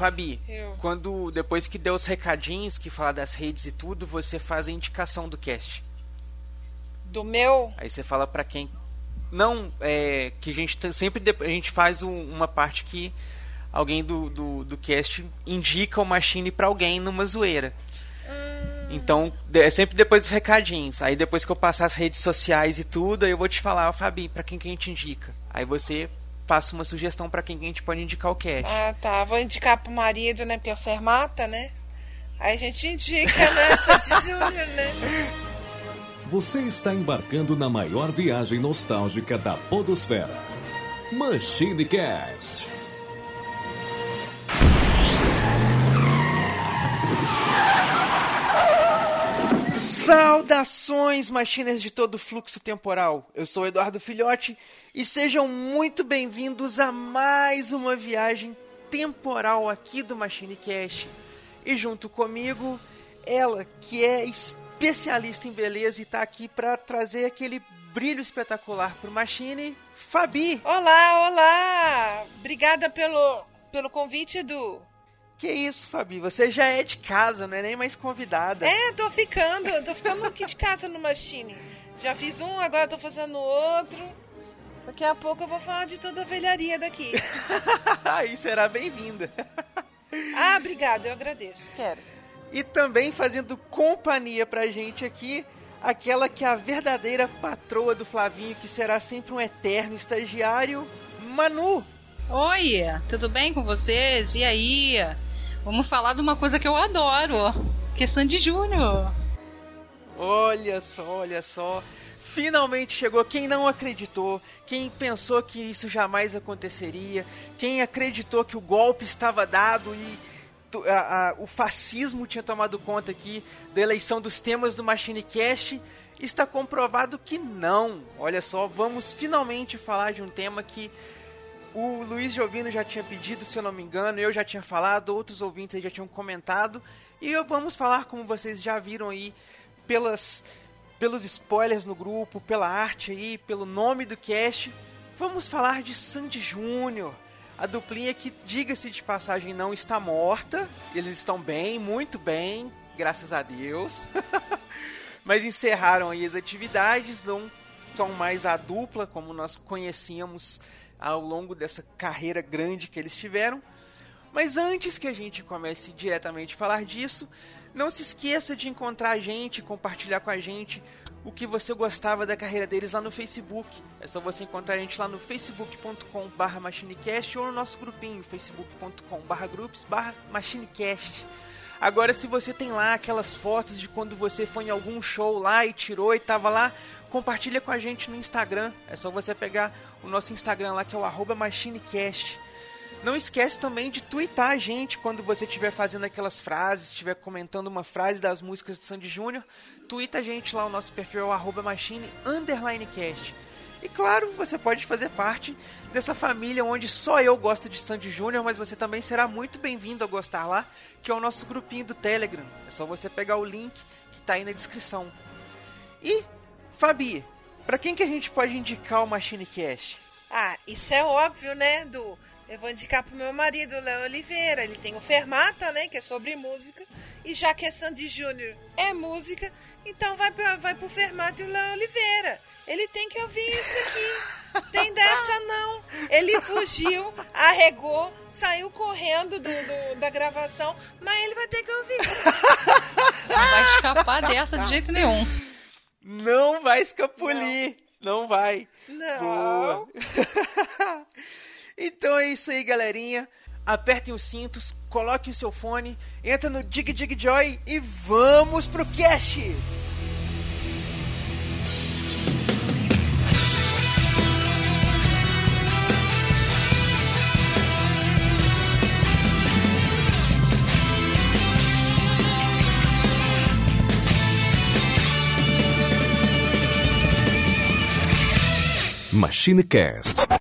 Fabi, Eu. quando depois que deu os recadinhos, que fala das redes e tudo, você faz a indicação do cast. Do meu. Aí você fala pra quem. Não, é. Que a gente tem- sempre a gente faz um- uma parte que alguém do, do, do cast indica o Machine pra alguém numa zoeira. Então, de- é sempre depois dos recadinhos. Aí depois que eu passar as redes sociais e tudo, aí eu vou te falar, Fabi, pra quem que a gente indica. Aí você passa uma sugestão pra quem que a gente pode indicar o cast. Ah, tá. Vou indicar pro marido, né? Porque é fermata, né? Aí a gente indica, né? Sandy Júnior, né? Você está embarcando na maior viagem nostálgica da Podosfera. Machine Cast. Saudações, machines de todo fluxo temporal. Eu sou Eduardo Filhote e sejam muito bem-vindos a mais uma viagem temporal aqui do Machine Cast. E junto comigo, ela que é especialista em beleza e tá aqui para trazer aquele brilho espetacular pro Machine, Fabi. Olá, olá! Obrigada pelo, pelo convite, Edu. Que isso, Fabi? Você já é de casa, não é nem mais convidada. É, tô ficando, tô ficando aqui de casa no Machine. Já fiz um, agora tô fazendo outro. Daqui a pouco eu vou falar de toda a velharia daqui. Aí será bem-vinda. Ah, obrigada, eu agradeço, quero. E também fazendo companhia pra gente aqui, aquela que é a verdadeira patroa do Flavinho, que será sempre um eterno estagiário, Manu. Oi, tudo bem com vocês? E aí? Vamos falar de uma coisa que eu adoro, que é Sandy Júnior. Olha só, olha só. Finalmente chegou quem não acreditou, quem pensou que isso jamais aconteceria, quem acreditou que o golpe estava dado e a- a- o fascismo tinha tomado conta aqui da eleição dos temas do Machine Cast, está comprovado que não. Olha só, vamos finalmente falar de um tema que o Luiz Giovino já tinha pedido, se eu não me engano, eu já tinha falado, outros ouvintes já tinham comentado. E vamos falar, como vocês já viram aí, pelas, pelos spoilers no grupo, pela arte aí, pelo nome do cast. Vamos falar de Sandy Júnior. A duplinha que, diga-se de passagem, não está morta. Eles estão bem, muito bem, graças a Deus. Mas encerraram aí as atividades, não são mais a dupla como nós conhecíamos ao longo dessa carreira grande que eles tiveram. Mas antes que a gente comece diretamente a falar disso, não se esqueça de encontrar a gente, compartilhar com a gente o que você gostava da carreira deles lá no Facebook. É só você encontrar a gente lá no facebook.com.br machinecast ou no nosso grupinho, facebook.com.br groups.br machinecast. Agora, se você tem lá aquelas fotos de quando você foi em algum show lá e tirou e tava lá, compartilha com a gente no Instagram. É só você pegar o nosso Instagram lá que é o machinecast. Não esquece também de twittar a gente quando você estiver fazendo aquelas frases, estiver comentando uma frase das músicas de Sandy Júnior. Twita a gente lá, o nosso perfil é o arroba machine underline cast. E claro, você pode fazer parte dessa família onde só eu gosto de Sandy Júnior, mas você também será muito bem-vindo a gostar lá, que é o nosso grupinho do Telegram. É só você pegar o link que tá aí na descrição. E, Fabi, pra quem que a gente pode indicar o Machine Cast? Ah, isso é óbvio, né, Edu? Eu vou indicar pro meu marido, Léo Oliveira. Ele tem o Fermata, né, que é sobre música. E já que é Sandy Júnior é música, então vai, pra, vai pro Fermata e o Léo Oliveira. Ele tem que ouvir isso aqui. Tem dessa não. Ele fugiu, arregou, saiu correndo do, do- da gravação, mas ele vai ter que ouvir. Não vai escapar dessa de jeito nenhum. Não vai escapulir. Não, vai. Não. Então é isso aí, galerinha. Apertem os cintos, coloquem o seu fone, entra no Dig Dig Joy e vamos pro cast! Machine Cast,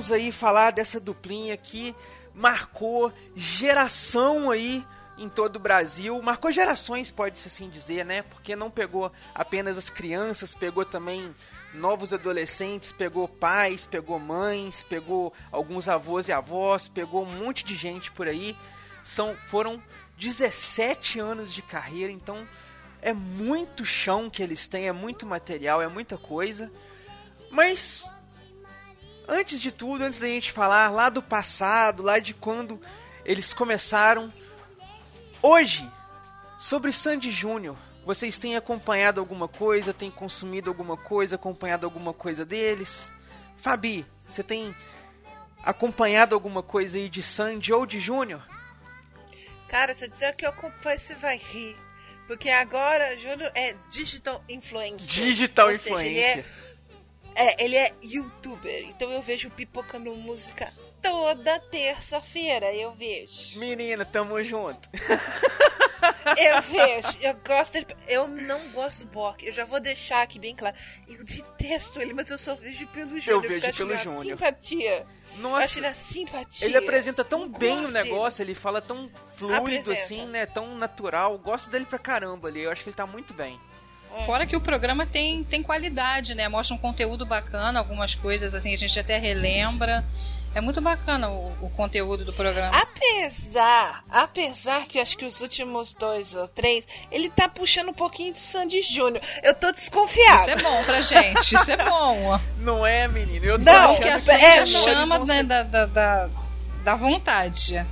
Vamos aí falar dessa duplinha que marcou geração aí em todo o Brasil. Marcou gerações, pode-se assim dizer, né? Porque não pegou apenas as crianças, pegou também novos adolescentes, pegou pais, pegou mães, pegou alguns avós e avós, pegou um monte de gente por aí. São, foram 17 anos de carreira, então é muito chão que eles têm, é muito material, é muita coisa. Mas antes de tudo, antes da gente falar lá do passado, lá de quando eles começaram, hoje, sobre Sandy Júnior, vocês têm acompanhado alguma coisa, têm consumido alguma coisa, acompanhado alguma coisa deles? Fabi, você tem acompanhado alguma coisa aí de Sandy ou de Júnior? Cara, se eu dizer que eu acompanho, você vai rir. Porque agora Júnior é digital influencer. Digital Ou seja, ele é- influencer. É, ele é youtuber. Então eu vejo pipocando música toda terça-feira. Eu vejo. Menina, tamo junto. Eu vejo. Eu gosto dele. Eu não gosto do Bork. Eu já vou deixar aqui bem claro. Eu detesto ele, mas eu só vejo pelo Júnior. vejo porque acho pelo Júnior. simpatia. Eu Nossa, acho ele a simpatia. ele apresenta tão Eu bem o gosto dele. negócio, ele fala tão fluido Apresenta. assim, né? Tão natural. Gosto dele pra caramba ali. Eu acho que ele tá muito bem. Fora que o programa tem, tem qualidade, né? Mostra um conteúdo bacana, algumas coisas assim, a gente até relembra. É muito bacana o, o conteúdo do programa. Apesar, apesar que acho que os últimos dois ou três, ele tá puxando um pouquinho de Sandy Júnior. Eu tô desconfiada. Isso é bom pra gente, isso é bom. Não é, menino? Eu tô Não, Porque a que é, chama né, ser- da, da, da, da vontade.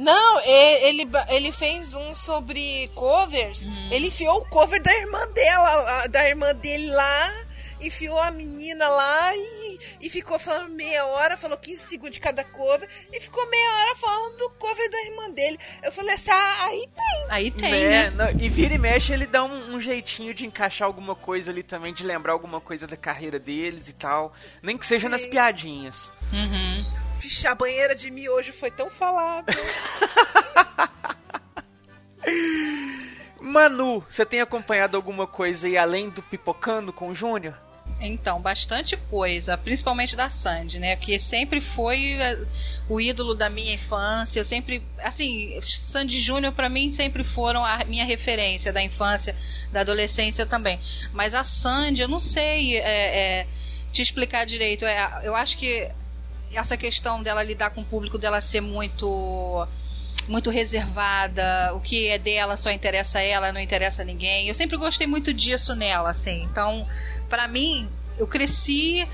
Não, ele, ele fez um sobre covers. Ele enfiou o cover da irmã dela, da irmã dele lá. Enfiou a menina lá e, e ficou falando meia hora, falou 15 segundos de cada cover, e ficou meia hora falando do cover da irmã dele. Eu falei assim, ah, aí tem. Aí tem, Né? né? Não, E vira e mexe, ele dá um, um jeitinho de encaixar alguma coisa ali também, de lembrar alguma coisa da carreira deles e tal. Nem que seja nas Sim. piadinhas. Uhum. Vixe, a banheira de miojo foi tão falada. Manu, você tem acompanhado alguma coisa aí além do Pipocando com o Júnior? Então, bastante coisa, principalmente da Sandy, né? Que sempre foi eh, o ídolo da minha infância. Eu sempre, assim, Sandy Júnior pra mim sempre foram a minha referência da infância, da adolescência também. Mas a Sandy, eu não sei é, é, te explicar direito. É, eu acho que essa questão dela lidar com o público, dela ser muito muito reservada, o que é dela só interessa a ela, não interessa a ninguém. Eu sempre gostei muito disso nela, assim. Então, pra mim, eu cresci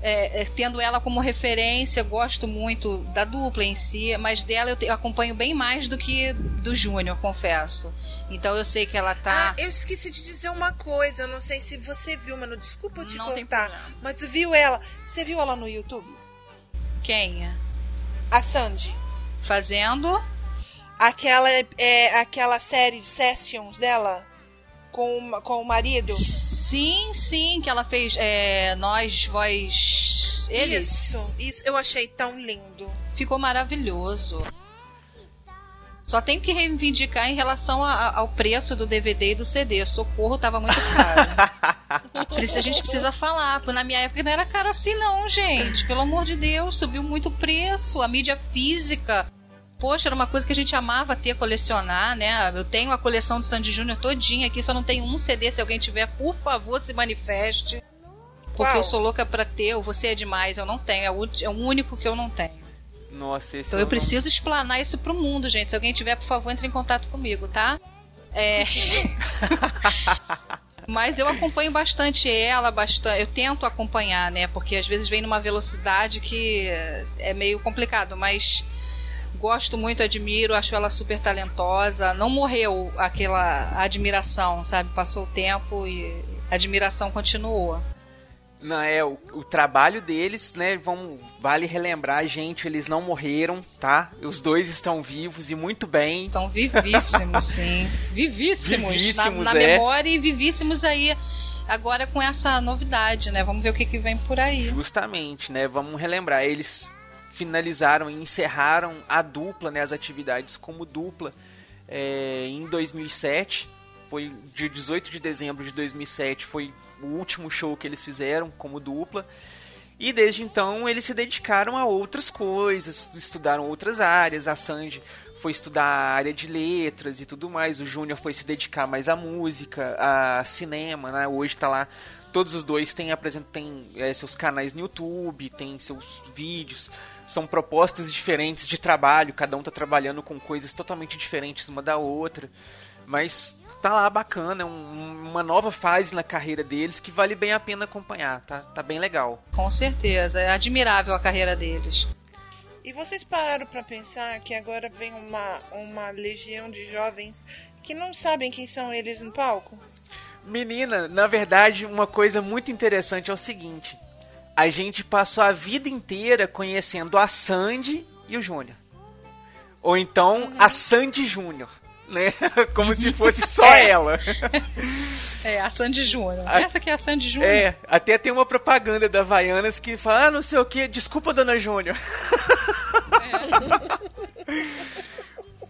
é, é, tendo ela como referência, gosto muito da dupla em si, mas dela eu, te- eu acompanho bem mais do que do Júnior, confesso. Então eu sei que ela tá. Ah, eu esqueci de dizer uma coisa. Eu não sei se você viu, mano. Desculpa eu te Não contar. Mas tu viu ela? Você viu ela no YouTube? Quem? A Sandy. Fazendo. Aquela, é, aquela série de sessions dela com, o- com o marido. Sim, sim, que ela fez é, Nós, Vós, Eles. Isso, isso. Eu achei tão lindo. Ficou maravilhoso. Só tenho que reivindicar em relação a- a- ao preço do DVD e do CD. Socorro tava muito caro. Por isso a gente precisa falar. Porque na minha época não era caro assim, não, gente. Pelo amor de Deus, subiu muito o preço. A mídia física. Poxa, era uma coisa que a gente amava ter, colecionar, né? Eu tenho a coleção do Sandy Júnior todinha aqui, só não tenho um CD. Se alguém tiver, por favor, se manifeste. Porque Qual? eu sou louca pra ter, o Você é Demais, eu não tenho. É o, é o único que eu não tenho. Nossa, esse Então eu preciso explanar isso pro mundo, gente. Se alguém tiver, por favor, entre em contato comigo, tá? É. Mas eu acompanho bastante ela, bastante. Eu tento acompanhar, né? Porque às vezes vem numa velocidade que é meio complicado, mas gosto muito, admiro, acho ela super talentosa. Não morreu aquela admiração, sabe? Passou o tempo e a admiração continuou. Não, é, o, o trabalho deles, né, vamos, vale relembrar, gente, eles não morreram, tá? Os dois estão vivos e muito bem. Estão vivíssimos, sim. Vivíssimos. Vivíssimos, na, na é. memória e vivíssimos aí. Agora com essa novidade, né? Vamos ver o que, que vem por aí. Justamente, né, vamos relembrar, eles finalizaram e encerraram a dupla, né, as atividades como dupla é, em 2007. Foi dia 18 de dezembro de 2007, foi o último show que eles fizeram como dupla. E desde então eles se dedicaram a outras coisas, estudaram outras áreas. A Sandy foi estudar a área de letras e tudo mais. O Júnior foi se dedicar mais à música, a cinema, né? Hoje tá lá. Todos os dois têm, têm é, seus canais no YouTube, têm seus vídeos. São propostas diferentes de trabalho, cada um tá trabalhando com coisas totalmente diferentes uma da outra. Mas tá lá bacana, é um, uma nova fase na carreira deles que vale bem a pena acompanhar, tá, tá bem legal. Com certeza, é admirável a carreira deles. E vocês pararam para pensar que agora vem uma, uma legião de jovens que não sabem quem são eles no palco? Menina, na verdade, uma coisa muito interessante é o seguinte: a gente passou a vida inteira conhecendo a Sandy e o Júnior. Ou então uhum. a Sandy Júnior, né? Como se fosse só é. ela. É, a Sandy Júnior. Essa aqui é a Sandy Júnior. É, até tem uma propaganda da Havaianas que fala, ah, não sei o que, desculpa, dona Júnior. É.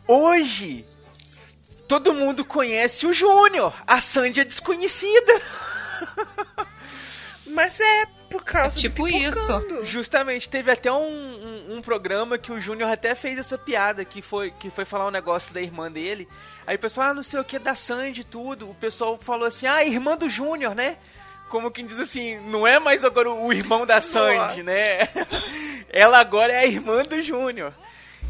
Hoje, todo mundo conhece o Júnior. A Sandy é desconhecida. Mas é por causa é tipo isso. Justamente, teve até um, um, um programa que o Júnior até fez essa piada, que foi, que foi falar um negócio da irmã dele. Aí o pessoal, ah, não sei o que, da Sandy e tudo. O pessoal falou assim, ah, irmã do Júnior, né? Como quem diz assim, não é mais agora o irmão da Sandy, né? Ela agora é a irmã do Júnior.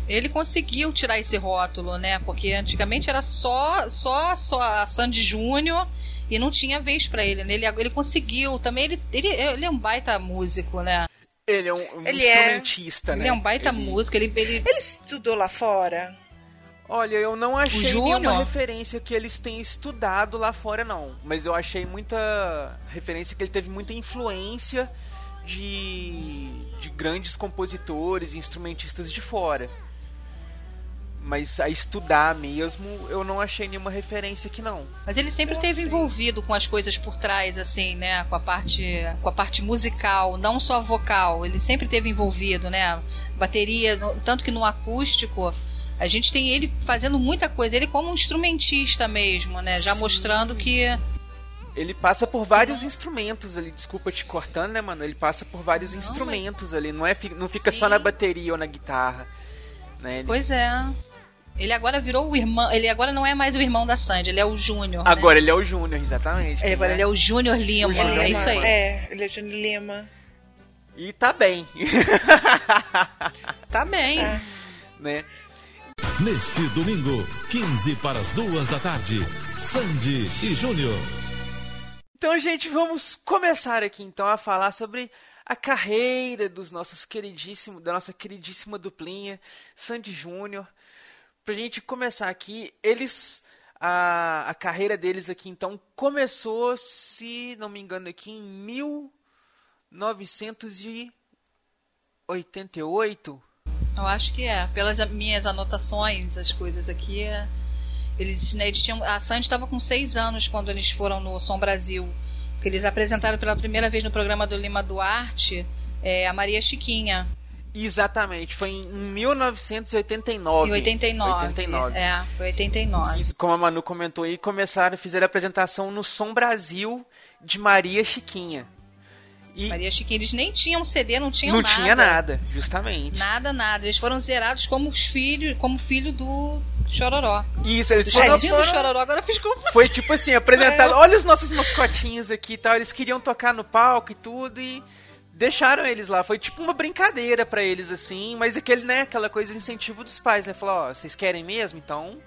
Ele conseguiu tirar esse rótulo, né? Porque antigamente era só só, só a Sandy Júnior e não tinha vez para ele, né? Ele, ele conseguiu. Também ele, ele, ele é um baita músico, né? Ele é um, um ele é. instrumentista, é... né? Ele é um baita ele... músico. Ele, ele... ele estudou lá fora? Olha, eu não achei nenhuma referência que eles tenham estudado lá fora, não. Mas eu achei muita referência que ele teve muita influência de, de grandes compositores e instrumentistas de fora. Mas a estudar mesmo, eu não achei nenhuma referência aqui não. Mas ele sempre esteve envolvido com as coisas por trás, assim, né? Com a parte, com a parte musical, não só vocal. Ele sempre esteve envolvido, né? Bateria, tanto que no acústico a gente tem ele fazendo muita coisa. Ele como um instrumentista mesmo, né? Já Sim. mostrando que ele passa por vários instrumentos ali, desculpa te cortando, né, mano? Ele passa por vários não, instrumentos mas... ali, não é não fica Sim. só na bateria ou na guitarra, né? Ele... Pois é. Ele agora virou o irmão. Ele agora não é mais o irmão da Sandy, ele é o Júnior. Agora né? ele é o Júnior, exatamente. Ele, agora né? ele é o Júnior Lima, o Júnior é isso aí. É, ele é Júnior Lima. E tá bem. tá bem. Tá. Né? Neste domingo, 15 para as duas da tarde, Sandy e Júnior. Então, gente, vamos começar aqui então a falar sobre a carreira dos nossos queridíssimos, da nossa queridíssima duplinha, Sandy Júnior pra gente começar aqui, eles. A, a carreira deles aqui, então, começou, se não me engano, aqui em 1988. Eu acho que é. Pelas minhas anotações, as coisas aqui. É... Eles, né, eles tinham, a Sandy estava com seis anos quando eles foram no Som Brasil. Que eles apresentaram pela primeira vez no programa do Lima Duarte é, a Maria Chiquinha. Exatamente, foi em 1989. Em 89. 89. É, foi 89. E, como a Manu comentou aí, começaram a fazer a apresentação no Som Brasil de Maria Chiquinha. E Maria Chiquinha, eles nem tinham CD, não tinham não nada. Não tinha nada, justamente. Nada, nada. Eles foram zerados como filho, como filho do Chororó. Isso, eles foram... do Chororó, agora fiz como... Foi tipo assim, apresentado, é. olha os nossos mascotinhos aqui e tal, eles queriam tocar no palco e tudo e deixaram eles lá. Foi tipo uma brincadeira para eles, assim. Mas aquele, né, aquela coisa de incentivo dos pais, né? Falou, ó, vocês querem mesmo? Então,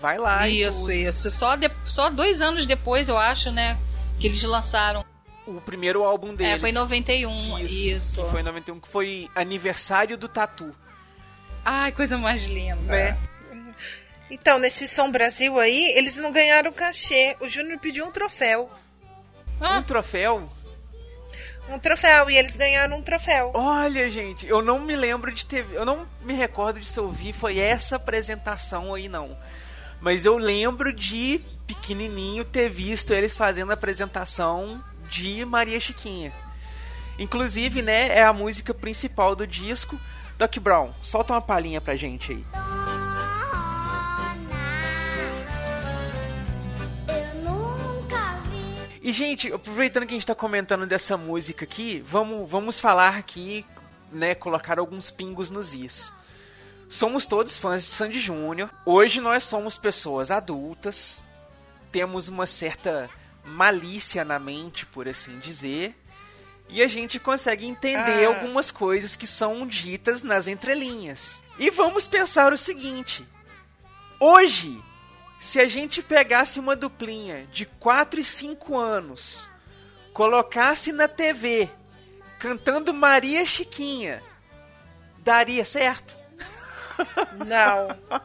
vai lá. Isso, isso. Só, de, só dois anos depois, eu acho, né, que eles lançaram. O primeiro álbum deles. É, foi em 91, isso. isso. Que foi em 91, que foi aniversário do Tatu. Ai, coisa mais linda. Né? Então, nesse Som Brasil aí, eles não ganharam cachê. O Júnior pediu um troféu. Ah. Um troféu? Um troféu e eles ganharam um troféu. Olha, gente, eu não me lembro de ter, eu não me recordo de se eu vi foi essa apresentação aí não. Mas eu lembro de pequenininho ter visto eles fazendo a apresentação de Maria Chiquinha. Inclusive, né, é a música principal do disco. Doc Brown, solta uma palhinha pra gente aí. E, gente, aproveitando que a gente tá comentando dessa música aqui, vamos, vamos falar aqui, né, colocar alguns pingos nos is. Somos todos fãs de Sandy Júnior. Hoje nós somos pessoas adultas, temos uma certa malícia na mente, por assim dizer, e a gente consegue entender Ah. algumas coisas que são ditas nas entrelinhas. E vamos pensar o seguinte: hoje, se a gente pegasse uma duplinha de 4 e 5 anos, colocasse na TV cantando Maria Chiquinha, daria certo? Não.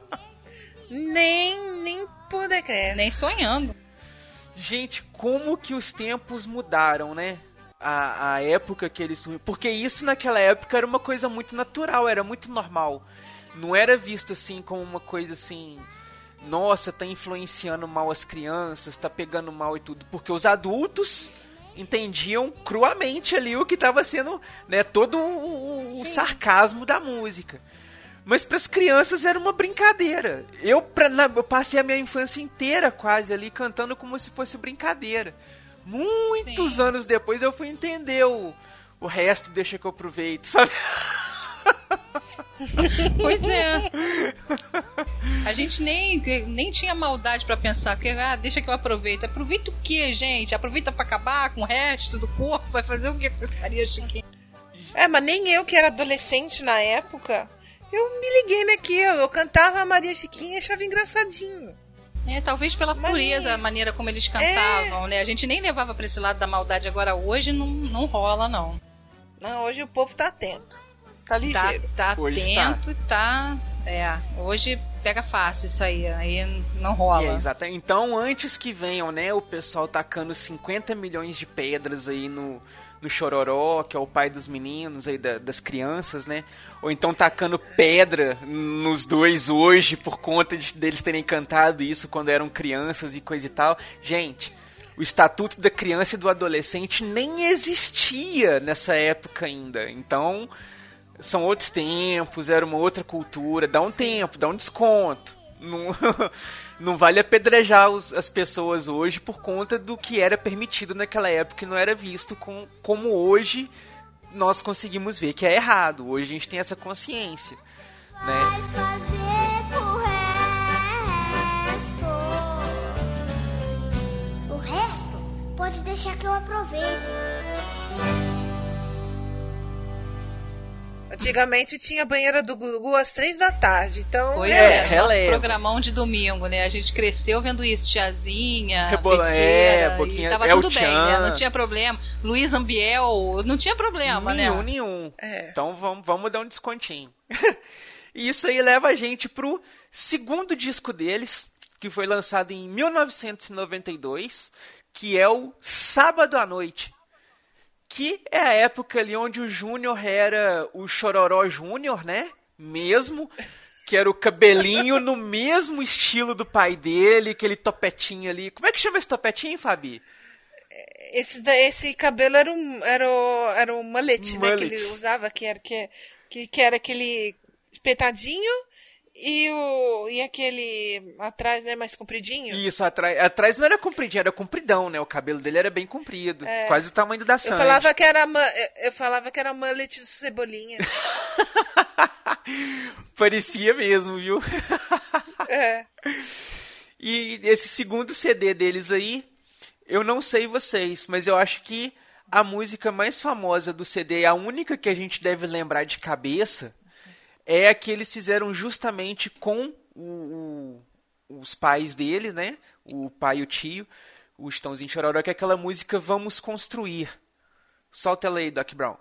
nem, nem por decreto. Nem sonhando. Gente, como que os tempos mudaram, né? A, a época que eles. Porque isso naquela época era uma coisa muito natural, era muito normal. Não era visto assim como uma coisa assim. Nossa, tá influenciando mal as crianças, tá pegando mal e tudo. Porque os adultos entendiam cruamente ali o que tava sendo, né, todo o, o sarcasmo da música. Mas para as crianças era uma brincadeira. Eu, pra, na- eu passei a minha infância inteira quase ali cantando como se fosse brincadeira. Muitos Sim. anos depois eu fui entender o, o resto, deixa que eu aproveito, sabe? Pois é. A gente nem, nem tinha maldade pra pensar que, ah, deixa que eu aproveito. Aproveita o que, gente? Aproveita pra acabar com o resto do corpo? Vai fazer o que com a Maria Chiquinha? É, mas nem eu que era adolescente na época, eu me liguei naquilo. Eu cantava a Maria Chiquinha e achava engraçadinho. É, talvez pela Mas pureza, a maneira como eles cantavam, né? A gente nem levava pra esse lado da maldade. Agora, hoje, não, não rola, não. Não, hoje o povo tá atento. Tá Tá, ligeiro. tá Hoje tá. atento e tá... É, hoje pega fácil isso aí. Aí não rola. é, exato. Então, antes que venham, né, o pessoal tacando 50 milhões de pedras aí no, no Chororó, que é o pai dos meninos aí, da- das crianças, né? Ou então tacando pedra nos dois hoje por conta de, deles terem cantado isso quando eram crianças e coisa e tal. Gente, o Estatuto da Criança e do Adolescente nem existia nessa época ainda. Então, são outros tempos, era uma outra cultura. Dá um tempo, dá um desconto. Não, não vale apedrejar os- as pessoas hoje por conta do que era permitido naquela época e não era visto com, como hoje nós conseguimos ver que é errado. Hoje a gente tem essa consciência. Né? Pode deixar que eu aproveito. Antigamente tinha banheira do Gugu às três da tarde, então. Pois É, é, nosso releva. programão de domingo, né? A gente cresceu vendo isso, tiazinha, Rebola- é, Boquinha- e tava El tudo bem, né? Não tinha problema. Luiz Ambiel, não tinha problema, nenhum, né? nenhum. É. Então vamos, vamos dar um descontinho. e isso aí leva a gente pro segundo disco deles, que foi lançado em 1992, que é o Sábado à Noite. Que é a época ali onde o Júnior era o Chororó Júnior, né? Mesmo. Que era o cabelinho no mesmo estilo do pai dele, aquele topetinho ali. Como é que chama esse topetinho, Fabi? Esse, esse cabelo era um, era o, era um mullet, né? Que Mullet. ele usava, que era, que, que era aquele espetadinho e, o, e aquele atrás, né? Mais compridinho. Isso, atrás, atrás não era compridinho, era compridão, né? O cabelo dele era bem comprido. Quase o tamanho da Eu Sandy. falava que era, eu- eu falava que era mullet do Cebolinha. Parecia mesmo, viu? é. E esse segundo CD deles aí, eu não sei vocês, mas eu acho que a música mais famosa do CD, a única que a gente deve lembrar de cabeça, é a que eles fizeram justamente com o- o- os pais dele, né? O pai e o tio, o Estãozinho Chororó, que é aquela música Vamos Construir. Solta ela aí, Doc Brown.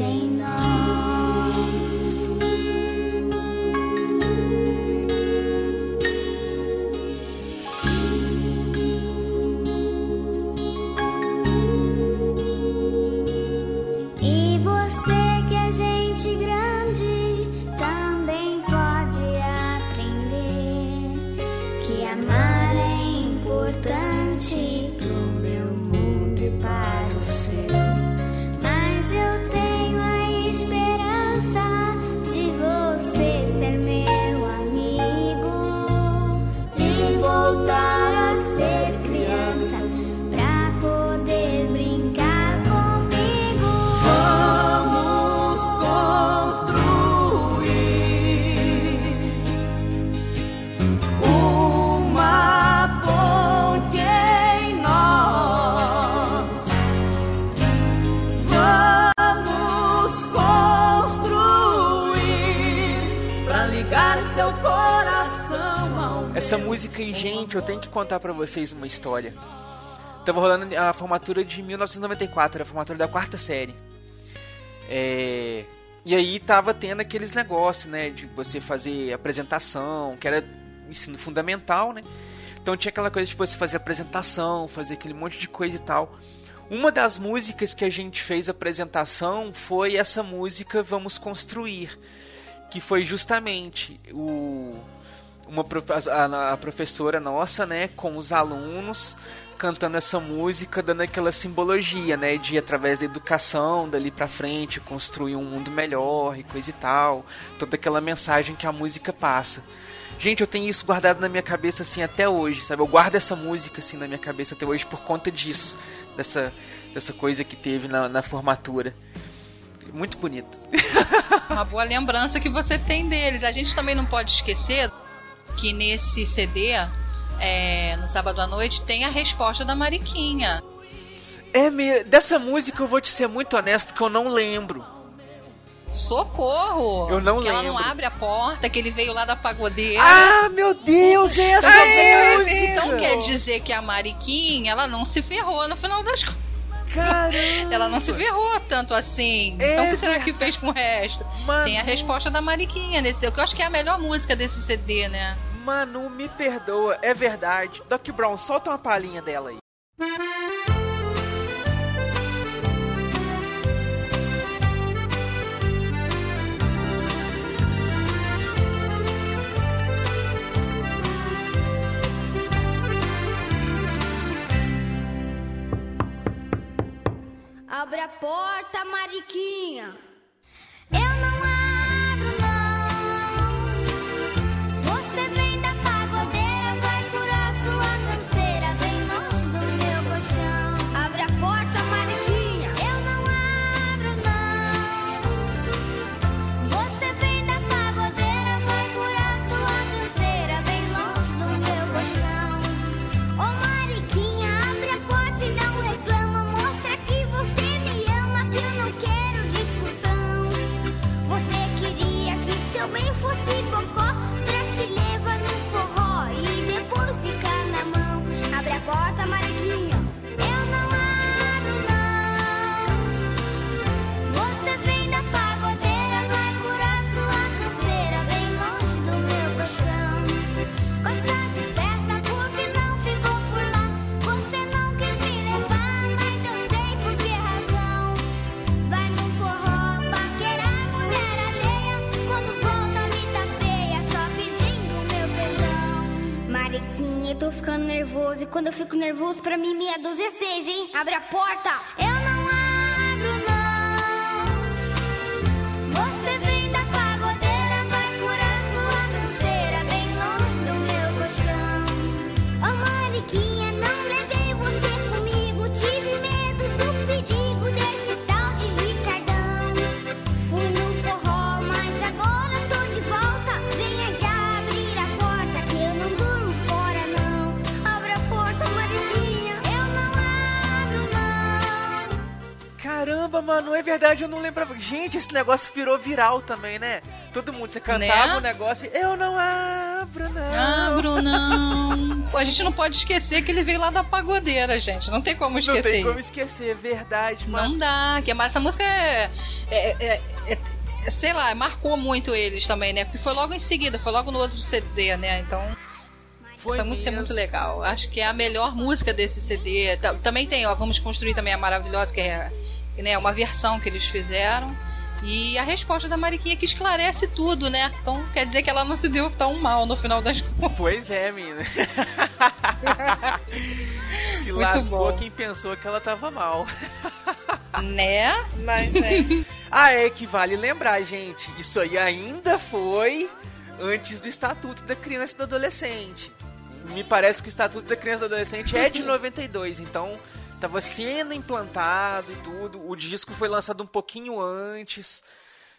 Existe em Essa música e gente, eu tenho que contar pra vocês uma história. Tava rolando a formatura de 1994, a formatura da quarta série. É, E aí tava tendo aqueles negócios, né, de você fazer apresentação, que era ensino fundamental, né? Então tinha aquela coisa de você fazer apresentação, fazer aquele monte de coisa e tal. Uma das músicas que a gente fez apresentação foi essa música Vamos Construir, que foi justamente o uma a, a professora nossa, né, com os alunos cantando essa música, dando aquela simbologia, né, de através da educação dali pra frente construir um mundo melhor e coisa e tal, toda aquela mensagem que a música passa. Gente, eu tenho isso guardado na minha cabeça assim até hoje, sabe? Eu guardo essa música assim na minha cabeça até hoje por conta disso, dessa dessa coisa que teve na, na formatura. Muito bonito. Uma boa lembrança que você tem deles. A gente também não pode esquecer que nesse CD, é, no sábado à noite, tem a resposta da Mariquinha. É, me... dessa música eu vou te ser muito honesto que eu não lembro. Socorro! Eu não que ela não lembro. abre a porta, que ele veio lá da pagodeira. Ah, meu Deus, é essa música! Então quer dizer que a Mariquinha, ela não se ferrou no final das contas. Caramba! Ela não se ferrou tanto assim. É então o que será que fez com o resto? Manu. Tem a resposta da Mariquinha nesse, que eu acho que é a melhor música desse CD, né? Manu, me perdoa, é verdade. Doc Brown, solta uma palhinha dela aí. Abre a porta, Mariquinha. Eu não nervoso. E quando eu fico nervoso, pra mim meia dúzia é seis, hein? Abre a porta! Eu não mano, é verdade, eu não lembrava. Gente, esse negócio virou viral também, né? Todo mundo, você cantava Né? o negócio e eu não abro, não. Abro, não. Pô, a gente não pode esquecer que ele veio lá da pagodeira, gente. Não tem como não esquecer. tem como esquecer, é verdade, mano. Não dá, que mas essa música é, é- é- é- é- sei lá, marcou muito eles também, né? Porque foi logo em seguida, foi logo no outro CD, né? Então, Foi essa música é mesmo. muito legal. Acho que é a melhor música desse CD. Ta- Também tem, ó, Vamos Construir também a Maravilhosa, que é né, uma versão que eles fizeram. E a resposta da Mariquinha que esclarece tudo, né? Então quer dizer que ela não se deu tão mal no final das contas. Pois é, menina. Se Muito lascou bom. quem pensou que ela tava mal. Né? Mas é. Ah, é que vale lembrar, gente. Isso aí ainda foi antes do Estatuto da Criança e do Adolescente. Me parece que o Estatuto da Criança e do Adolescente é de 92, então tava sendo implantado e tudo. O disco foi lançado um pouquinho antes.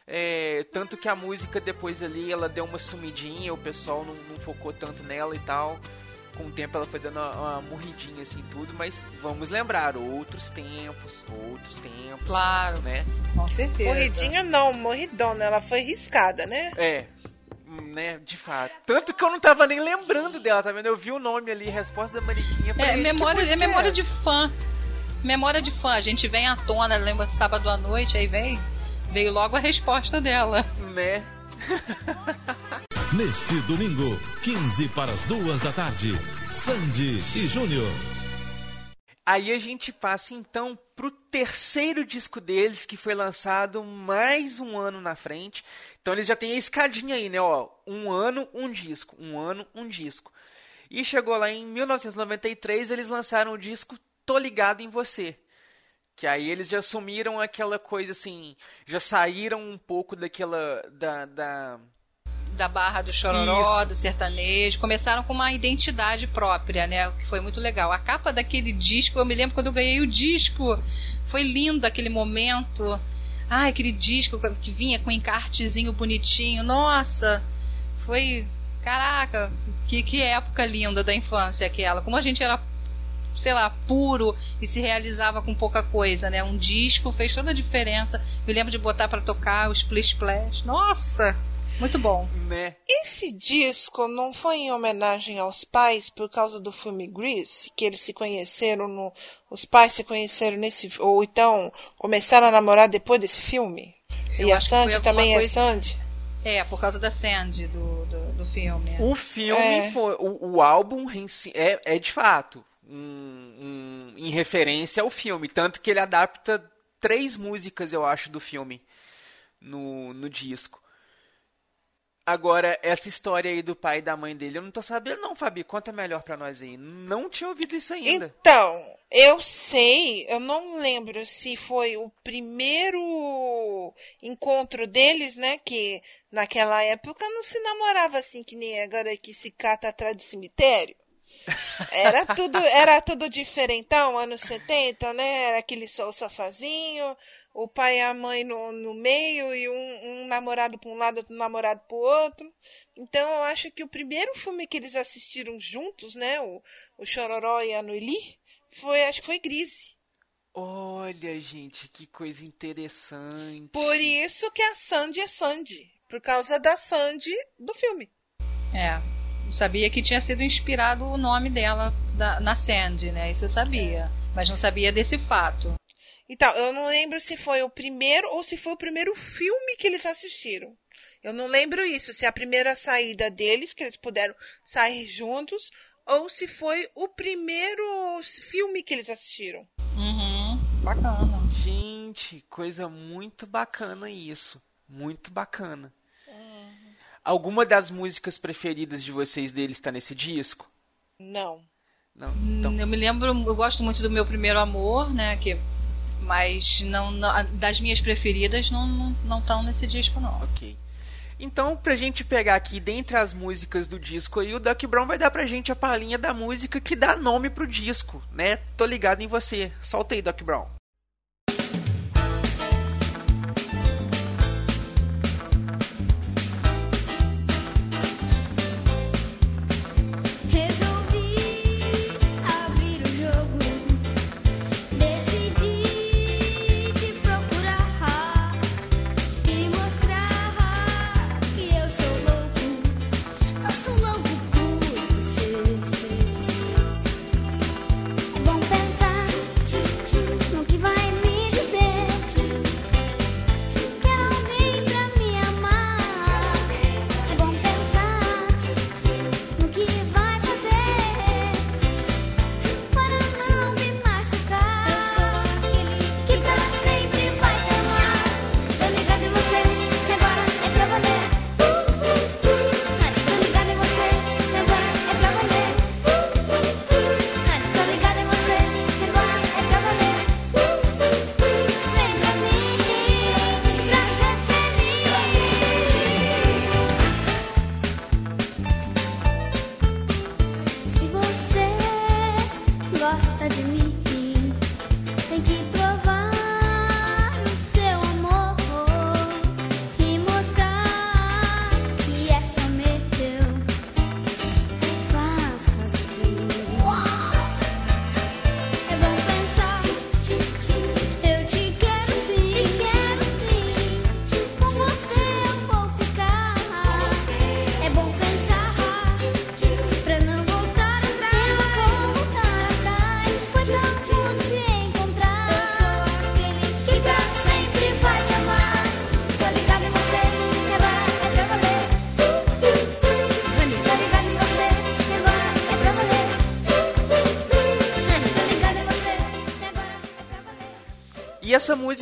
é, tanto que a música depois ali ela deu uma sumidinha, o pessoal não, não focou tanto nela e tal. Com o tempo ela foi dando uma, uma morridinha assim tudo, mas vamos lembrar, outros tempos, outros tempos. Claro. Né? Com certeza. Morridinha não, morridona. Ela foi riscada, né? É, né, de fato. Tanto que eu não tava nem lembrando dela, tá vendo? Eu vi o nome ali, resposta da Mariquinha. É, falei, "Gente, que memória, é música memória de essa?" fã. Memória de fã. A gente vem à tona, lembra de sábado à noite, aí vem. Veio logo a resposta dela. Né? Neste domingo, 15 para as 2 da tarde, Sandy e Júnior. Aí a gente passa então pro terceiro disco deles, que foi lançado mais um ano na frente. Então eles já têm a escadinha aí, né? Ó, um ano, um disco. Um ano, um disco. E chegou lá em 1993, eles lançaram o disco Tô Ligado em Você. Que aí eles já assumiram aquela coisa assim, já saíram um pouco daquela. da. da Da barra do chororó, Isso. do sertanejo. Começaram com uma identidade própria, né? O que foi muito legal. A capa daquele disco, eu me lembro quando eu ganhei o disco. Foi lindo aquele momento. Ai, aquele disco que vinha com encartezinho bonitinho. Nossa! Foi. Caraca, que, que época linda da infância aquela. Como a gente era sei lá, puro e se realizava com pouca coisa, né? Um disco fez toda a diferença. Me lembro de botar pra tocar o Splish Splash. Nossa, muito bom. né? Esse disco não foi em homenagem aos pais por causa do filme Grease, que eles se conheceram no. Os pais se conheceram nesse. Ou então começaram a namorar depois desse filme? Eu e a Sandy também é coisa- Sandy? É, por causa da Sandy do, do, do filme. O filme É. foi. O, o álbum em si é, é de fato um- um- em referência ao filme. Tanto que ele adapta três músicas, eu acho, do filme no, no disco. Agora, essa história aí do pai e da mãe dele, eu não tô sabendo, não, Fabi. Conta melhor pra nós aí. Não tinha ouvido isso ainda. Então, eu sei, eu não lembro se foi o primeiro encontro deles, né? Que naquela época não se namorava assim que nem agora que se cata atrás do cemitério. Era tudo, era tudo diferentão, anos 70, né? Era aquele só sofazinho, o pai e a mãe no, no meio e um, um namorado para um lado, outro namorado para o outro. Então eu acho que o primeiro filme que eles assistiram juntos, né? O, o Chororó e a Noeli, foi, acho que foi Grise. Olha, gente, que coisa interessante. Por isso que a Sandy é Sandy. Por causa da Sandy do filme. É. Sabia que tinha sido inspirado o nome dela da- na Sandy, né? Isso eu sabia. Mas não sabia desse fato. Então, eu não lembro se foi o primeiro ou se foi o primeiro filme que eles assistiram. Eu não lembro isso, se é a primeira saída deles, que eles puderam sair juntos, ou se foi o primeiro filme que eles assistiram. Uhum. Bacana. Gente, coisa muito bacana isso. Muito bacana. Alguma das músicas preferidas de vocês deles está nesse disco? Não. Não. Então, Eu me lembro, eu gosto muito do meu primeiro amor, né? Que, mas não, não- das minhas preferidas não não não estão nesse disco não. ok. Então, pra gente pegar aqui dentre as músicas do disco aí, o Duck Brown vai dar pra gente a palhinha da música que dá nome pro disco, né? Tô ligado em você. Solta aí, Duck Brown.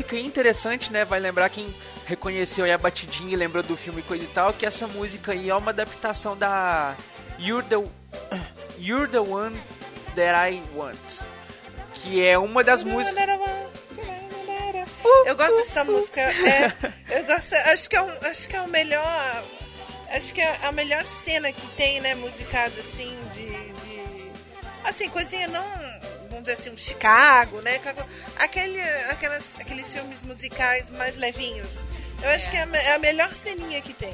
Música é interessante, né? Vai lembrar quem reconheceu a batidinha e lembrou do filme coisa e tal, que essa música aí é uma adaptação da You're the, You're the One That I Want. Que é uma das músicas. Eu gosto dessa música. É, eu gosto, acho que é, um, acho que é o melhor. Acho que é a melhor cena que tem, né, musicada assim, de. de assim, coisinha não. Vamos dizer assim, um Chicago, né? Aquele, aquelas, aqueles filmes musicais mais levinhos. Eu acho É. que é a, é a melhor ceninha que tem.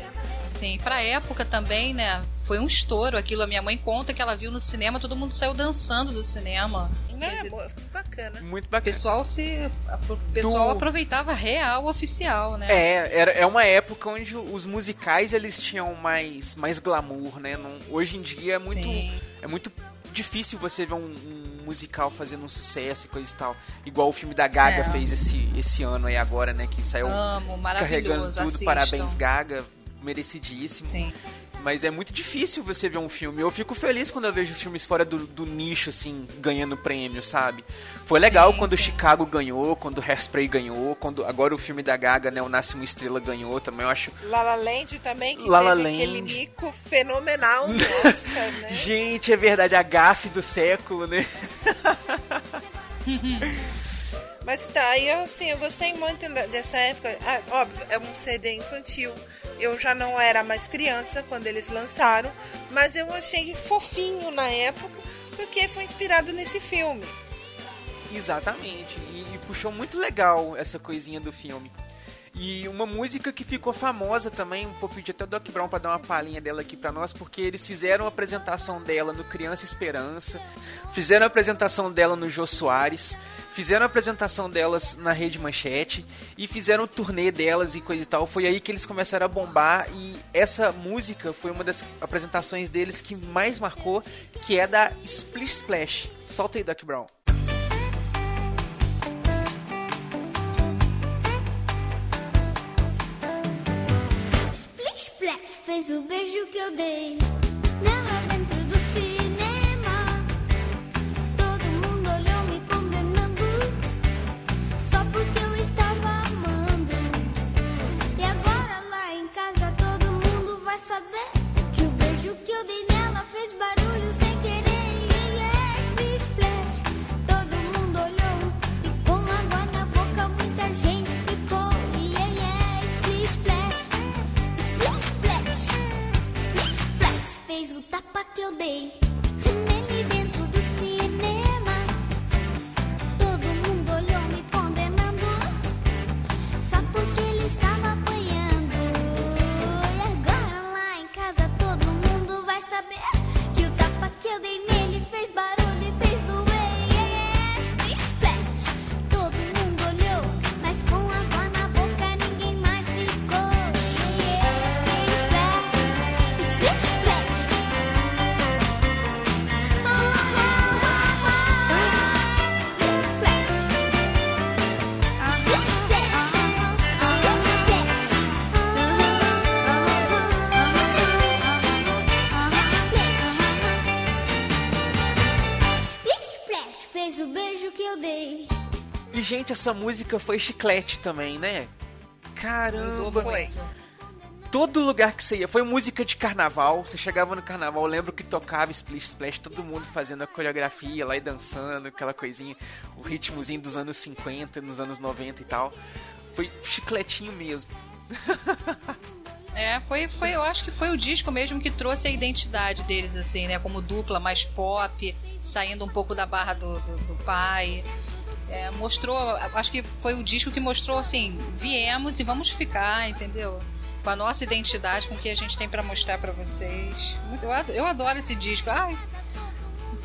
Sim, pra época também, né? Foi um estouro aquilo. A minha mãe conta que ela viu no cinema, todo mundo saiu dançando do cinema. Não é boa, bacana. Muito O bacana. pessoal se. O pessoal Do- aproveitava real oficial, né? É, era, é uma época onde os musicais eles tinham mais, mais glamour, né? Não- hoje em dia é muito, Sim. é muito difícil você ver um, um musical fazendo um sucesso e coisa e tal. Igual o filme da Gaga É. fez esse, esse ano aí agora, né? Que saiu Amo, carregando tudo. assistam. Parabéns, Gaga. Merecidíssimo. Sim. Mas é muito difícil você ver um filme. Eu fico feliz quando eu vejo filmes fora do, do nicho, assim, ganhando prêmio, sabe? Foi legal Sim, quando sim. Chicago ganhou, quando Hairspray ganhou, quando agora o filme da Gaga, né, o Nasce Uma Estrela ganhou também. Eu acho La La Land também, que La La Land. aquele mico fenomenal no Oscar, né? Gente, é verdade, a gafe do século, né? Mas tá, aí eu, assim, eu gostei muito dessa época. Ah, óbvio, é um CD infantil. Eu já não era mais criança quando eles lançaram, mas eu achei fofinho na época, porque foi inspirado nesse filme. Exatamente. E, e puxou muito legal essa coisinha do filme. E uma música que ficou famosa também, vou pedir até o Doc Brown pra dar uma palhinha dela aqui pra nós, porque eles fizeram a apresentação dela no Criança Esperança, fizeram a apresentação dela no Jô Soares, fizeram a apresentação delas na Rede Manchete e fizeram o turnê delas e coisa e tal. Foi aí que eles começaram a bombar e essa música foi uma das apresentações deles que mais marcou, que é da Splish Splash. Solta aí, Doc Brown. Fez o beijo que eu dei que eu dei E, gente, essa música foi chiclete também, né? Caramba! Foi. Todo lugar que você ia. Foi música de carnaval. Você chegava no carnaval, eu lembro que tocava Splish Splash, todo mundo fazendo a coreografia lá e dançando, aquela coisinha. O ritmozinho dos anos 50, nos anos 90 e tal. Foi chicletinho mesmo. É, foi, foi, eu acho que foi o disco mesmo que trouxe a identidade deles, assim, né? Como dupla mais pop, saindo um pouco da barra do, do, do pai. É, mostrou, acho que foi o disco que mostrou assim, viemos e vamos ficar, entendeu? Com a nossa identidade, com o que a gente tem pra mostrar pra vocês. Eu adoro, eu adoro esse disco. Ai,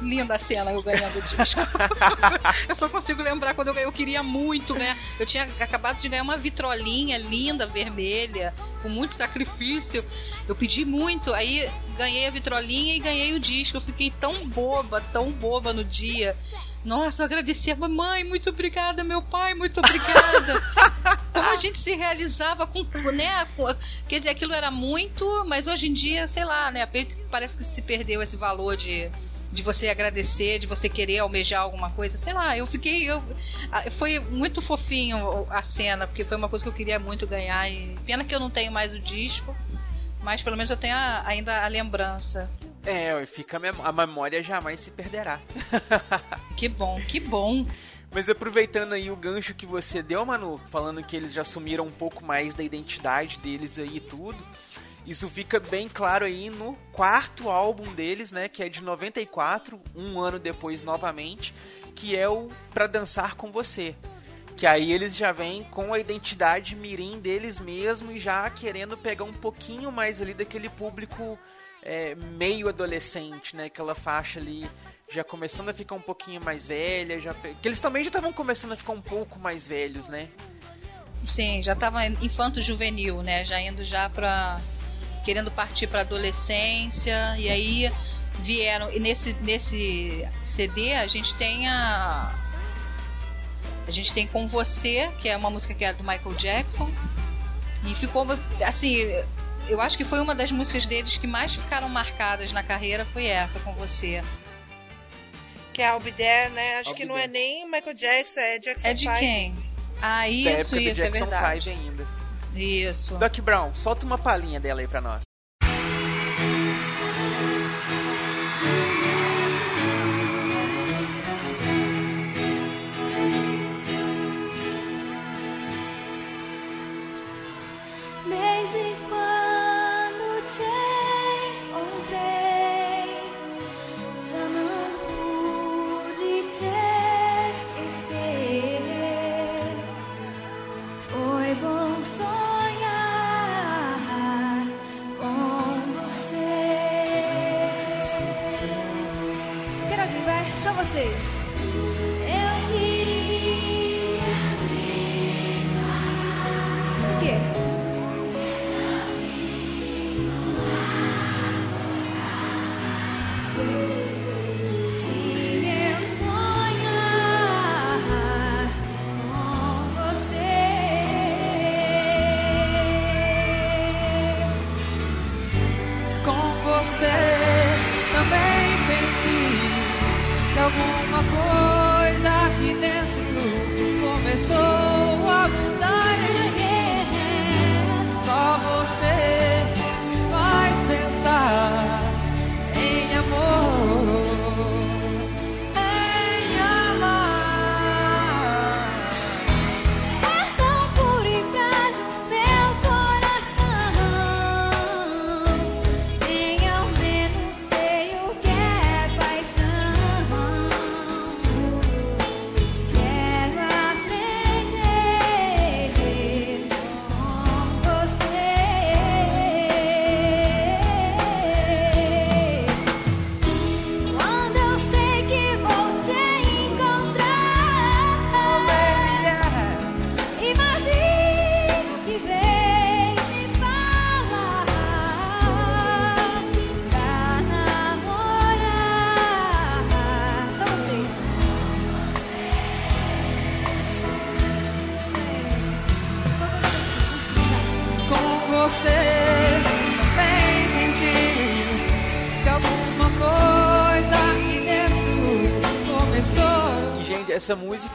linda a cena eu ganhando o disco. eu só consigo lembrar quando eu ganhei. Eu queria muito ganhar. Eu tinha acabado de ganhar uma vitrolinha linda, vermelha, com muito sacrifício. Eu pedi muito. Aí ganhei a vitrolinha e ganhei o disco. Eu fiquei tão boba, tão boba no dia. Nossa, eu agradeci a mamãe, muito obrigada, meu pai, muito obrigada. Como a gente se realizava com, né? Quer dizer, aquilo era muito, mas hoje em dia, sei lá, né? Parece que se perdeu esse valor de de você agradecer, de você querer almejar alguma coisa. Sei lá, eu fiquei. Eu, foi muito fofinho a cena, porque foi uma coisa que eu queria muito ganhar. E pena que eu não tenho mais o disco, mas pelo menos eu tenho a, ainda a lembrança. É, fica a memória jamais se perderá. que bom, que bom. Mas aproveitando aí o gancho que você deu, Manu, falando que eles já assumiram um pouco mais da identidade deles aí e tudo. Isso fica bem claro aí no quarto álbum deles, né, que é de 94, um ano depois novamente, que é o Pra Dançar Com Você. Que aí eles já vêm com a identidade mirim deles mesmo e já querendo pegar um pouquinho mais ali daquele público é, meio adolescente, né, aquela faixa ali já começando a ficar um pouquinho mais velha, já que eles também já estavam começando a ficar um pouco mais velhos, né? Sim, já tava infanto juvenil, né? Já indo já para querendo partir para adolescência e aí vieram e nesse nesse CD a gente tem a a gente tem com você que é uma música que é do Michael Jackson e ficou assim eu acho que foi uma das músicas deles que mais ficaram marcadas na carreira foi essa com você que é a There, né? Acho que não é nem Michael Jackson, é Jackson É de 5. quem? Ah, isso, isso, é verdade. ainda. Isso. Doc Brown, solta uma palhinha dela aí pra nós.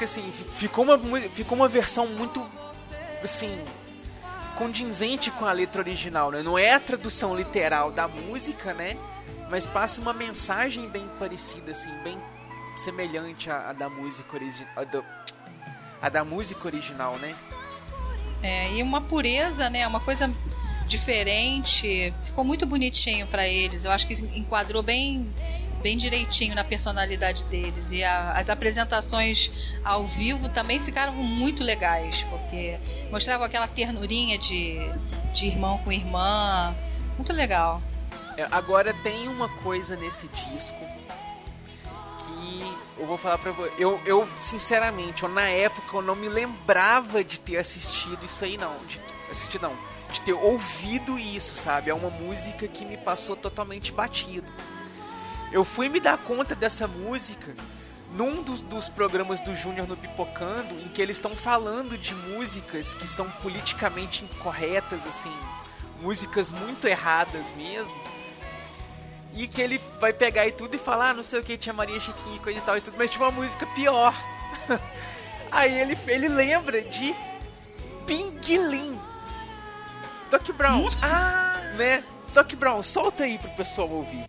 Assim, ficou uma, ficou uma versão muito, assim, condizente com a letra original, né? Não é a tradução literal da música, né? Mas passa uma mensagem bem parecida, assim, bem semelhante à, à da música original. A, da música original, né? É, e uma pureza, né? Uma coisa diferente. Ficou muito bonitinho para eles. Eu acho que enquadrou bem bem direitinho na personalidade deles. E a, as apresentações ao vivo também ficaram muito legais, porque mostravam aquela ternurinha de, de irmão com irmã. Muito legal. É, agora tem uma coisa nesse disco que eu vou falar pra você. Eu, eu, sinceramente, eu, na época eu não me lembrava de ter assistido isso aí, não. De assistir, não. De ter ouvido isso, sabe? É uma música que me passou totalmente batido. Eu fui me dar conta dessa música num dos, dos programas do Júnior no Pipocando, em que eles estão falando de músicas que são politicamente incorretas, assim, músicas muito erradas mesmo. E que ele vai pegar e tudo e falar, ah, não sei o que, tinha Maria Chiquinha e coisa e tal e tudo, mas tinha uma música pior. Aí ele, ele lembra de Pinguim. Doc Brown. Ah! Né? Doc Brown, solta aí pro pessoal ouvir.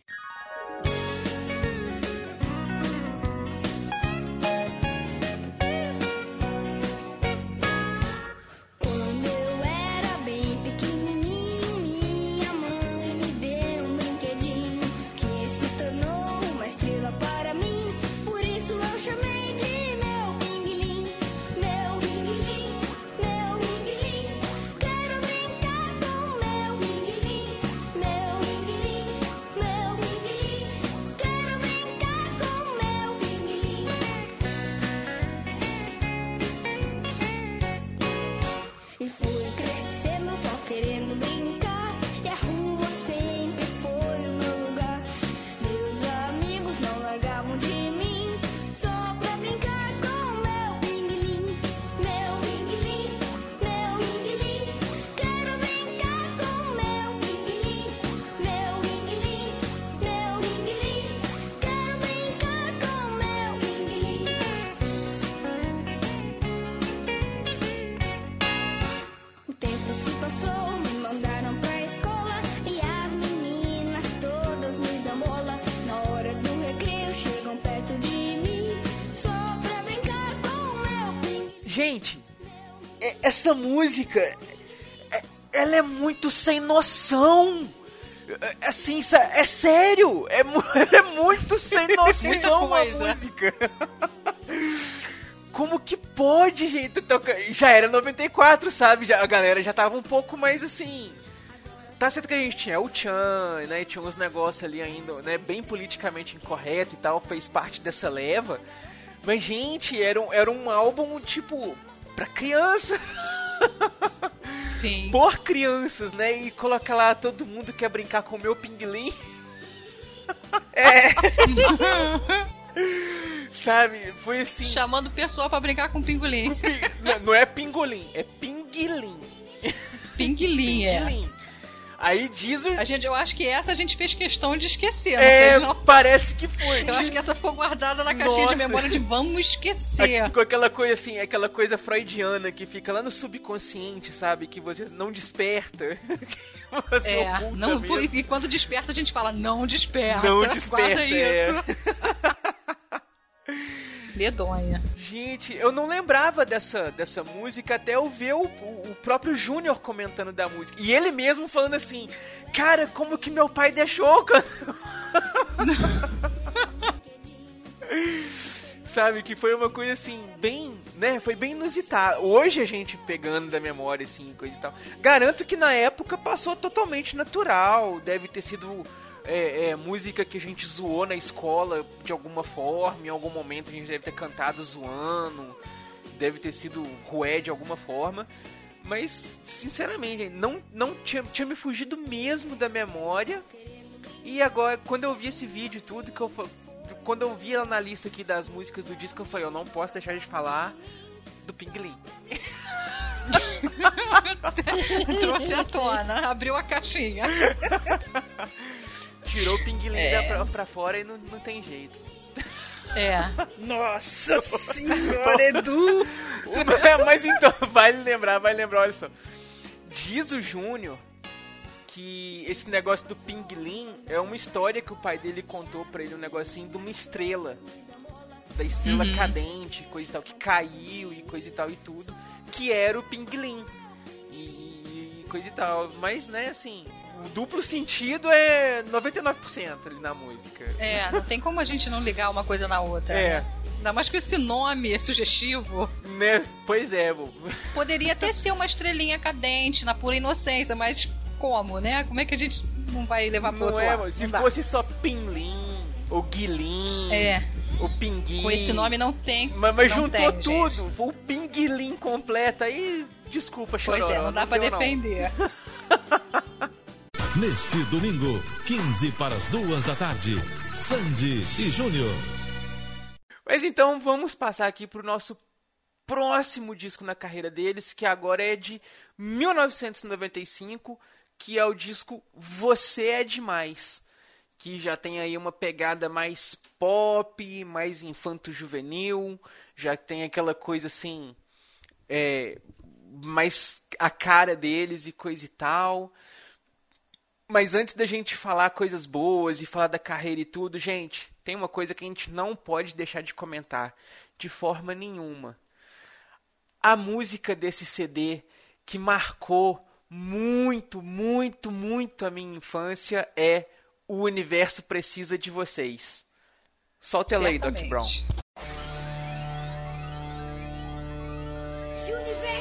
Essa música, é- ela é muito sem noção. É- Assim, sa- é sério, é, é muito sem noção a música. Como que pode, gente? toca- Já era 94, sabe? Já, a galera já tava um pouco mais assim. Tá certo que a gente tinha o Chan, né? Tinha uns negócios ali ainda, né? Bem politicamente incorreto e tal, fez parte dessa leva. Mas, gente, era um, era um álbum, tipo, pra criança. Sim. Por crianças, né? E colocar lá todo mundo quer brincar com o meu pinguim. É, Sabe? Foi assim. Chamando o pessoal pra brincar com o pingolim. pi- não, não é pingolim, é pinguilim. Pinguilim, é. Pinguilim. Aí diz o. A gente, eu acho que essa a gente fez questão de esquecer. É, não parece que foi. Eu acho que essa ficou guardada na caixinha de Nossa. memória de vamos esquecer. Com aquela coisa assim, aquela coisa freudiana que fica lá no subconsciente, sabe? Que você não desperta. você É, não, mesmo. e quando desperta a gente fala, não desperta. Não desperta, é. isso. Medonha. Gente, eu não lembrava dessa, dessa música até eu ver o, o- próprio Júnior comentando da música. E ele mesmo falando assim, cara, como que meu pai deixou? cara?" Sabe, que foi uma coisa assim, bem, né, foi bem inusitada. Hoje a gente pegando da memória, assim, coisa e tal. Garanto que na época passou totalmente natural, deve ter sido é, é, música que a gente zoou na escola de alguma forma, em algum momento a gente deve ter cantado zoando, deve ter sido rué de alguma forma. Mas, sinceramente, não, não tinha, tinha me fugido mesmo da memória. E agora, quando eu vi esse vídeo e tudo, que eu quando eu vi ela na lista aqui das músicas do disco, eu falei, eu não posso deixar de falar do Pinguim. Trouxe à tona, abriu a caixinha. Tirou o Pinguim É. pra, pra fora e não, não tem jeito. É. nossa senhora, Edu! Mas então, vai lembrar, vai lembrar, olha só. Diz o Júnior que esse negócio do Pinguim é uma história que o pai dele contou pra ele, um negocinho de uma estrela. Da estrela Uhum. cadente, coisa e tal, que caiu e coisa e tal e tudo. Que era o Pinguim. E, e coisa e tal. Mas, né, assim, o duplo sentido é 99% ali na música. É, não tem como a gente não ligar uma coisa na outra. É, né? Ainda mais com esse nome sugestivo. né? Pois é, vô. Poderia até ser uma estrelinha cadente, na pura inocência, mas como, né? Como é que a gente não vai levar pro Não outro é, lado? Se Não dá. fosse só Pinlim, ou Guilim, É, o Pinguim. com esse nome não tem. Mas, mas não juntou tem, tudo, gente. o Pinguilim completo. Aí, desculpa, Pois chororó, é, não dá pra deu, não. Neste domingo, 15 para as 2 da tarde, Sandy e Júnior. Mas então vamos passar aqui pro nosso próximo disco na carreira deles, que agora é de 1995, que é o disco Você é Demais. que já tem aí uma pegada mais pop, mais infanto-juvenil, já tem aquela coisa assim, é, mais a cara deles e coisa e tal. Mas antes da gente falar coisas boas e falar da carreira e tudo, gente, tem uma coisa que a gente não pode deixar de comentar de forma nenhuma. A música desse CD que marcou muito, muito, muito a minha infância é O Universo Precisa de Vocês. Solta ela aí, Doc. Brown. Se o universo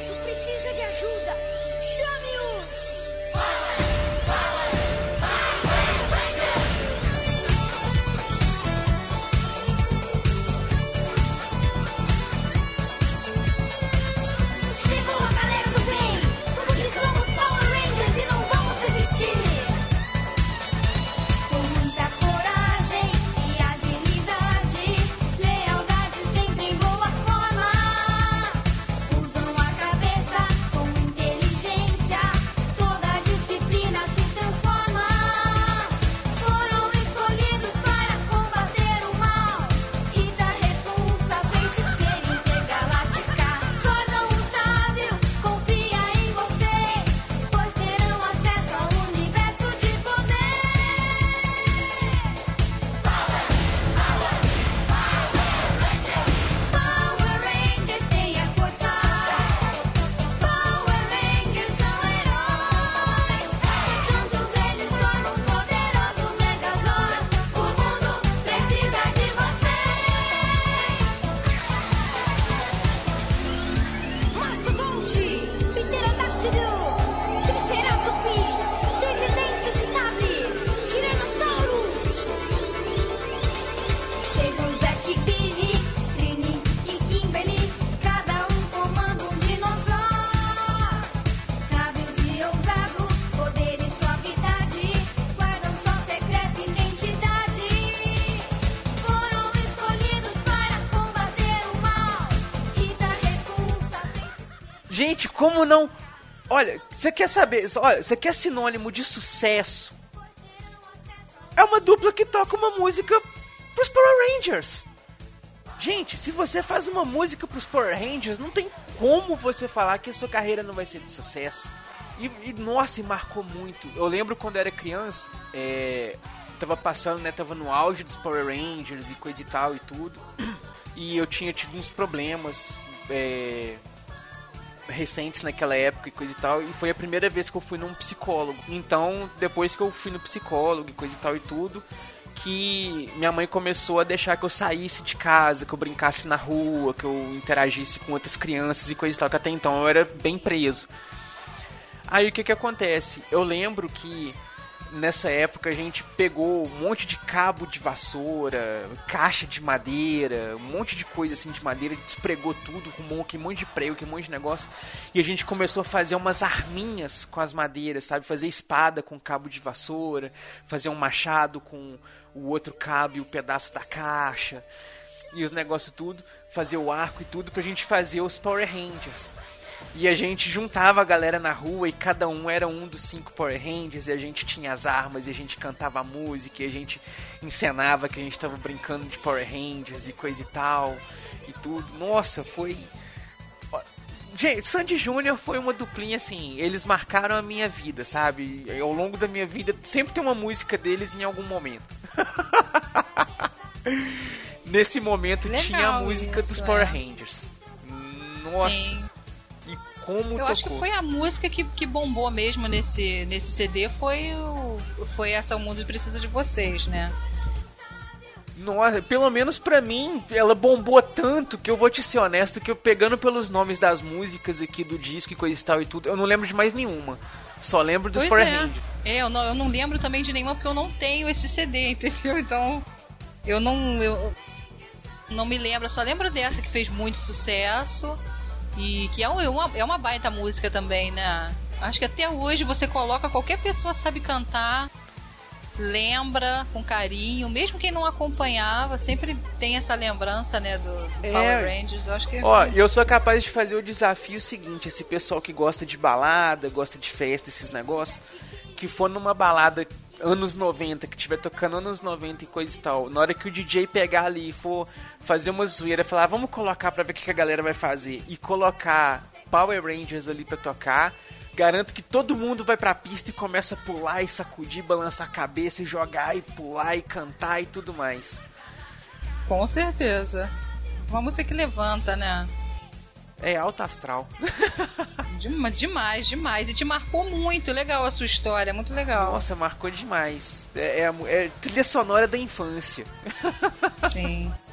você quer saber? Olha, você quer sinônimo de sucesso? É uma dupla que toca uma música pros Power Rangers. Gente, se você faz uma música pros Power Rangers, não tem como você falar que a sua carreira não vai ser de sucesso. E, e, nossa, e marcou muito. Eu lembro quando eu era criança, é, tava passando, né? Tava no auge dos Power Rangers e coisa e tal e tudo. E eu tinha tido uns problemas. É, recentes naquela época e coisa e tal, e foi a primeira vez que eu fui num psicólogo. Então, depois que eu fui no psicólogo e coisa e tal e tudo, que minha mãe começou a deixar que eu saísse de casa, que eu brincasse na rua, que eu interagisse com outras crianças e coisa e tal, que até então eu era bem preso. Aí o que que acontece? Eu lembro que nessa época a gente pegou um monte de cabo de vassoura, caixa de madeira, um monte de coisa assim de madeira, despregou tudo, com um monte de prego, um monte de negócio, e a gente começou a fazer umas arminhas com as madeiras, sabe? Fazer espada com cabo de vassoura, fazer um machado com o outro cabo e o pedaço da caixa, e os negócios tudo, fazer o arco e tudo pra gente fazer os Power Rangers. E a gente juntava a galera na rua e cada um era um dos cinco Power Rangers. E a gente tinha as armas, e a gente cantava a música, e a gente encenava que a gente tava brincando de Power Rangers e coisa e tal. E tudo. Nossa, foi. Gente, Sandy Júnior foi uma duplinha assim. Eles marcaram a minha vida, sabe? Ao longo da minha vida, sempre tem uma música deles em algum momento. Nesse momento Legal tinha a música isso, dos é. Power Rangers. Nossa, Sim. Como Eu tocou. acho que foi a música que, que bombou mesmo nesse, nesse CD, foi, o, foi essa O Mundo Precisa de Vocês, né? Nossa, pelo menos pra mim, ela bombou tanto que eu vou te ser honesto que eu pegando pelos nomes das músicas aqui do disco e coisa e tal e tudo, eu não lembro de mais nenhuma. Só lembro dos Pois Power é. Rangers. É, eu não, eu não lembro também de nenhuma porque eu não tenho esse CD, entendeu? Então, eu não. Eu não me lembro, eu só lembro dessa que fez muito sucesso e que é é uma, é uma baita música também, né? Acho que até hoje você coloca, qualquer pessoa sabe cantar, lembra com carinho, mesmo quem não acompanhava, sempre tem essa lembrança, né, do, do É. Power Rangers. Eu acho que Ó, eu sou capaz de fazer o desafio seguinte: esse pessoal que gosta de balada, gosta de festa, esses negócios, que for numa balada anos 90, que tiver tocando anos 90 e coisa e tal, na hora que o DJ pegar ali e for fazer uma zoeira, falar, "Ah, vamos colocar pra ver o que a galera vai fazer, e colocar Power Rangers ali pra tocar, garanto que todo mundo vai pra pista e começa a pular e sacudir, balançar a cabeça e jogar e pular e cantar e tudo mais. Com certeza. Uma música que levanta, né? É alto astral. Dema- Demais, demais. E te marcou muito. Legal a sua história, muito legal. Nossa, marcou demais. É, é é trilha sonora da infância. Sim.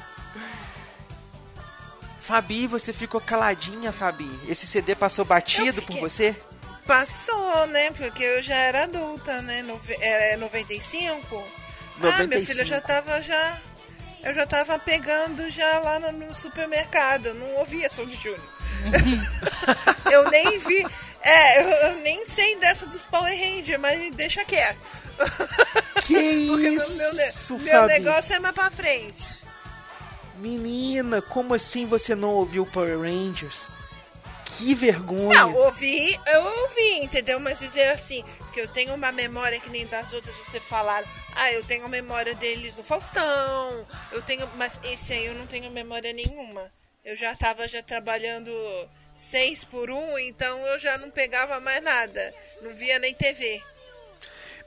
Fabi, você ficou caladinha, Fabi. Esse CD passou batido Eu por fiquei- você? Passou, né? Porque eu já era adulta, né? Nove... É 95? Ah, meu filho, eu já 95. tava já. Eu já tava pegando já lá no, no supermercado. Eu não ouvia Sandy Júnior. eu nem vi. É, eu, eu nem sei dessa dos Power Rangers, mas deixa quieto. Que Porque meu, isso, meu, meu Fabi? negócio é mais pra frente. Menina, como assim você não ouviu Power Rangers? Que vergonha. Não, ouvi, eu ouvi, entendeu? Mas dizer assim, que eu tenho uma memória que nem das outras você falaram. Ah, eu tenho a memória deles no Faustão. Eu tenho, mas esse aí eu não tenho memória nenhuma. Eu já tava já trabalhando seis por um, então eu já não pegava mais nada. Não via nem TV.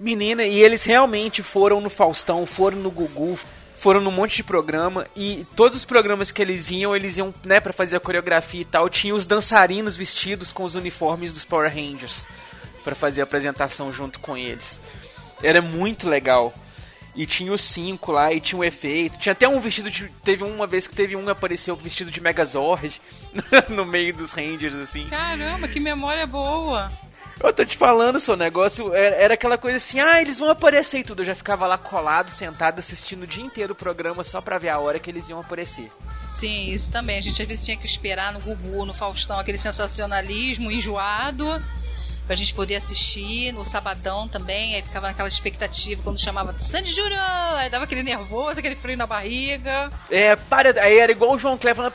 Menina, e eles realmente foram no Faustão, foram no Gugu, foram num monte de programa e todos os programas que eles iam, eles iam, né, para fazer a coreografia e tal, tinha os dançarinos vestidos com os uniformes dos Power Rangers pra fazer a apresentação junto com eles. Era muito legal. E tinha os cinco lá, e tinha um efeito. Tinha até um vestido de. Teve uma vez que teve um que apareceu vestido de Megazord no meio dos Rangers, assim. Caramba, que memória boa. Eu tô te falando, seu negócio era, era aquela coisa assim, ah, eles vão aparecer e tudo. Eu já ficava lá colado, sentado, assistindo o dia inteiro o programa só pra ver a hora que eles iam aparecer. Sim, isso também. A gente às vezes tinha que esperar no Gugu, no Faustão, aquele sensacionalismo enjoado pra gente poder assistir no sabadão também. Aí ficava naquela expectativa quando chamava Sandy Júnior, aí dava aquele nervoso, aquele frio na barriga. É, para, aí era igual o João Cleber falando.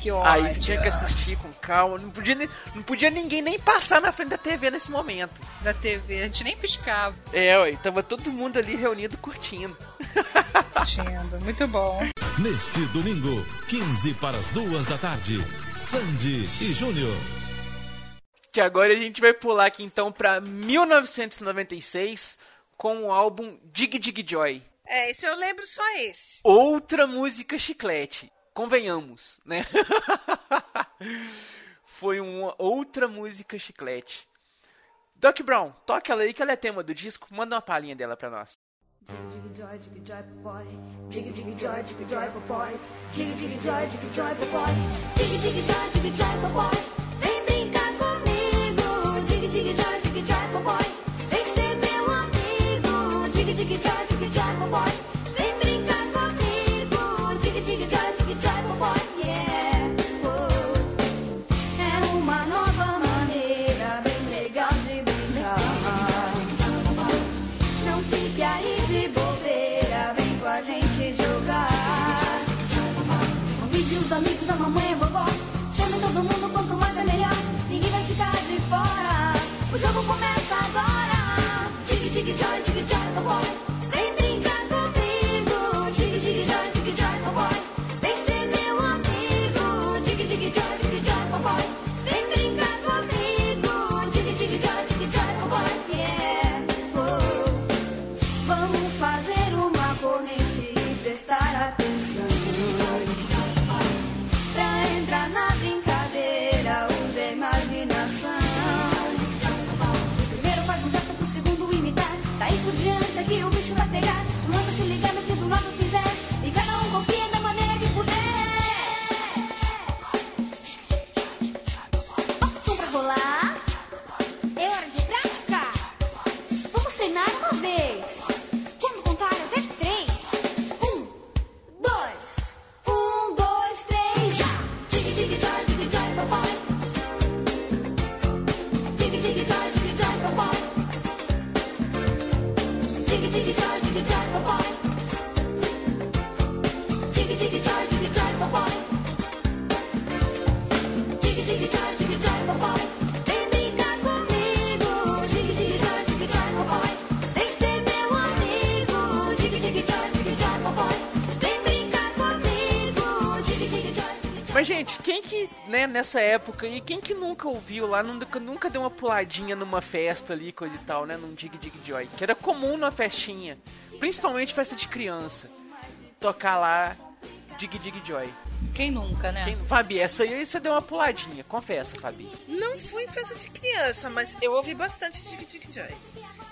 Que ódio. Aí você tinha que assistir com calma, não podia, não podia ninguém nem passar na frente da TV nesse momento. Da TV, a gente nem piscava. É, ué, tava todo mundo ali reunido curtindo. Curtindo, muito bom. Neste domingo, 15 para as 2 da tarde Sandy e Júnior. Que agora a gente vai pular aqui então pra 1996 com o álbum Dig Dig Joy. É, esse eu lembro só esse. Outra música chiclete. Convenhamos, né? Foi uma outra música chiclete. Doc Brown, toca ela aí que ela é tema do disco. Manda uma palhinha dela pra nós. Jiggy joy, jiggy joy, boy. Jiggy jiggy joy, jiggy joy, boy. Jiggy jiggy joy, jiggy joy, boy. Jiggy jiggy joy, jiggy joy, boy. Vem brincar comigo. Jiggy jiggy joy, jiggy joy, boy. Vem ser meu amigo. Jiggy jiggy joy, jiggy joy, boy. you drive the water. Né, nessa época e quem que nunca ouviu lá, nunca, nunca deu uma puladinha numa festa ali, coisa e tal, né, num Dig Dig Joy, que era comum numa festinha, principalmente festa de criança, tocar lá Dig Dig Joy. Quem nunca, né? Quem, Fabi, essa aí você deu uma puladinha, confessa, Fabi. Não fui em festa de criança, mas eu ouvi bastante Dig Dig Joy.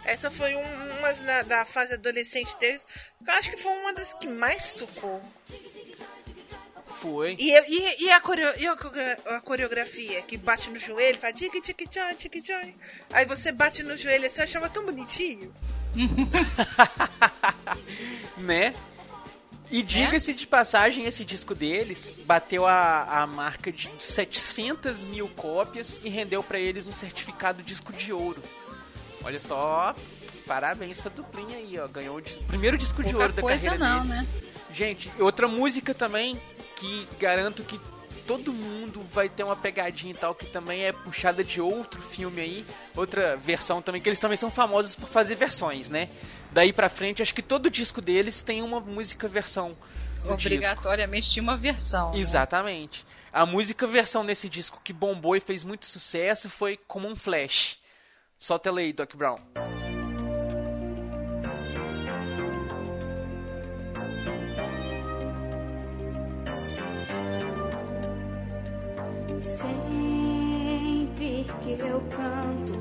Essa foi um- uma na- da fase adolescente deles. Eu acho que foi uma das que mais tocou. Foi. E, e, e a, coreo- e a coreo- a coreografia que bate no joelho, faz tic tic joy, tic joy. Aí você bate no joelho, você achava tão bonitinho. né? E diga-se de passagem, esse disco deles bateu a, a marca de 700 mil cópias e rendeu pra eles um certificado disco de ouro. Olha só, parabéns pra duplinha aí, ó. Ganhou o dis- primeiro disco de Pouca ouro da carreira não, deles. né? Gente, outra música também que garanto que todo mundo vai ter uma pegadinha e tal, que também é puxada de outro filme aí, outra versão também, que eles também são famosos por fazer versões, né? Daí pra frente, acho que todo disco deles tem uma música versão. Obrigatoriamente tinha uma versão. né? Exatamente. A música versão nesse disco que bombou e fez muito sucesso foi como um flash. Solta ela aí, Doc Brown. Eu canto,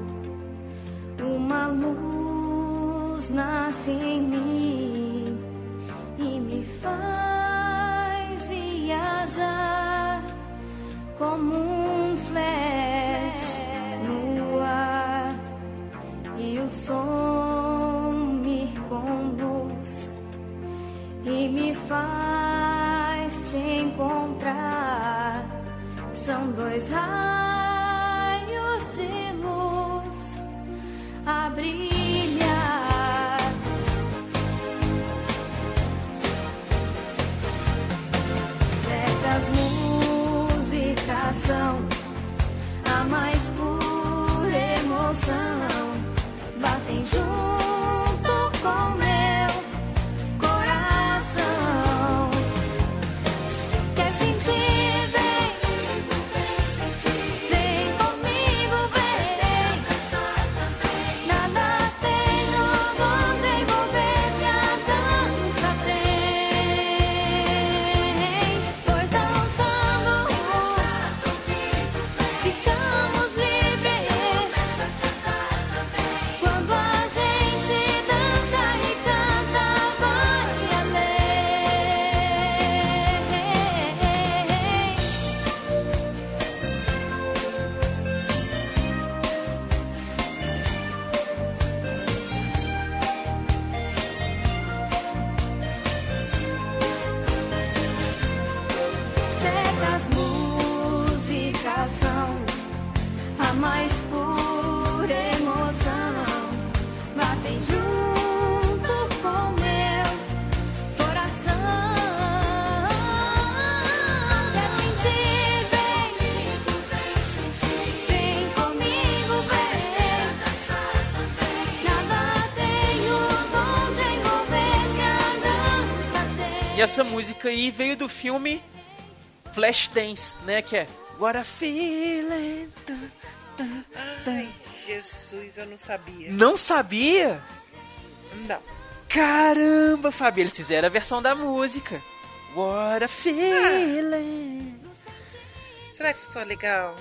uma luz nasce em mim e me faz viajar como um flash no ar e o som me conduz e me faz te encontrar. São dois raios a brilhar. Certas músicas são a mais pura emoção. Batem junto essa música aí veio do filme Flashdance, né? Que é What a Feeling. Tum, tum. Ai, Jesus, eu não sabia. Não sabia? Não. Caramba, Fabi, eles fizeram a versão da música. What a Feeling. Será que ficou legal?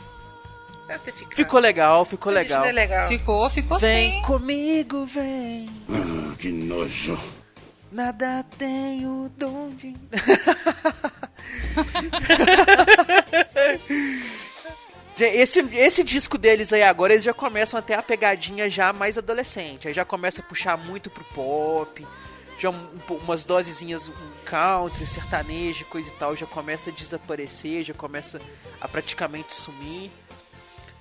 Deve ter ficado. Ficou legal, ficou legal. é legal. Ficou, ficou Vem sim. comigo, vem. Que nojo. Nada tem o dom de. Esse, esse disco deles aí agora, eles já começam a ter a pegadinha já mais adolescente. Aí já começa a puxar muito pro pop. Já um- umas dosezinhas, um country, sertanejo, coisa e tal, já começa a desaparecer, já começa a praticamente sumir.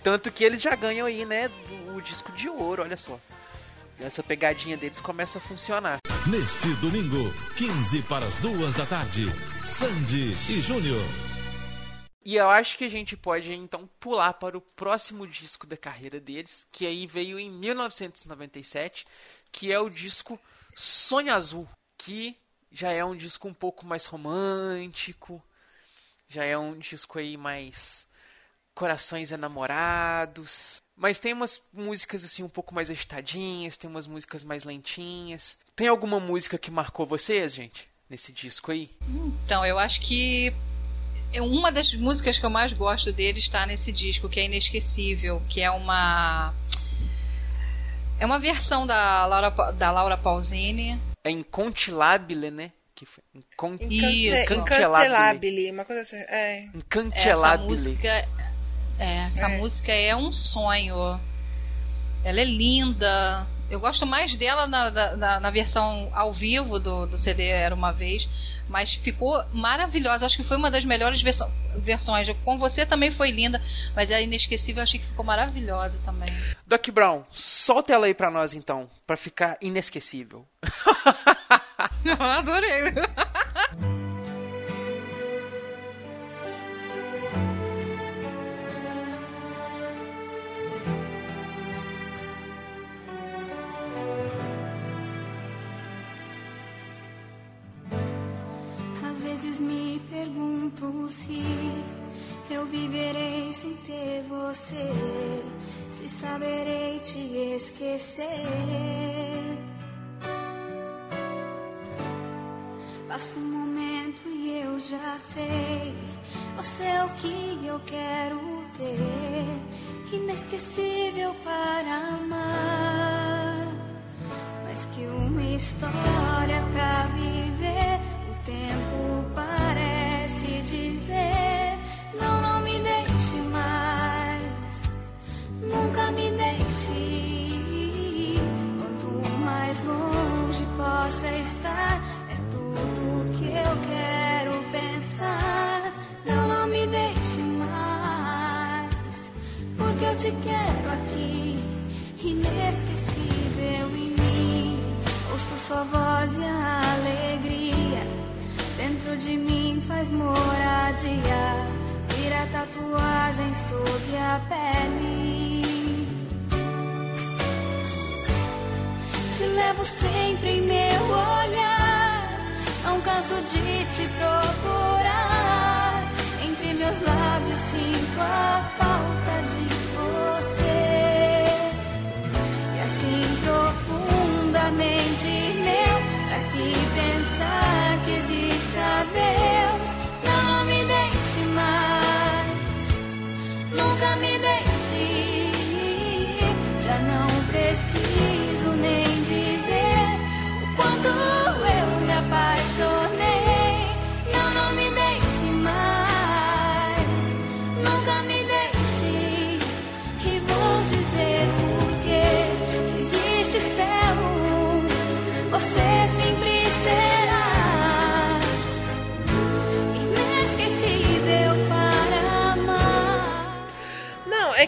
Tanto que eles já ganham aí, né, o disco de ouro, olha só. Essa pegadinha deles começa a funcionar. Neste domingo, 15 para as duas da tarde, Sandy e Júnior. E eu acho que a gente pode então pular para o próximo disco da carreira deles, que aí veio em 1997, que é o disco Sonho Azul, que já é um disco um pouco mais romântico, Já é um disco aí mais corações enamorados. Mas tem umas músicas assim um pouco mais agitadinhas, tem umas músicas mais lentinhas. Tem alguma música que marcou vocês, gente, nesse disco aí? Então, eu acho que é uma das músicas que eu mais gosto dele está nesse disco, que é Inesquecível, que é uma é uma versão da Laura, da Laura Pausini. É Incontilabile, né? Que foi Incon... Isso. Incantelabile, uma coisa assim. É. Essa Incantelabile. música, é, essa É. música é um sonho. Ela é linda. Eu gosto mais dela na, na- na- versão ao vivo do, do CD Era Uma Vez, mas ficou maravilhosa. Acho que foi uma das melhores versões. Com você também foi linda, mas a Inesquecível eu achei que ficou maravilhosa também. Doc Brown, solta ela aí pra nós então, pra ficar inesquecível. Adorei. vezes me pergunto se eu viverei sem ter você, se saberei te esquecer. Passa um momento e eu já sei, você é o que eu quero ter, inesquecível para amar mais que uma história pra viver. O tempo parece dizer: Não, não me deixe mais, nunca me deixe. Quanto mais longe possa estar, é tudo que eu quero pensar. Não, não me deixe mais, porque eu te quero aqui, inesquecível em mim. Ouço sua voz e a alegria dentro de mim faz moradia. Vira tatuagem sobre a pele. Te levo sempre em meu olhar. Não canso de te procurar. Entre meus lábios sinto a falta de você. E assim profundamente meu, pra que pensar que existe a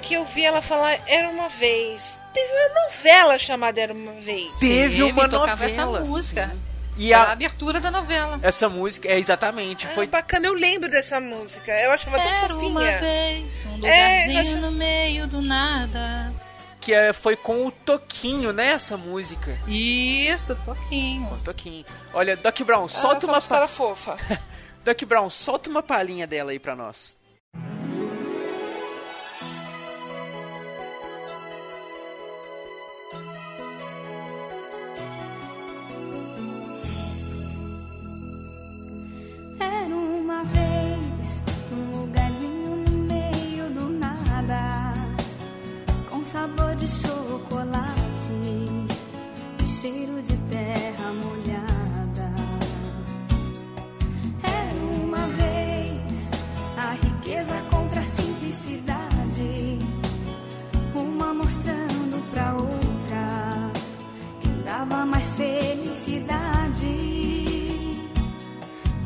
que eu vi ela falar Era Uma Vez. Teve uma novela chamada Era Uma Vez. Teve uma novela. essa música. sim. E a a, abertura da novela. essa música, é exatamente, Ah, foi bacana, eu lembro dessa música. Eu achava tão Era uma vez um É, lugarzinho acho- no meio do nada. que é, foi com o Toquinho, né, essa música. Isso, pouquinho. Com o Toquinho. Olha, Doc Brown, Ah, solta essa uma pa... fofa. Doc Brown, solta uma palhinha dela aí pra nós. Era uma vez um lugarzinho no meio do nada, com sabor de chocolate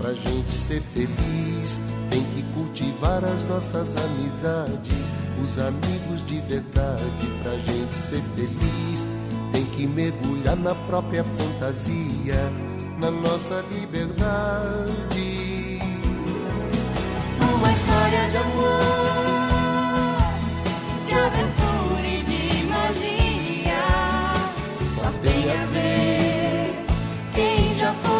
Pra gente ser feliz, tem que cultivar as nossas amizades, os amigos de verdade. Pra gente ser feliz, tem que mergulhar na própria fantasia, na nossa liberdade. Uma história de amor, de aventura e de magia. Só tem a ver quem já foi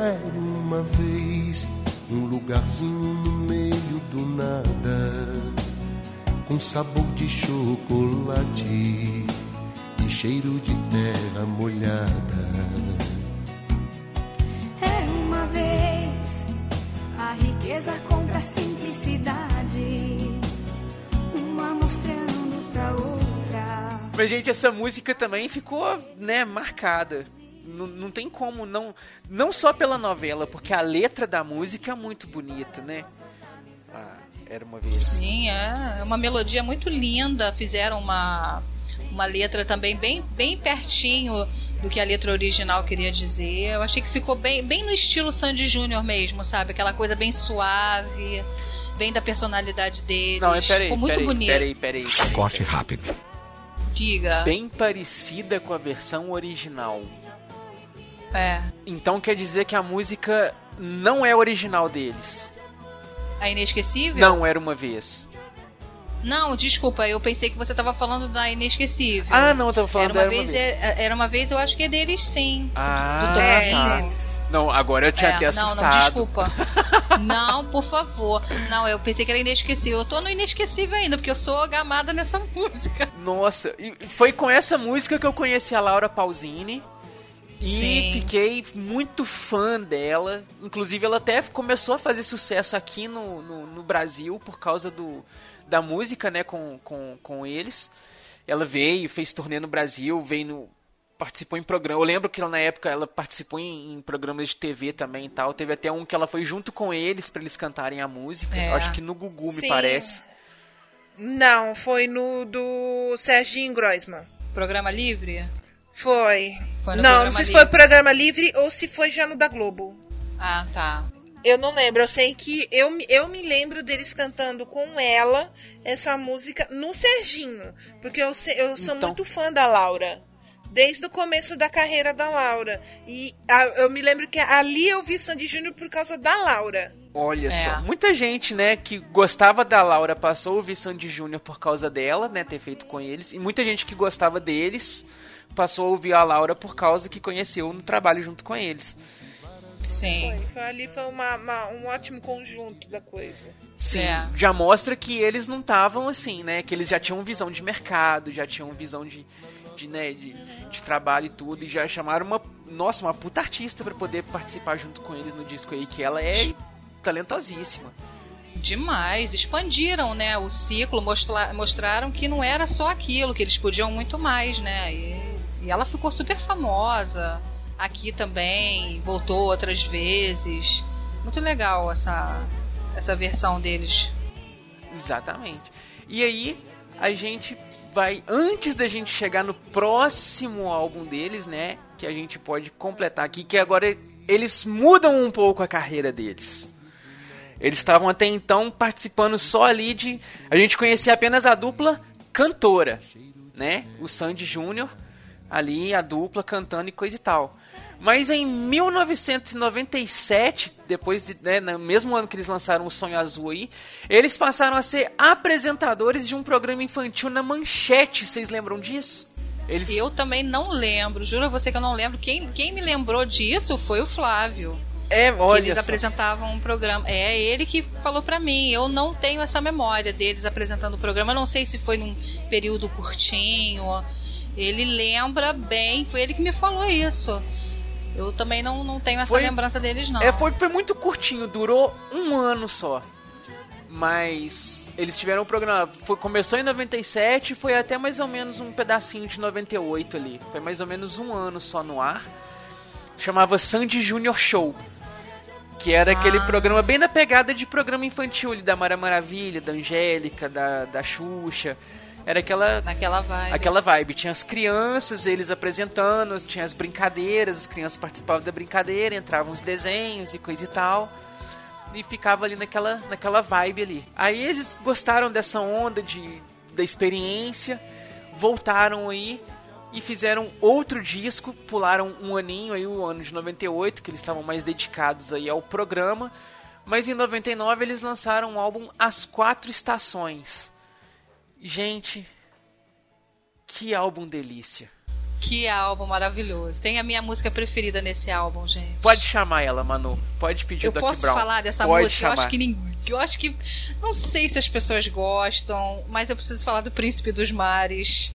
Era uma vez um lugarzinho no meio do nada, com sabor de chocolate e cheiro de terra molhada. Era uma vez a riqueza contra a simplicidade, uma mostrando pra outra. Mas, gente, essa música também ficou, né, marcada. Não, não tem como não. Não só pela novela, porque a letra da música é muito bonita, né? Ah, era uma vez. Sim, é é uma melodia muito linda. Fizeram uma, uma letra também bem, bem pertinho do que a letra original queria dizer. Eu achei que ficou bem, bem no estilo Sandy Júnior mesmo, sabe? Aquela coisa bem suave, bem da personalidade deles. Não, é peraí, ficou muito peraí, bonito. peraí, peraí, peraí. Corte rápido. Diga. Bem parecida com a versão original. É. Então quer dizer que a música não é original deles. A Inesquecível? Não era uma vez. Não, desculpa, eu pensei que você tava falando da Inesquecível. Ah, não, eu tava falando era uma, era uma vez, vez. é- Era uma vez, eu acho que é deles sim. Ah, do É, tá. Não, agora eu tinha É, até não, não, assustado. desculpa. não, por favor. Não, eu pensei que era inesquecível. Eu tô no inesquecível ainda, porque eu sou gamada nessa música. Nossa, e foi com essa música que eu conheci a Laura Pausini. E Sim. fiquei muito fã dela. Inclusive, ela até começou a fazer sucesso aqui no, no, no Brasil por causa do, da música, né, com, com, com eles. Ela veio, fez turnê no Brasil, veio no, participou em programa. Eu lembro que ela, na época ela participou em, em programas de TV também e tal. Teve até um que ela foi junto com eles pra eles cantarem a música. É. Acho que no Gugu, me Sim. parece. Não, foi no do Serginho Groisman. Programa livre? Foi. Foi no não, Programa não sei se Livre. foi programa livre ou se foi já no da Globo. Ah, tá. Eu não lembro, eu sei que eu, me- eu me lembro deles cantando com ela essa música no Serginho. Porque eu, eu sou Então- muito fã da Laura. Desde o começo da carreira da Laura. E a- eu me lembro que ali eu vi Sandy Júnior por causa da Laura. Olha É. só, muita gente, né, que gostava da Laura passou a ouvir Sandy Júnior por causa dela, né, ter feito com eles. E muita gente que gostava deles passou a ouvir a Laura por causa que conheceu no trabalho junto com eles. Sim. Foi, foi ali foi uma- uma- um ótimo conjunto da coisa. Sim, É. já mostra que eles não estavam assim, né, que eles já tinham visão de mercado, já tinham visão de, de, né, de, de trabalho e tudo, e já chamaram uma, nossa, uma puta artista pra poder participar junto com eles no disco aí, que ela é talentosíssima. Demais. Expandiram, né, o ciclo, mostra- mostraram que não era só aquilo, que eles podiam muito mais, né? E, e ela ficou super famosa aqui também, voltou outras vezes. Muito legal essa, essa versão deles. Exatamente. E aí, a gente vai. Antes da gente chegar no próximo álbum deles, né? Que a gente pode completar aqui, que agora eles mudam um pouco a carreira deles. Eles estavam até então participando só ali de. A gente conhecia apenas a dupla cantora, né? O Sandy Júnior, ali a dupla cantando e coisa e tal. Mas em 1997, depois de, né, no mesmo ano que eles lançaram o Sonho Azul aí, eles passaram a ser apresentadores de um programa infantil na Manchete. Vocês lembram disso? Eles Eu também não lembro, juro a você que eu não lembro. Quem, quem me lembrou disso foi o Flávio. é, olha eles só. apresentavam um programa. É ele que falou pra mim. Eu não tenho essa memória deles apresentando o programa. Eu não sei se foi num período curtinho. Ele lembra bem. Foi ele que me falou isso. Eu também não, não tenho essa Foi- lembrança deles, não. É, foi, foi muito curtinho, durou um ano só. Mas eles tiveram um programa. Foi, começou em 97 e foi até mais ou menos um pedacinho de 98 ali. Foi mais ou menos um ano só no ar. Chamava Sandy Junior Show. Que era aquele Ah. programa bem na pegada de programa infantil ali, da Mara Maravilha, da Angélica, da, da Xuxa. Era aquela Naquela vibe. aquela vibe. Tinha as crianças, eles apresentando, tinha as brincadeiras, as crianças participavam da brincadeira, entravam os desenhos e coisa e tal. E ficava ali naquela, naquela vibe ali. Aí eles gostaram dessa onda de, da experiência, voltaram aí e fizeram outro disco, pularam um aninho aí, o ano de 98, que eles estavam mais dedicados aí ao programa. Mas em 99 eles lançaram o álbum As Quatro Estações. Gente, que álbum delícia. Que álbum maravilhoso. Tem a minha música preferida nesse álbum, gente. Pode chamar ela, Manu. Pode pedir Eu o Doc posso Brown. falar dessa Pode música? Eu chamar. acho que ninguém. Eu acho que. Não sei se as pessoas gostam, mas eu preciso falar do Príncipe dos Mares.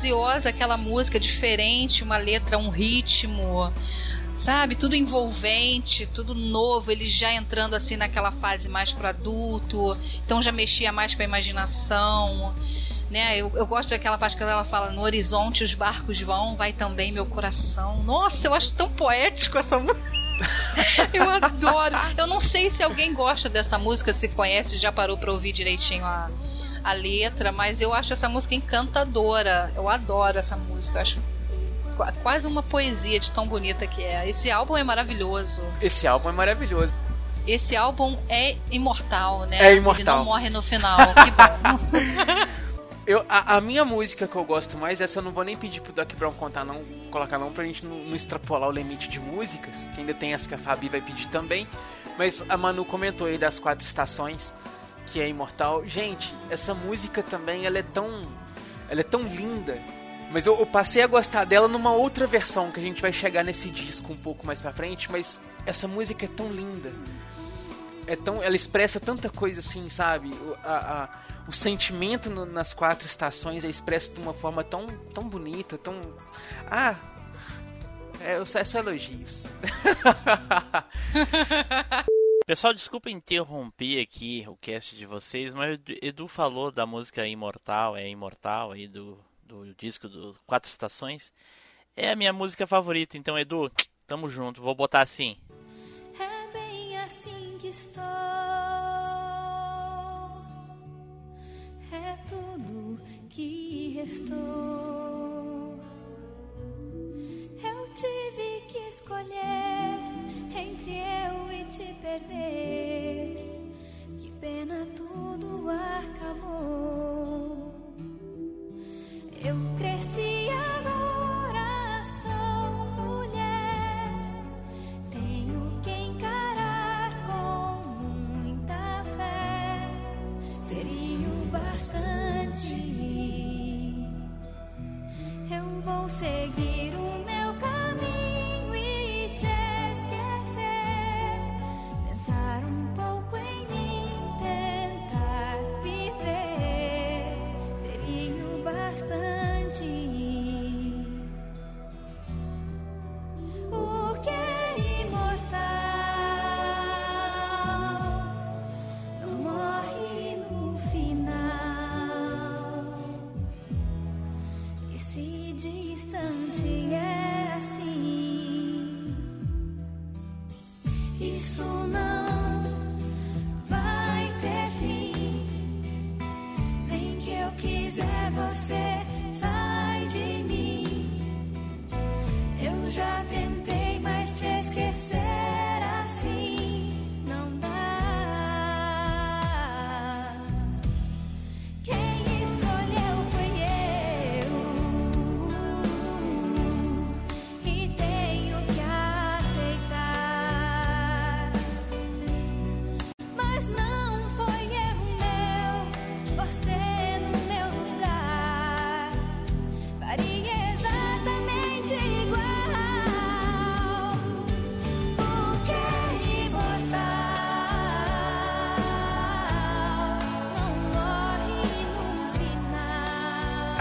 Fantasiosa aquela música, diferente, uma letra, um ritmo, sabe? Tudo envolvente, tudo novo, ele já entrando assim naquela fase mais pro adulto, então já mexia mais com a imaginação. Né? Eu, eu gosto daquela parte que ela fala: No horizonte os barcos vão, vai também meu coração. Nossa, eu acho tão poético essa música. Eu adoro. Eu não sei se alguém gosta dessa música, se conhece, já parou pra ouvir direitinho a, a letra, mas eu acho essa música encantadora. Eu adoro essa música. Eu acho qua- quase uma poesia de tão bonita que é. Esse álbum é maravilhoso. Esse álbum é maravilhoso. Esse álbum é imortal, né? É imortal. Ele não morre no final. Que bom. Eu, a, a minha música que eu gosto mais, essa eu não vou nem pedir pro Doc Brown contar, não, colocar não, pra gente não, não extrapolar o limite de músicas, que ainda tem as que a Fabi vai pedir também. Mas a Manu comentou aí das quatro estações, que é imortal. Gente, essa música também, ela é tão. Ela é tão linda. Mas eu, eu passei a gostar dela numa outra versão, que a gente vai chegar nesse disco um pouco mais pra frente, mas essa música é tão linda. É tão, ela expressa tanta coisa assim, sabe? O, a, a- o sentimento no- nas quatro estações é expresso de uma forma tão, tão bonita, tão. Ah! É, eu só, é só elogios. Pessoal, desculpa interromper aqui o cast de vocês, mas Edu falou da música Imortal, é Imortal aí do, do disco do Quatro Estações. É a minha música favorita, então Edu, tamo junto, vou botar assim. É bem assim que estou. É tudo que restou. Eu tive que escolher entre eu e te perder. Que pena tudo acabou. Eu cresci agora, sou mulher. Tenho que encarar com muita fé. Seria o bastante. Eu vou seguir o meu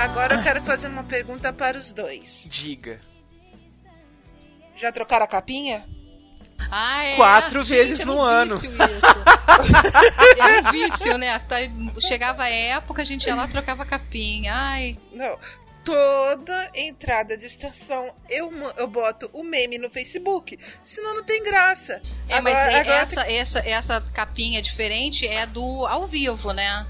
Agora eu quero fazer uma pergunta para os dois. Diga. Já trocaram a capinha? Ah, é. Quatro Gente, vezes um no ano. vício isso. Era um vício, né? Tá- Chegava a época, a gente ia lá trocava capinha. Ai, Não. Toda entrada de estação eu, eu boto o meme no Facebook. Senão não tem graça. É, mas Agora- é- agora essa, essa, essa capinha diferente é do ao vivo, né?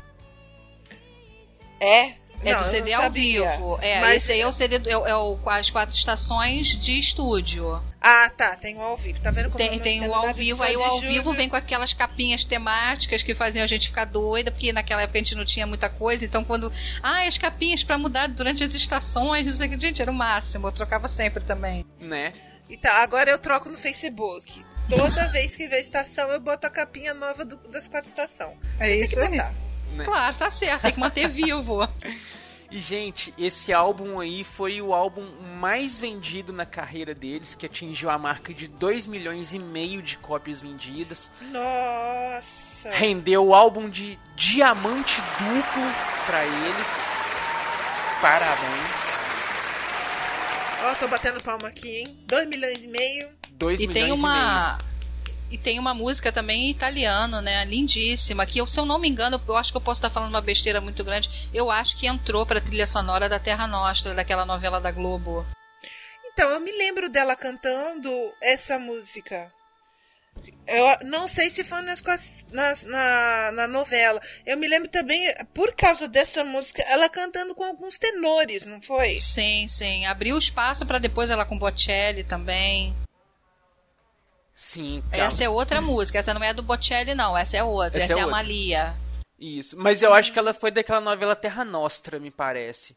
É? É Não, do CD ao vivo. É, Mas- esse aí é o CD, do- é, o- é o, com as quatro estações de estúdio. Ah, tá. Tem o ao vivo. Tá vendo como Tem, tem o ao vivo, aí o ao vivo vem com aquelas capinhas temáticas que faziam a gente ficar doida, porque naquela época a gente não tinha muita coisa, então quando. Ah, as capinhas pra mudar durante as estações, não sei o que, gente, era o máximo, eu trocava sempre também. Né? E tá, agora eu troco no Facebook. Toda vez que vê a estação, eu boto a capinha nova do- das quatro estações. É Tem isso que aí. botar. Né? Claro, tá certo, tem que manter vivo. E, gente, esse álbum aí foi o álbum mais vendido na carreira deles, que atingiu a marca de 2 milhões e meio de cópias vendidas. Nossa. Rendeu o álbum de diamante duplo pra eles. Parabéns. Ó, tô batendo palma aqui, hein? 2 milhões e meio. 2 E milhões tem e meio. E tem uma música também em italiano, né? Lindíssima. Que eu, se eu não me engano, eu acho que eu posso estar falando uma besteira muito grande. Eu acho que entrou pra trilha sonora da Terra Nostra, daquela novela da Globo. Então, eu me lembro dela cantando essa música. Eu não sei se foi nas, nas- na, na novela. Eu me lembro também, por causa dessa música, ela cantando com alguns tenores, não foi? Sim, sim. Abriu espaço pra depois ela com Bocelli também. Sim, calma. Essa é outra música. Essa não é do Bocelli, não. Essa é outra. Essa Essa, é é, a outra. Malia. Isso. Mas eu acho que ela foi daquela novela Terra Nostra, me parece.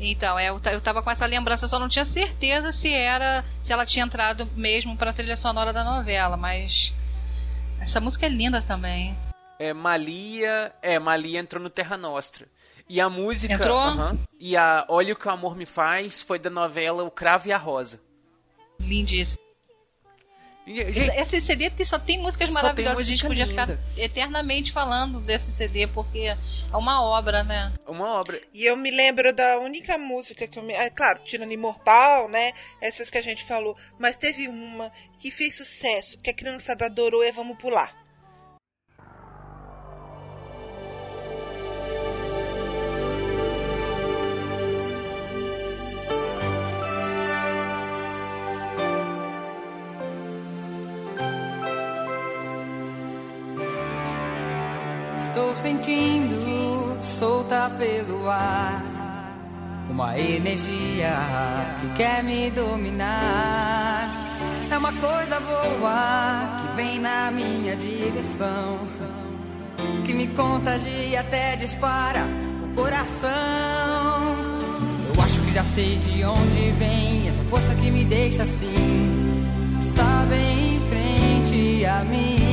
Então, é, eu, eu tava com essa lembrança, só não tinha certeza se era. se ela tinha entrado mesmo pra trilha sonora da novela, mas. Essa música é linda também. É, Malia. É, Malia entrou no Terra Nostra. E a música. Entrou? aham, e a Olha o que o Amor Me Faz foi da novela O Cravo e a Rosa. Lindíssimo. Esse, gente, esse CD só tem músicas Só tem maravilhosas. a gente música podia linda. ficar eternamente falando desse CD, porque é uma obra, né? uma obra. E eu me lembro da única música que eu me. É claro, tirando Imortal, né? Essas que a gente falou. Mas teve uma que fez sucesso, que a criançada adorou é Vamos Pular. Estou sentindo solta pelo ar uma energia que quer me dominar. É uma coisa boa que vem na minha direção, que me contagia até dispara o coração. Eu acho que já sei de onde vem essa força que me deixa assim. Está bem em frente a mim.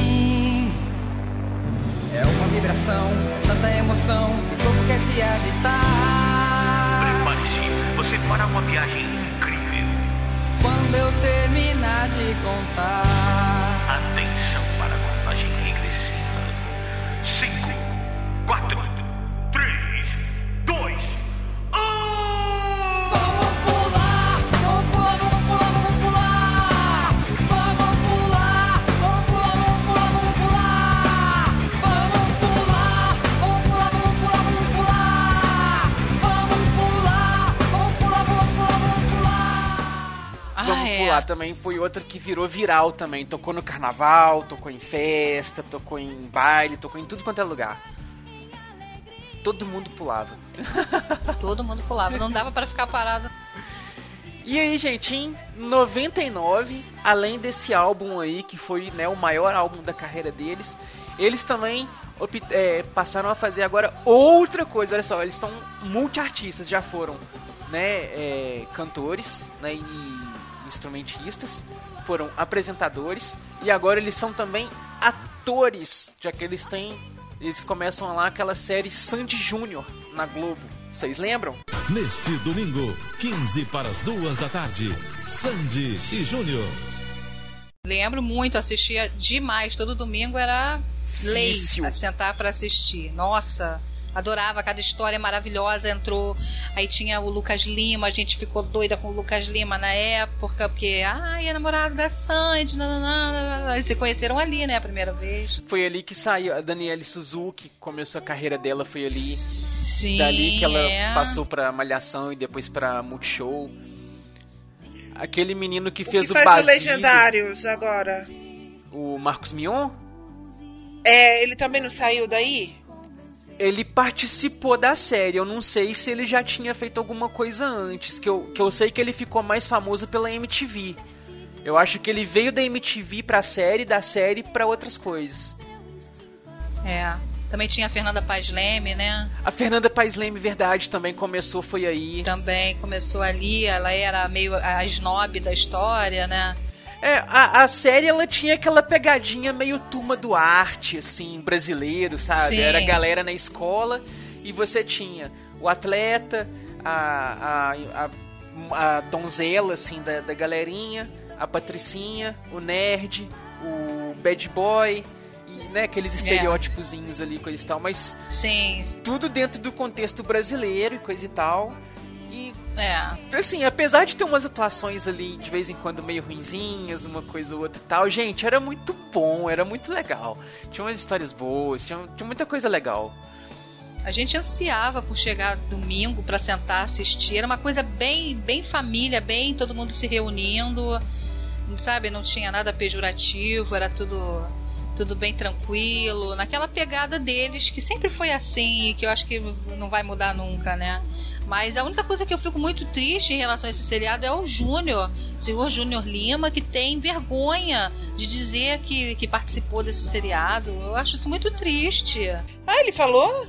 Vibração, tanta emoção que o corpo quer se agitar. Prepare-se, você fará uma viagem incrível. Quando eu terminar de contar, Pular também foi outra que virou viral também. Tocou no carnaval, tocou em festa, tocou em baile, tocou em tudo quanto é lugar. Todo mundo pulava. Todo mundo pulava. Não dava pra ficar parado. E aí, gente, em 99, além desse álbum aí, que foi né, o maior álbum da carreira deles, eles também é, passaram a fazer agora outra coisa. Olha só, eles são multiartistas, já foram né, é, cantores né, e instrumentistas, foram apresentadores e agora eles são também atores, já que eles têm. Eles começam lá aquela série Sandy Júnior na Globo. Vocês lembram? Neste domingo, 15 para as duas da tarde, Sandy e Júnior. Lembro muito, assistia demais. Todo domingo era lei sentar pra assistir. Nossa, Adorava, cada história maravilhosa entrou. Aí tinha o Lucas Lima, a gente ficou doida com o Lucas Lima na época, porque, ai, é namorado da Sandy, nananana. E se conheceram ali, né, a primeira vez. Foi ali que saiu a Daniele Suzuki, começou a carreira dela, foi ali. Sim, Dali que ela é. passou pra Malhação e depois pra Multishow. Aquele menino que O fez que o, faz o Legendários agora? o Marcos Mion, É, ele também não saiu daí? Ele participou da série. Eu não sei se ele já tinha feito alguma coisa antes. Que eu, que eu sei que ele ficou mais famoso pela MTV. Eu acho que ele veio da MTV pra série, da série pra outras coisas. É. Também tinha a Fernanda Paz Leme, né? A Fernanda Paes Leme, verdade, também começou, foi aí. Também começou ali, ela era meio a snob da história, né? É, a, a série ela tinha aquela pegadinha meio turma do arte, assim, brasileiro, sabe? Sim. Era a galera na escola e você tinha o atleta, a, a, a, a donzela, assim, da, da galerinha, a patricinha, o nerd, o bad boy, e, né, aqueles estereótipozinhos ali, coisa e tal, mas Sim, tudo dentro do contexto brasileiro e coisa e tal. E é. Assim, apesar de ter umas atuações ali de vez em quando meio ruinzinhas, uma coisa ou outra e tal, gente, era muito bom, era muito legal. Tinha umas histórias boas, tinha, tinha muita coisa legal. A gente ansiava por chegar domingo pra sentar assistir. Era uma coisa bem, bem família, bem todo mundo se reunindo, sabe? Não tinha nada pejorativo, era tudo tudo bem tranquilo, naquela pegada deles que sempre foi assim e que eu acho que não vai mudar nunca, né? Mas a única coisa que eu fico muito triste em relação a esse seriado é o Júnior, o senhor Júnior Lima, que tem vergonha de dizer que, que participou desse seriado. Eu acho isso muito triste. Ah, ele falou?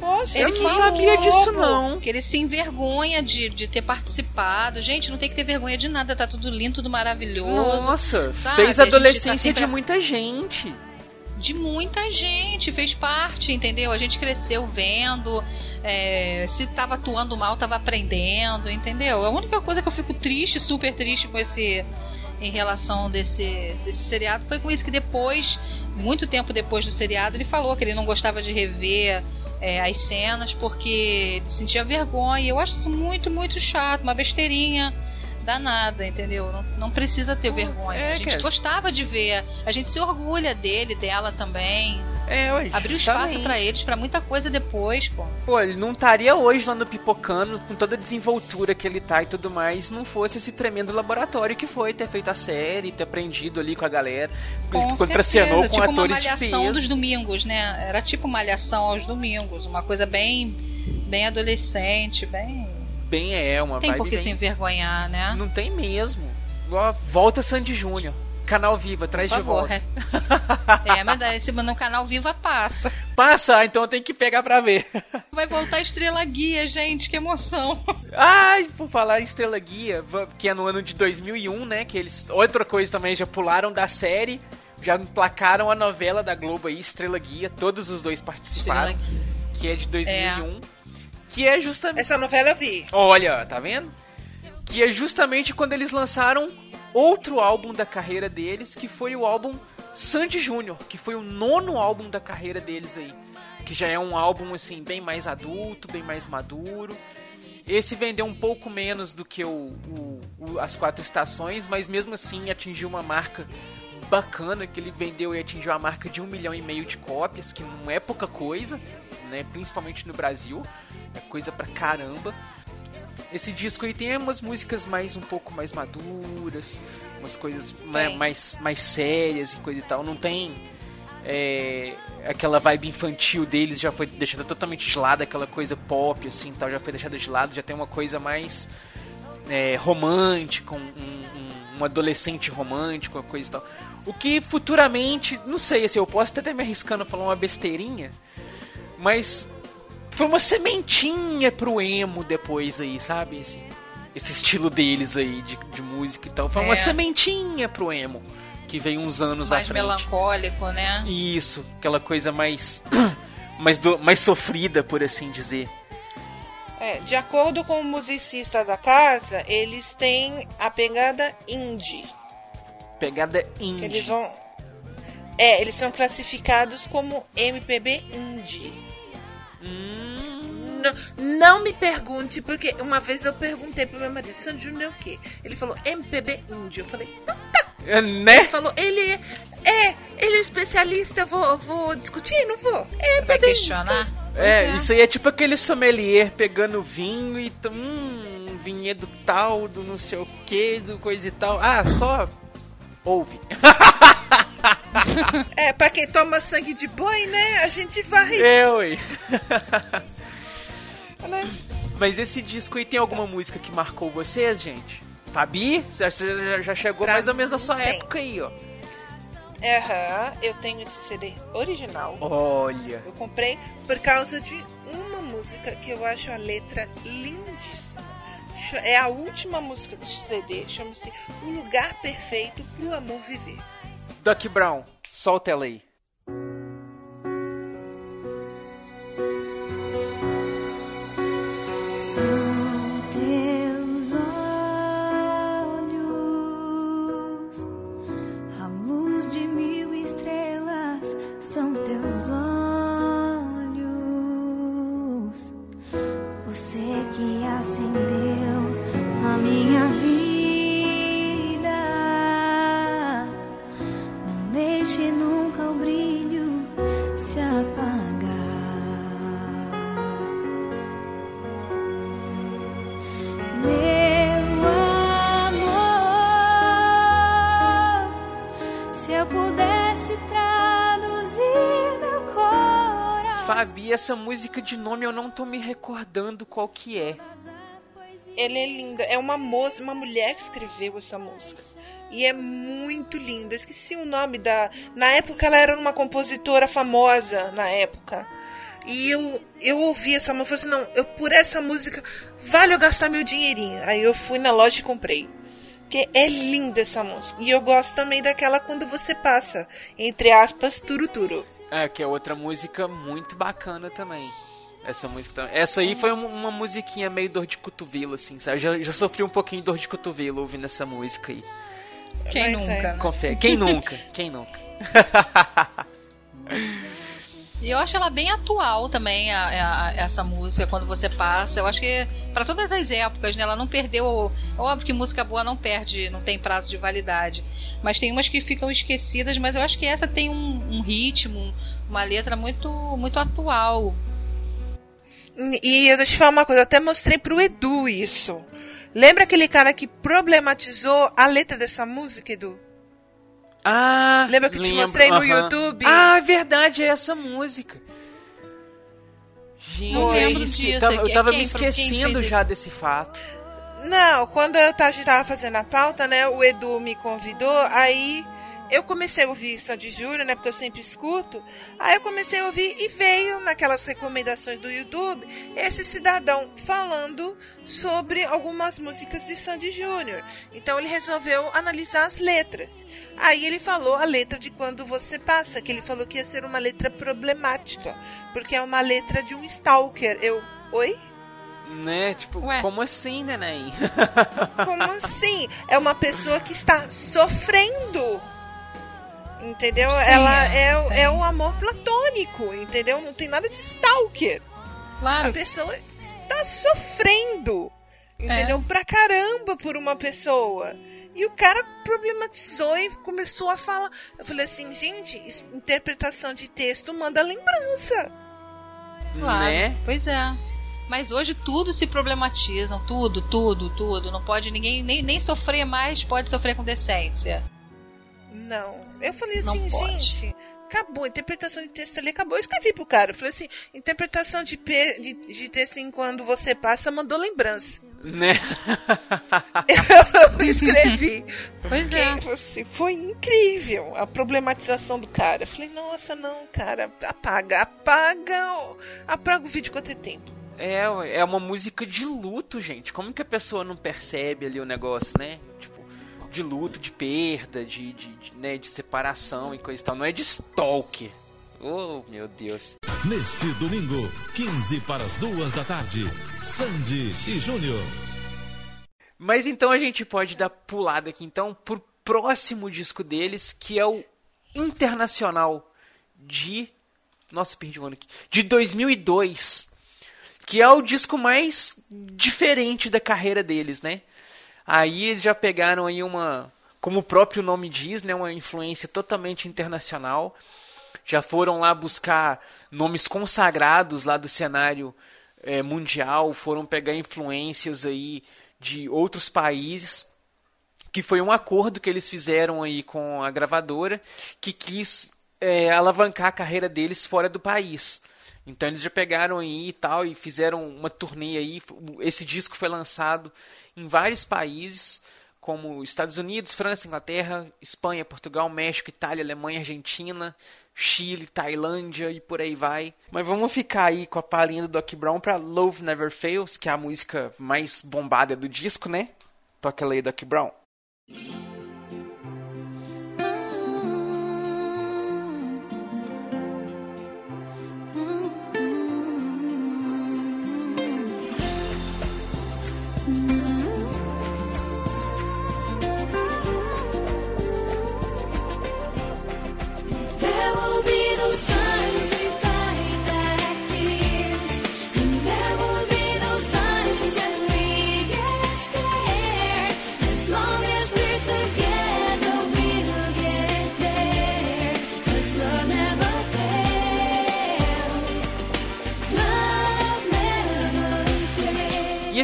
Poxa, Eu Ele não falou sabia disso, não. Que ele se envergonha de, de ter participado. Gente, não tem que ter vergonha de nada, tá tudo lindo, tudo maravilhoso. Nossa, sabe? fez A a tá adolescência sempre- de muita gente. De muita gente, fez parte, entendeu? A gente cresceu vendo, é, se tava atuando mal, tava aprendendo, entendeu? A única coisa que eu fico triste, super triste com esse. Em relação desse, desse seriado, foi com isso que depois, muito tempo depois do seriado, ele falou que ele não gostava de rever é, as cenas porque sentia vergonha. Eu acho isso muito, muito chato, uma besteirinha danada, entendeu? Não, não precisa ter vergonha. é, a gente cara. gostava de ver, a gente se orgulha dele, dela também. É, ué, Abriu espaço pra eles, pra muita coisa depois, pô. Pô, ele não estaria hoje lá no Pipocano com toda a desenvoltura que ele tá e tudo mais, se não fosse esse tremendo laboratório que foi ter feito a série, ter aprendido ali com a galera. Com ele contracenou certeza, com tipo atores uma de malhação peso. dos domingos, né? Era tipo malhação aos domingos, uma coisa bem bem adolescente, bem Bem é, uma tem vibe por que bem... se envergonhar, né? Não tem mesmo. Volta Sandy Júnior. Canal Viva, traz de volta. é. é, mas daí, se no canal Viva passa. Passa, então eu tenho que pegar pra ver. Vai voltar Estrela Guia, gente, que emoção. Ai, por falar em Estrela Guia, que é no ano de 2001, né? Que eles. Outra coisa também, já pularam da série, já emplacaram a novela da Globo aí, Estrela Guia, todos os dois participaram, que é de 2001. Que é justamente. Essa novela eu vi. Olha, tá vendo? Que é justamente quando eles lançaram outro álbum da carreira deles, que foi o álbum Sandy Júnior, que foi o nono álbum da carreira deles aí. Que já é um álbum, assim, bem mais adulto, bem mais maduro. Esse vendeu um pouco menos do que o, o- o- as quatro estações, mas mesmo assim atingiu uma marca bacana, que ele vendeu e atingiu a marca de um milhão e meio de cópias, que não é pouca coisa, né? Principalmente no Brasil. É coisa pra caramba. Esse disco aí tem umas músicas mais um pouco mais maduras, umas coisas né, mais, mais sérias e coisa e tal. Não tem é, aquela vibe infantil deles, já foi deixada totalmente de lado, aquela coisa pop assim tal, já foi deixada de lado, já tem uma coisa mais é, romântica, um, um, um adolescente romântico, uma coisa e tal. O que futuramente, não sei, assim, eu posso até estar me arriscando a falar uma besteirinha, mas foi uma sementinha pro emo depois aí, sabe? Esse, esse estilo deles aí de, de música e tal. Foi uma É. sementinha pro emo, que veio uns anos à Mais frente. melancólico, né? Isso, aquela coisa mais, mais, do- mais sofrida, por assim dizer. É, de acordo com o musicista da casa, eles têm a pegada indie. Pegada que indie. Eles vão. É, eles são classificados como MPB indie. Hum, Não, não me pergunte, porque uma vez eu perguntei pro meu marido, Sandy Júnior é o quê? Ele falou MPB índio. Eu falei, então tá. É, né? Ele falou, ele é, é, ele é especialista, eu vou, vou discutir? Não vou. É Vai MPB índio. questionar? É, isso aí é tipo aquele sommelier pegando vinho e. Hum, vinhedo tal, do não sei o que, do coisa e tal. Ah, só. Ouve. É, pra quem toma sangue de boi, né? A gente vai. É, ui. né? Mas esse disco aí tem alguma música que marcou vocês, gente? Fabi, você já, já chegou Pra mais ou menos na sua tem. época aí, ó. Aham, eu tenho esse CD original. Olha. Eu comprei por causa de uma música que eu acho a letra lindíssima. É a última música do CD, chama-se Um Lugar Perfeito pro Amor Viver. Duck Brown, solta ela aí. Fabi, essa música de nome eu não tô me recordando qual que é. Ela é linda, é uma moça, uma mulher que escreveu essa música. E é muito linda. Esqueci o nome da. Na época ela era uma compositora famosa na época. E eu, eu ouvi essa música e falei assim, não, eu, por essa música vale eu gastar meu dinheirinho. Aí eu fui na loja e comprei. Porque é linda essa música. E eu gosto também daquela quando você passa, entre aspas, turuturo. É, que é outra música muito bacana também. Essa música também. Essa aí foi uma, musiquinha meio dor de cotovelo, assim, sabe? Já, já sofri um pouquinho de dor de cotovelo ouvindo essa música aí. Quem Mas nunca? é. né? Confere. Quem nunca? Quem nunca? E eu acho ela bem atual também, a- a- essa música, quando você passa. Eu acho que para todas as épocas, né? Ela não perdeu. Óbvio que música boa não perde, não tem prazo de validade. Mas tem umas que ficam esquecidas, mas eu acho que essa tem um, um ritmo, uma letra muito, muito atual. E deixa eu te falar uma coisa, eu até mostrei pro Edu isso. Lembra aquele cara que problematizou a letra dessa música, Edu? Ah, Lembra que eu te mostrei no aham. YouTube? Ah, é verdade, é essa música. Gente, Não eu, lembro disso. tava, eu tava Quem- me esquecendo já desse fato. Não, quando eu ta- a gente tava fazendo a pauta, né, o Edu me convidou, aí eu comecei a ouvir Sandy Júnior, né, porque eu sempre escuto. Aí eu comecei a ouvir e veio naquelas recomendações do YouTube esse cidadão falando sobre algumas músicas de Sandy Júnior. Então ele resolveu analisar as letras. Aí ele falou a letra de Quando Você Passa, que ele falou que ia ser uma letra problemática, porque é uma letra de um stalker. Eu, oi? Né? Tipo, Ué. como assim, neném? Como assim? É uma pessoa que está sofrendo. Entendeu? Sim, Ela é, é, sim. é um amor platônico, entendeu? Não tem nada de stalker. Claro, A pessoa está sofrendo. Entendeu? Pra caramba por uma pessoa. E o cara problematizou e começou a falar. Eu falei assim, gente, interpretação de texto manda lembrança. claro. Né? Pois é. Mas hoje tudo se problematizam, tudo, tudo, tudo. Não pode ninguém nem, nem sofrer mais, pode sofrer com decência. Não. Eu falei Não assim, pode. gente, acabou. A interpretação de texto ali acabou. Eu escrevi pro cara. Eu falei assim, interpretação de, pe- de, de texto em quando você passa mandou lembrança. Né? Eu escrevi. Pois é. assim, foi incrível a problematização do cara. Eu falei, nossa, não, cara, apaga, apaga, o- apaga o vídeo quanto é tempo. É, é uma música de luto, gente. Como que a pessoa não percebe ali o negócio, né? Tipo, de luto, de perda, de, de, de, né, de separação e coisa e tal. Não é de stalker. Oh, meu Deus. Neste domingo, 15 para as duas da tarde, Sandy e Júnior. Mas então a gente pode dar pulada aqui então pro próximo disco deles, que é o Internacional de nossa, perdi o ano aqui. De 2002, que é o disco mais diferente da carreira deles, né? Aí eles já pegaram aí uma, como o próprio nome diz, né, uma influência totalmente internacional. Já foram lá buscar nomes consagrados lá do cenário é, mundial, foram pegar influências aí de outros países, que foi um acordo que eles fizeram aí com a gravadora, que quis é, alavancar a carreira deles fora do país. Então eles já pegaram aí e tal e fizeram uma turnê aí. Esse disco foi lançado em vários países, como Estados Unidos, França, Inglaterra, Espanha, Portugal, México, Itália, Alemanha, Argentina, Chile, Tailândia e por aí vai. Mas vamos ficar aí com a palhinha do Doc Brown pra Love Never Fails, que é a música mais bombada do disco, né? Toca ela aí, Doc Brown.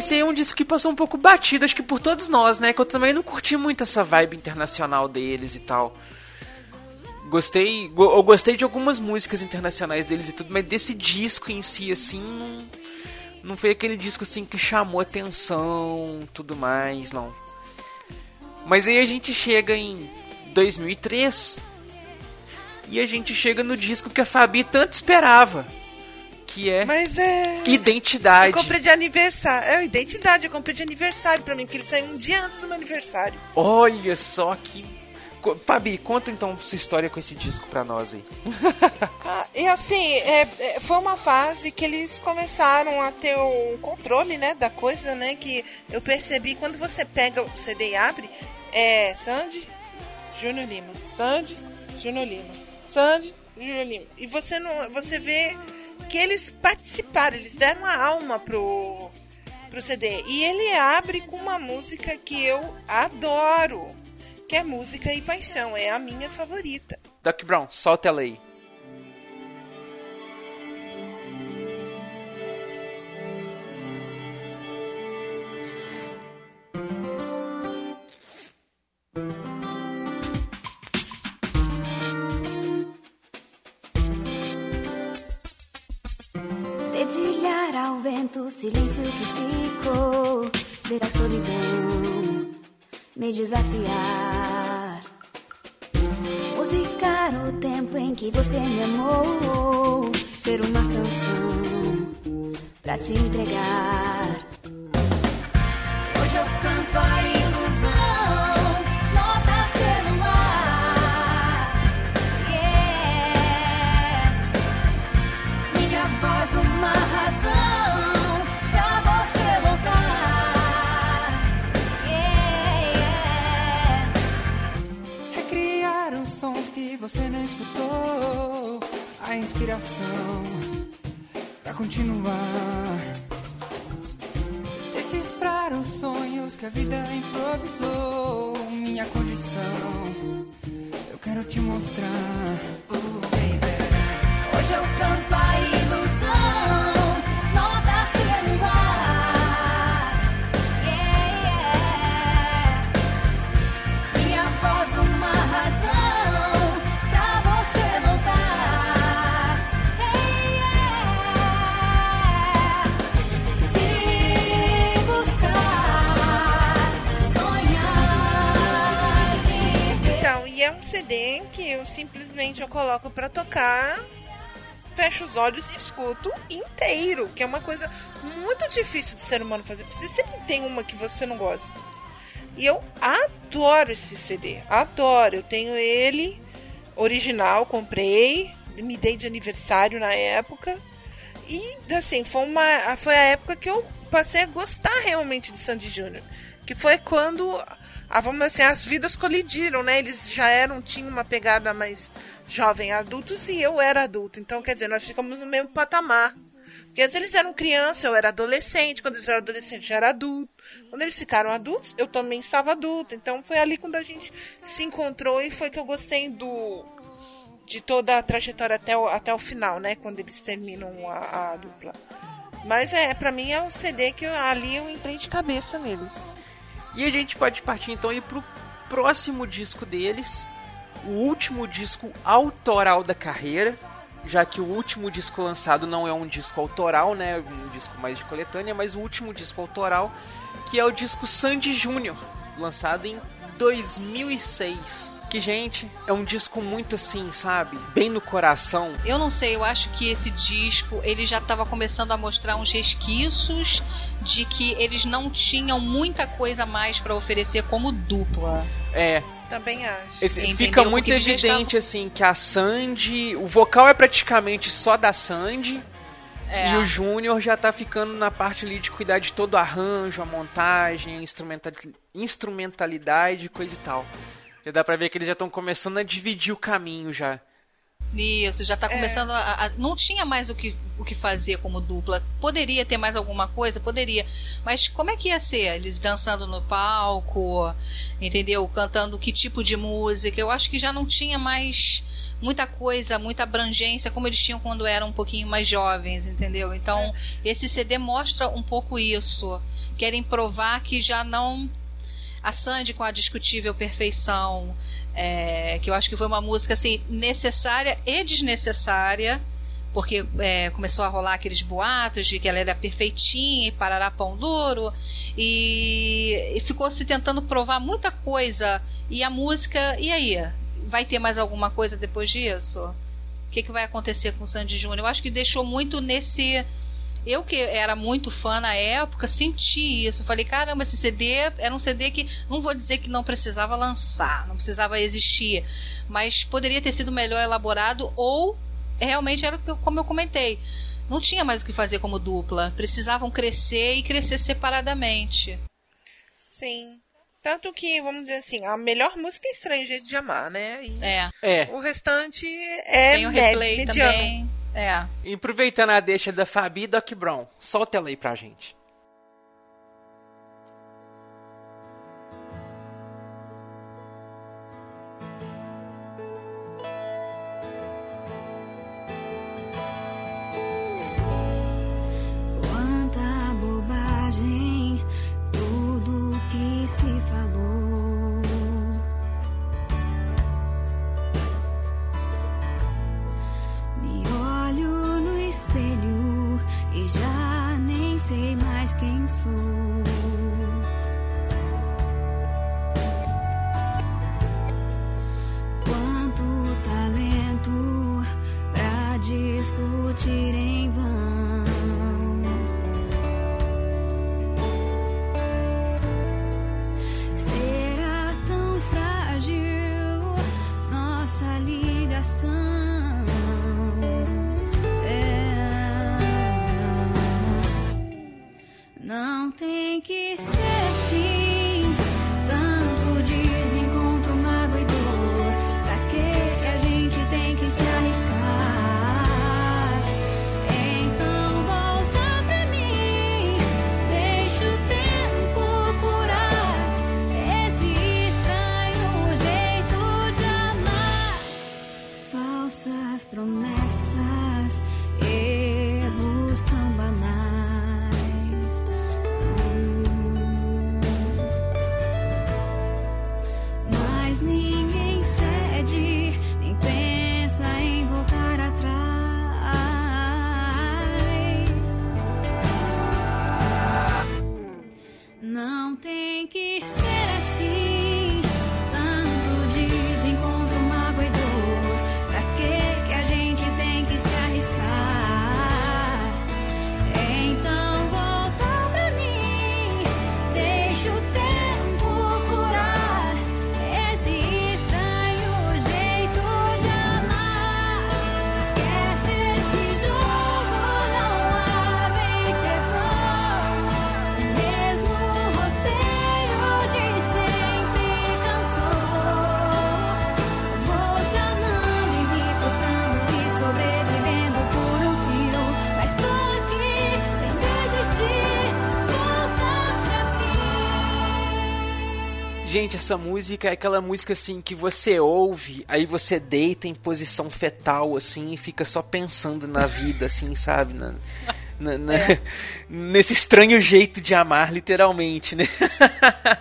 Esse aí é um disco que passou um pouco batido, acho que por todos nós, né? Que eu também não curti muito essa vibe internacional deles e tal. Gostei, go- eu gostei de algumas músicas internacionais deles e tudo, mas desse disco em si, assim, não, não foi aquele disco assim que chamou atenção, tudo mais, não. Mas aí a gente chega em 2003 e a gente chega no disco que a Fabi tanto esperava, que é Mas é. Identidade. Eu comprei de aniversário. É, identidade, eu comprei de aniversário pra mim, porque ele saiu um dia antes do meu aniversário. Olha só que. Fabi, conta então sua história com esse disco pra nós aí. Ah, E assim, é, é, foi uma fase que eles começaram a ter o controle, né, da coisa, né, que eu percebi quando você pega o CD e abre, é Sandy, Júnior Lima, Sandy, Júnior Lima, Sandy, Júnior Lima. E você não, você vê que eles participaram, eles deram a alma pro pro CD. E ele abre com uma música que eu adoro, que é Música e Paixão, é a minha favorita. Doc Brown, solta ela aí. Vento o silêncio que ficou. Ver a solidão me desafiar. Musicar o tempo em que você me amou. Ser uma canção pra te entregar. Você não escutou. A inspiração pra continuar. Decifrar os sonhos que a vida improvisou. Minha condição, eu quero te mostrar. Oh, baby. Hoje eu canto a simplesmente eu coloco pra tocar, fecho os olhos e escuto inteiro, que é uma coisa muito difícil do ser humano fazer, porque você sempre tem uma que você não gosta. E eu adoro esse CD, adoro. Eu tenho ele original, comprei, me dei de aniversário na época. E assim, foi uma foi a época que eu passei a gostar realmente de Sandy Júnior, que foi quando ah, vamos dizer assim, as vidas colidiram, né? Eles já eram tinham uma pegada mais jovem adultos e eu era adulto. Então, quer dizer, nós ficamos no mesmo patamar Porque antes eles eram criança, eu era adolescente, quando eles eram adolescentes eu era adulto. Quando eles ficaram adultos, eu também estava adulto. Então foi ali quando a gente se encontrou e foi que eu gostei do de toda a trajetória até o, até o final, né? Quando eles terminam a, a dupla. Mas é, pra mim é um CD que eu, ali eu entrei de cabeça neles. E a gente pode partir então ir pro próximo disco deles, o último disco autoral da carreira, já que o último disco lançado não é um disco autoral, né, um disco mais de coletânea, mas o último disco autoral, que é o disco Sandy Júnior, lançado em 2006. Que, gente, é um disco muito assim, sabe? Bem no coração. Eu não sei, eu acho que esse disco ele já estava começando a mostrar uns resquícios de que eles não tinham muita coisa mais para oferecer como dupla. É, Também acho. Esse- fica muito evidente assim que a Sandy, o vocal é praticamente só da Sandy É. e o Júnior já tá ficando na parte ali de cuidar de todo o arranjo, a montagem, a instrumenta- instrumentalidade, coisa e tal. Já dá pra ver que eles já estão começando a dividir o caminho já. Isso, já É. tá começando a, a- Não tinha mais o que, o que fazer como dupla. Poderia ter mais alguma coisa? Poderia. Mas como é que ia ser? Eles dançando no palco, entendeu? Cantando que tipo de música? Eu acho que já não tinha mais muita coisa, muita abrangência como eles tinham quando eram um pouquinho mais jovens, entendeu? Então, esse CD mostra um pouco isso. Querem provar que já não a Sandy com a discutível perfeição, é, que eu acho que foi uma música assim necessária e desnecessária, porque é, começou a rolar aqueles boatos de que ela era perfeitinha e parará pão duro, e, e ficou se tentando provar muita coisa. E a música, e aí? Vai ter mais alguma coisa depois disso? O que, que vai acontecer com o Sandy Júnior? Eu acho que deixou muito nesse eu que era muito fã na época, senti isso. Falei, caramba, esse CD era um CD que não vou dizer que não precisava lançar, não precisava existir, mas poderia ter sido melhor elaborado ou realmente era como eu comentei. Não tinha mais o que fazer como dupla. Precisavam crescer e crescer separadamente. Sim. Tanto que, vamos dizer assim, a melhor música é Estranho Jeito de Amar, né? E É. É. o restante é Tem o med- replay mediano. também. É. E aproveitando a deixa da Fabi, Doc Brown, solta ela aí pra gente. Quem sou. Gente, essa música é aquela música assim que você ouve, aí você deita em posição fetal, assim, e fica só pensando na vida, assim, sabe? Na, na, na, é. Nesse estranho jeito de amar, literalmente, né?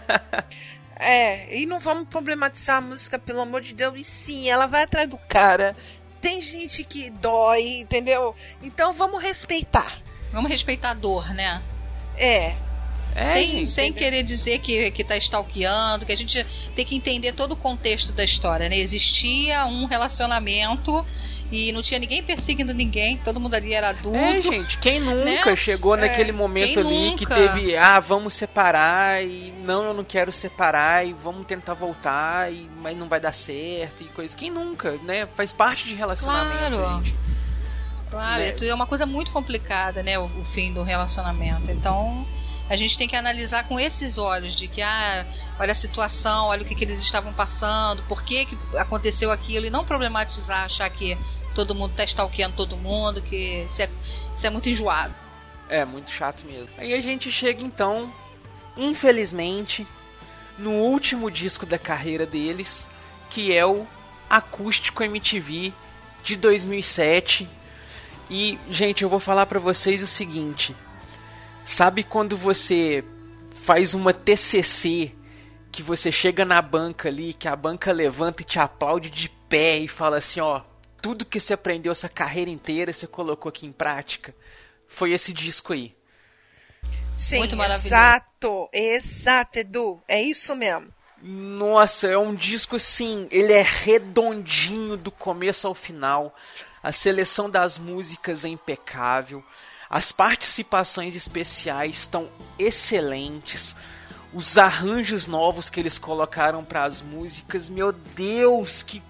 é, e não vamos problematizar a música, pelo amor de Deus, e sim, ela vai atrás do cara. Tem gente que dói, entendeu? Então vamos respeitar. Vamos respeitar a dor, né? É, é, sem, gente, sem querer dizer que, que tá stalkeando, que a gente tem que entender todo o contexto da história, né? Existia um relacionamento e não tinha ninguém perseguindo ninguém, todo mundo ali era adulto. É, gente, quem nunca né? chegou naquele é, momento ali nunca? que teve, ah, vamos separar e não, eu não quero separar e vamos tentar voltar, e, mas não vai dar certo e coisa. Quem nunca, né? Faz parte de relacionamento, claro. gente. Claro, né? é uma coisa muito complicada, né, o, o fim do relacionamento. Então, a gente tem que analisar com esses olhos de que, ah, olha a situação, olha o que, que eles estavam passando, por que, que aconteceu aquilo, e não problematizar, achar que todo mundo está stalkeando todo mundo, que isso é, isso é muito enjoado. É, muito chato mesmo. Aí a gente chega então, infelizmente, no último disco da carreira deles, que é o Acústico MTV de 2007. E, gente, eu vou falar para vocês o seguinte: Sabe quando você faz uma TCC que você chega na banca ali, que a banca levanta e te aplaude de pé e fala assim, ó, tudo que você aprendeu essa carreira inteira, você colocou aqui em prática. Foi esse disco aí. Sim, Muito maravilhoso. exato, exato, Edu, é isso mesmo. Nossa, é um disco assim, ele é redondinho do começo ao final. A seleção das músicas é impecável. As participações especiais estão excelentes. Os arranjos novos que eles colocaram para as músicas, meu Deus, que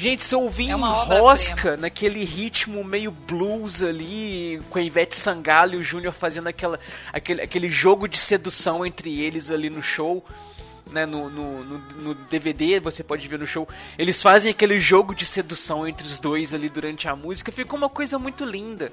Gente, se eu ouvir é rosca naquele ritmo meio blues ali, com a Ivete Sangalo e o Júnior fazendo aquela, aquele, aquele jogo de sedução entre eles ali no show, né, no, no, no, no, DVD, você pode ver no show, eles fazem aquele jogo de sedução entre os dois ali durante a música, ficou uma coisa muito linda.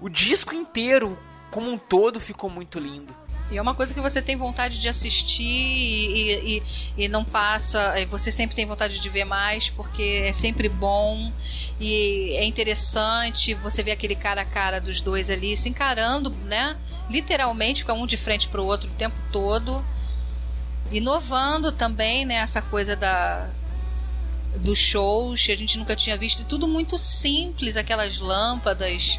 O disco inteiro, como um todo, ficou muito lindo. E é uma coisa que você tem vontade de assistir e, e, e, não passa. Você sempre tem vontade de ver mais, porque é sempre bom e é interessante você ver aquele cara a cara dos dois ali se encarando, né? Literalmente, com um de frente para o outro o tempo todo. Inovando também, né? Essa coisa da, dos shows a gente nunca tinha visto. Tudo muito simples, aquelas lâmpadas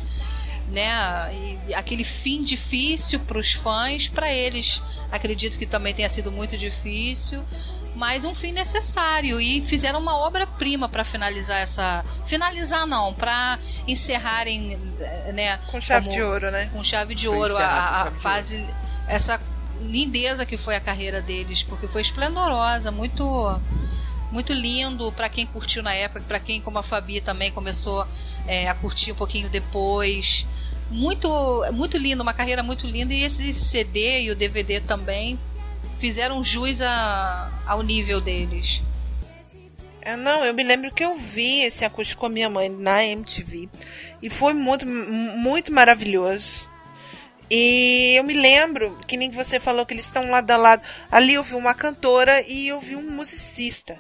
né? E aquele fim difícil para os fãs, para eles, acredito que também tenha sido muito difícil, mas um fim necessário e fizeram uma obra-prima para finalizar essa, finalizar não, para encerrarem, né? Com chave como, de ouro, né? Com chave de ouro a, a fase, essa lindeza que foi a carreira deles, porque foi esplendorosa, muito muito lindo para quem curtiu na época, para quem como a Fabi também começou é, a curtir um pouquinho depois muito, muito lindo, uma carreira muito linda. E esse CD e o DVD também fizeram jus a, ao nível deles. É, não, eu me lembro que eu vi esse acústico com a minha mãe na MTV. E foi muito, muito maravilhoso. E eu me lembro, que nem você falou que eles estão lado a lado. Ali eu vi uma cantora e eu vi um musicista.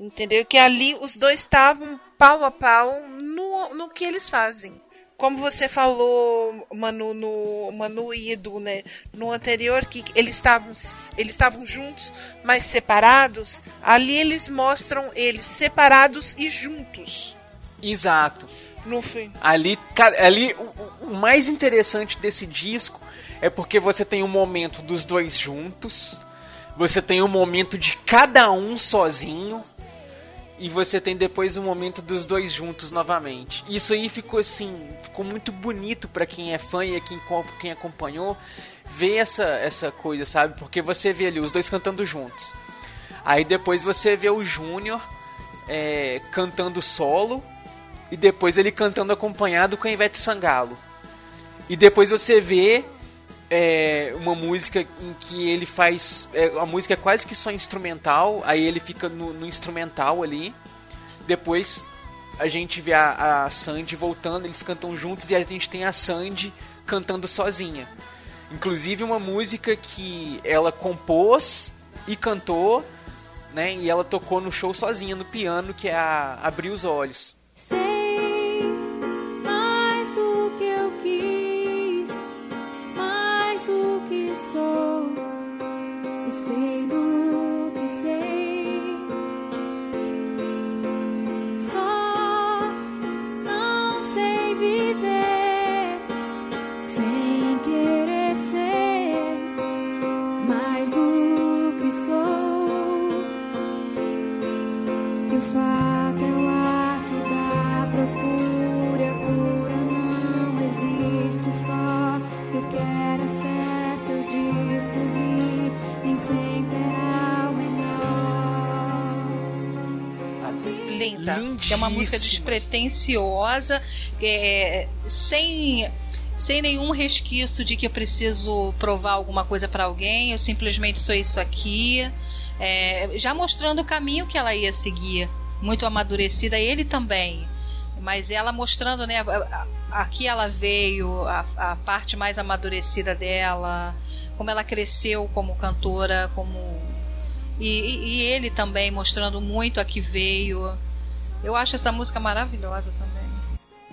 Entendeu? Que ali os dois estavam pau a pau no, no que eles fazem como você falou, Manu, no Manu e Edu, né, no anterior, que eles estavam eles estavam juntos, mas separados, ali eles mostram eles separados e juntos. Exato. No fim. Ali, ali o, o mais interessante desse disco é porque você tem um momento dos dois juntos, você tem um momento de cada um sozinho, e você tem depois o um momento dos dois juntos novamente. Isso aí ficou assim, ficou muito bonito para quem é fã e quem, quem acompanhou ver essa, essa coisa, sabe? Porque você vê ali os dois cantando juntos. Aí depois você vê o Júnior é, cantando solo e depois ele cantando acompanhado com a Ivete Sangalo. E depois você vê é uma música em que ele faz. É, a música é quase que só instrumental, aí ele fica no, no instrumental ali. Depois a gente vê a, a Sandy voltando, eles cantam juntos e a gente tem a Sandy cantando sozinha. Inclusive uma música que ela compôs e cantou, né? E ela tocou no show sozinha no piano, que é a Abrir os Olhos. Sei mais do que eu quis, que sou, e sei do que sei. Só Linda. É uma música despretensiosa, é, sem sem nenhum resquício de que eu preciso provar alguma coisa para alguém, eu simplesmente sou isso aqui, é, já mostrando o caminho que ela ia seguir, muito amadurecida, ele também, mas ela mostrando, né, aqui ela veio, a, a parte mais amadurecida dela, como ela cresceu como cantora, como e- e ele também mostrando muito a que veio. Eu acho essa música maravilhosa também.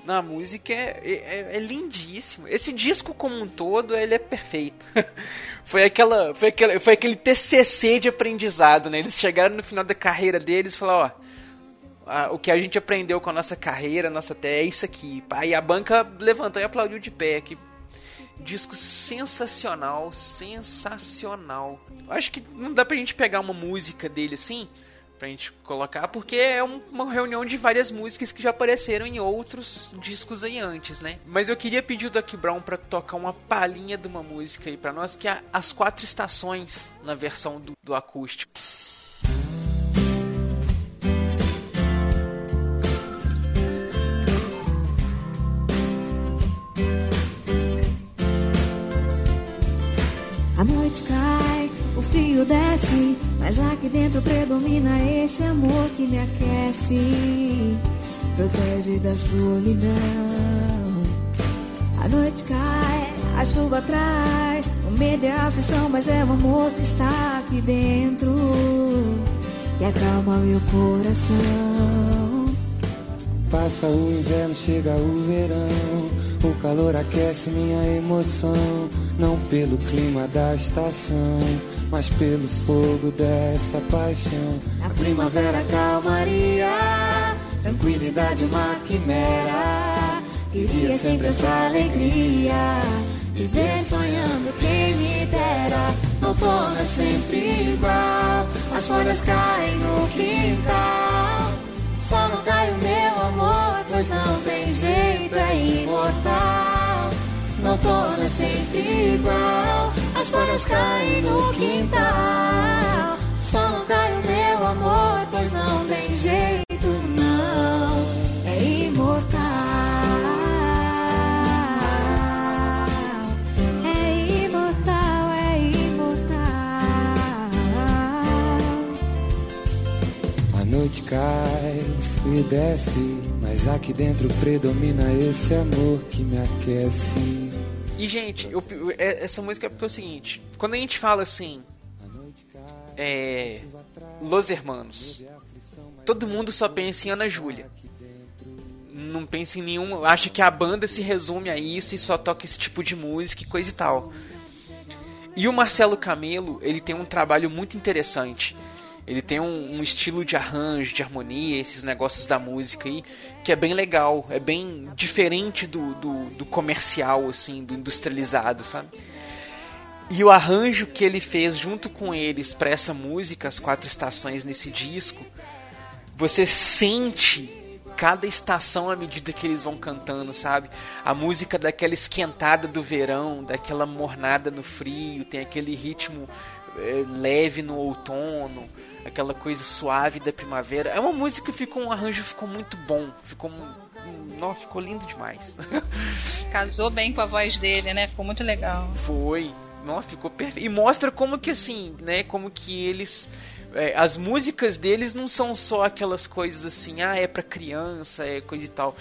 Na música é, é, é lindíssimo. Esse disco como um todo, ele é perfeito. foi aquela, foi aquela, foi aquele TCC de aprendizado, né? Eles chegaram no final da carreira deles e falaram, ó, o que a gente aprendeu com a nossa carreira, nossa até é isso aqui. Aí a banca levantou e aplaudiu de pé. Disco sensacional, sensacional. Acho que não dá pra gente pegar uma música dele assim, pra gente colocar, porque é um- uma reunião de várias músicas que já apareceram em outros discos aí antes, né? Mas eu queria pedir o Doc Brown pra tocar uma palhinha de uma música aí pra nós, que é As Quatro Estações, na versão do, do acústico. Noite cai, o fio desce, mas aqui dentro predomina esse amor que me aquece, protege da solidão. A noite cai, a chuva traz, o medo e a aflição, mas é o amor que está aqui dentro, que acalma meu coração. Passa o inverno, chega o verão. O calor aquece minha emoção. Não pelo clima da estação, mas pelo fogo dessa paixão. Na primavera, calmaria, tranquilidade, uma quimera. Queria sempre essa alegria, viver sonhando quem me dera. No outono é sempre igual, as folhas caem no quintal. Só não cai o meu amor, pois não tem jeito, é imortal. No outono é sempre igual, as folhas caem no quintal. Só não cai o meu amor, pois não tem jeito, não. É imortal. É imortal, é imortal. A noite cai, frio desce. Mas aqui dentro predomina esse amor que me aquece. E, gente, eu- é- essa música é porque é o seguinte: quando a gente fala assim, é. Los Hermanos, todo mundo só pensa em Ana Júlia. Não pensa em nenhum. Acha que a banda se resume a isso e só toca esse tipo de música e coisa e tal. E o Marcelo Camelo, ele tem um trabalho muito interessante. Ele tem um, um estilo de arranjo, de harmonia, esses negócios da música aí, que é bem legal, é bem diferente do, do, do comercial, assim, do industrializado, sabe? E o arranjo que ele fez junto com eles para essa música, as quatro estações nesse disco, você sente cada estação à medida que eles vão cantando, sabe? A música daquela esquentada do verão, daquela mornada no frio, tem aquele ritmo eh, leve no outono, aquela coisa suave da primavera. É uma música que ficou um arranjo ficou muito bom, ficou um- não, ficou lindo demais. Casou bem com a voz dele, né? Ficou muito legal. Foi. Nossa, ficou perfeito. E mostra como que assim, né? Como que eles. é, as músicas deles não são só aquelas coisas assim, ah, é pra criança, é coisa e tal.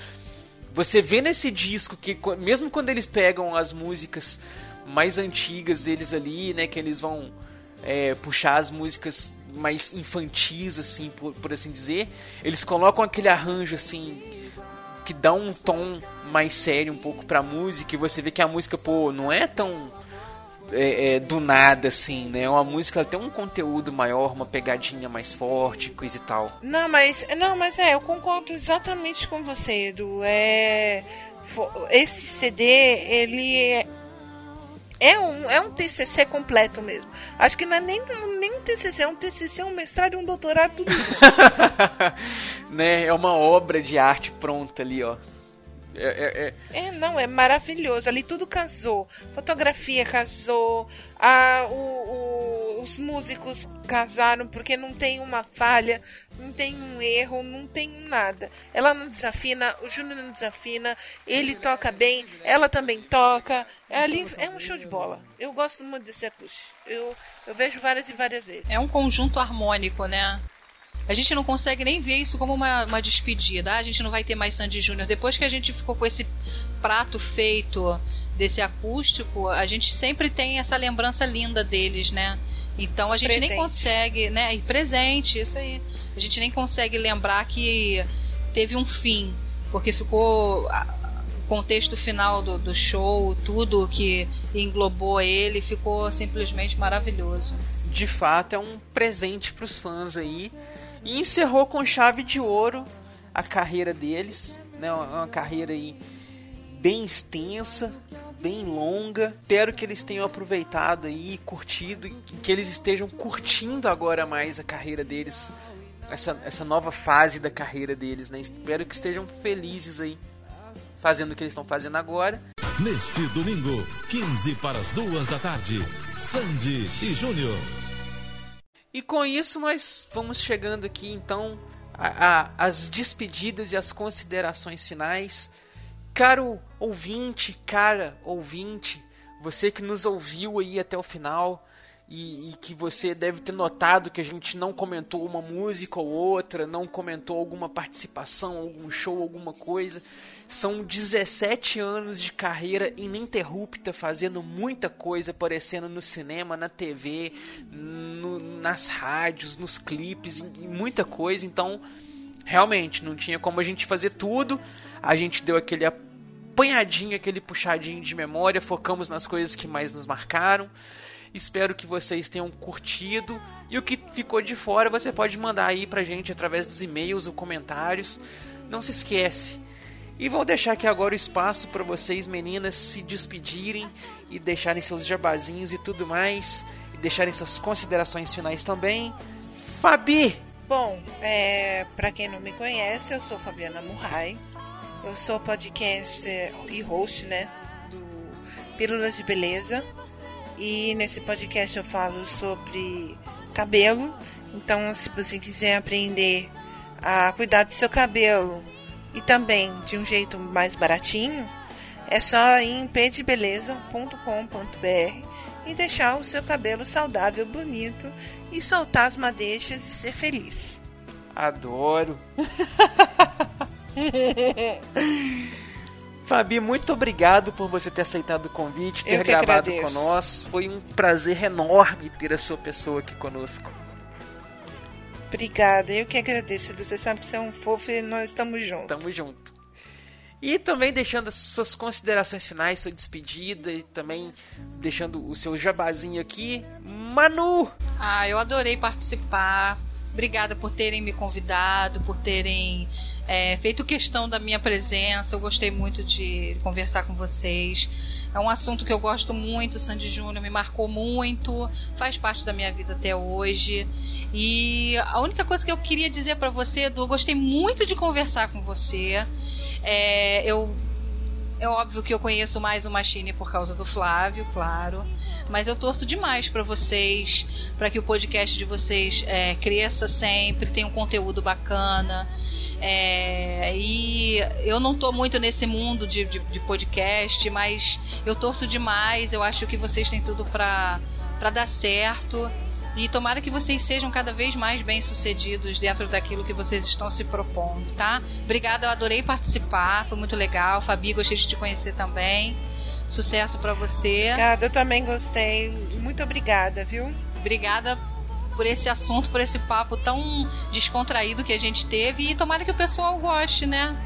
Você vê nesse disco que, mesmo quando eles pegam as músicas mais antigas deles ali, né? Que eles vão é, puxar as músicas mais infantis, assim, por, por assim dizer. Eles colocam aquele arranjo, assim, que dá um tom mais sério um pouco pra música. E você vê que a música, pô, não é tão é, é, do nada, assim, né? Uma música tem um conteúdo maior, uma pegadinha mais forte, coisa e tal. Não, mas não, mas é, eu concordo exatamente com você, Edu. É esse CD, ele é, um, é um TCC completo mesmo. Acho que não é nem, nem um TCC, é um TCC, um mestrado e um doutorado tudo né? É uma obra de arte pronta ali, ó. É, é, é- É, não, é maravilhoso. Ali tudo casou. Fotografia casou. A, o- o- os músicos casaram porque não tem uma falha, não tem um erro, não tem nada. Ela não desafina, o Júnior não desafina, ele toca bem, ela também toca. É, ali, é um show de bola. Eu gosto muito desse acústico. Eu, eu vejo várias e várias vezes. É um conjunto harmônico, né? A gente não consegue nem ver isso como uma, uma despedida. Ah, a gente não vai ter mais Sandy Júnior. Depois que a gente ficou com esse prato feito desse acústico, a gente sempre tem essa lembrança linda deles, né? Então a gente nem Presente. consegue, né? E presente, isso aí. A gente nem consegue lembrar que teve um fim, porque ficou o contexto final do, do show, tudo que englobou ele, ficou simplesmente maravilhoso. de fato é um presente pros fãs aí. E encerrou com chave de ouro a carreira deles, né? Uma carreira aí bem extensa, bem longa. Espero que eles tenham aproveitado aí, curtido, que eles estejam curtindo agora mais a carreira deles, essa, essa nova fase da carreira deles, né? Espero que estejam felizes aí fazendo o que eles estão fazendo agora. Neste domingo, 15 para as duas da tarde, Sandy e Júnior. E com isso nós vamos chegando aqui então às despedidas e as considerações finais. Caro ouvinte, cara ouvinte, você que nos ouviu aí até o final e, e que você deve ter notado que a gente não comentou uma música ou outra, não comentou alguma participação, algum show, alguma coisa. São 17 anos de carreira ininterrupta, fazendo muita coisa, aparecendo no cinema, na TV, no- nas rádios, nos clipes, e e muita coisa. Então, realmente, não tinha como a gente fazer tudo. A gente deu aquele apanhadinho, aquele puxadinho de memória, focamos nas coisas que mais nos marcaram. Espero que vocês tenham curtido. E o que ficou de fora você pode mandar aí pra gente através dos e-mails ou comentários. Não se esquece. E vou deixar aqui agora o espaço para vocês, meninas, se despedirem e deixarem seus jabazinhos e tudo mais. E deixarem suas considerações finais também. Fabi! Bom, é, para quem não me conhece, eu sou Fabiana Murray. Eu sou podcaster e host, né, do Pílulas de Beleza. E nesse podcast eu falo sobre cabelo. Então, se você quiser aprender a cuidar do seu cabelo e também de um jeito mais baratinho, é só ir em pedebeleza.com.br e deixar o seu cabelo saudável, bonito e soltar as madeixas e ser feliz. Adoro! Fabi, muito obrigado por você ter aceitado o convite, ter gravado agradeço. conosco. Foi um prazer enorme ter a sua pessoa aqui conosco. Obrigada, eu que agradeço. Você sabe que você é um fofo e nós estamos juntos. Tamo junto. E também deixando as suas considerações finais, sua despedida e também deixando o seu jabazinho aqui. Manu! Ah, eu adorei participar. Obrigada por terem me convidado, por terem é, feito questão da minha presença. Eu gostei muito de conversar com vocês. É um assunto que eu gosto muito. Sandy Júnior me marcou muito, faz parte da minha vida até hoje. E a única coisa que eu queria dizer para você, Edu, eu gostei muito de conversar com você. É, eu é óbvio que eu conheço mais o Machine por causa do Flávio, claro. Mas eu torço demais para vocês, para que o podcast de vocês é, cresça sempre, tenha um conteúdo bacana. É, e eu não tô muito nesse mundo de, de, de podcast, mas eu torço demais. Eu acho que vocês têm tudo para dar certo. E tomara que vocês sejam cada vez mais bem-sucedidos dentro daquilo que vocês estão se propondo, tá? Obrigada, eu adorei participar, foi muito legal. Fabi, gostei de te conhecer também. Sucesso para você. Obrigada, eu também gostei. Muito obrigada, viu? obrigada por esse assunto, por esse papo tão descontraído que a gente teve e tomara que o pessoal goste, né?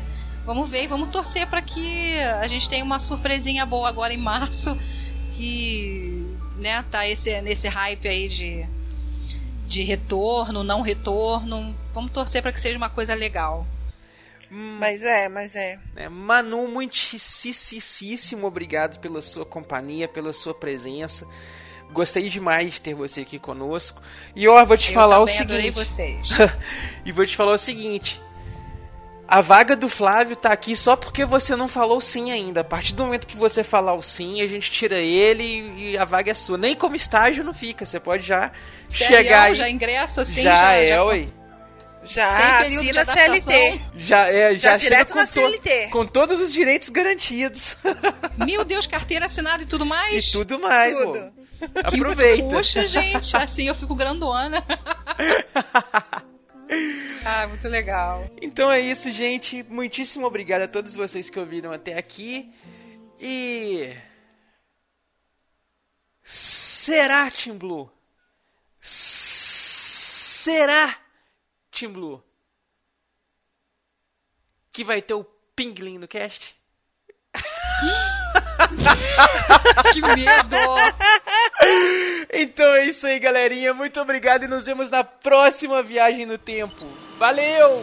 Vamos ver vamos torcer para que a gente tenha uma surpresinha boa agora em março, que né, tá esse, nesse hype aí de, de retorno, não retorno. Vamos torcer para que seja uma coisa legal. Mas é, mas é. É, Manu, muitíssimo obrigado pela sua companhia, pela sua presença. Gostei demais de ter você aqui conosco. E ó, vou te Eu falar o seguinte. vocês. e vou te falar o seguinte. A vaga do Flávio tá aqui só porque você não falou sim ainda. A partir do momento que você falar o sim, a gente tira ele e a vaga é sua. Nem como estágio não fica. Você pode já Sério? chegar aí. Já ingresso assim? Já, já- é, já- oi. Já assina? CLT. Já, é, já, Já chega com, na to- CLT. com todos os direitos garantidos. Meu Deus, carteira assinada e tudo mais? E tudo mais, Tudo. Aproveita. Poxa, gente, assim eu fico grandona. ah, muito legal. Então é isso, gente. Muitíssimo obrigado a todos vocês que ouviram até aqui. E. Será, Team Blue? Será, Team Blue? Que vai ter o Pinglin no cast? que medo! Então é isso aí, galerinha. Muito obrigado e nos vemos na próxima viagem no tempo. Valeu!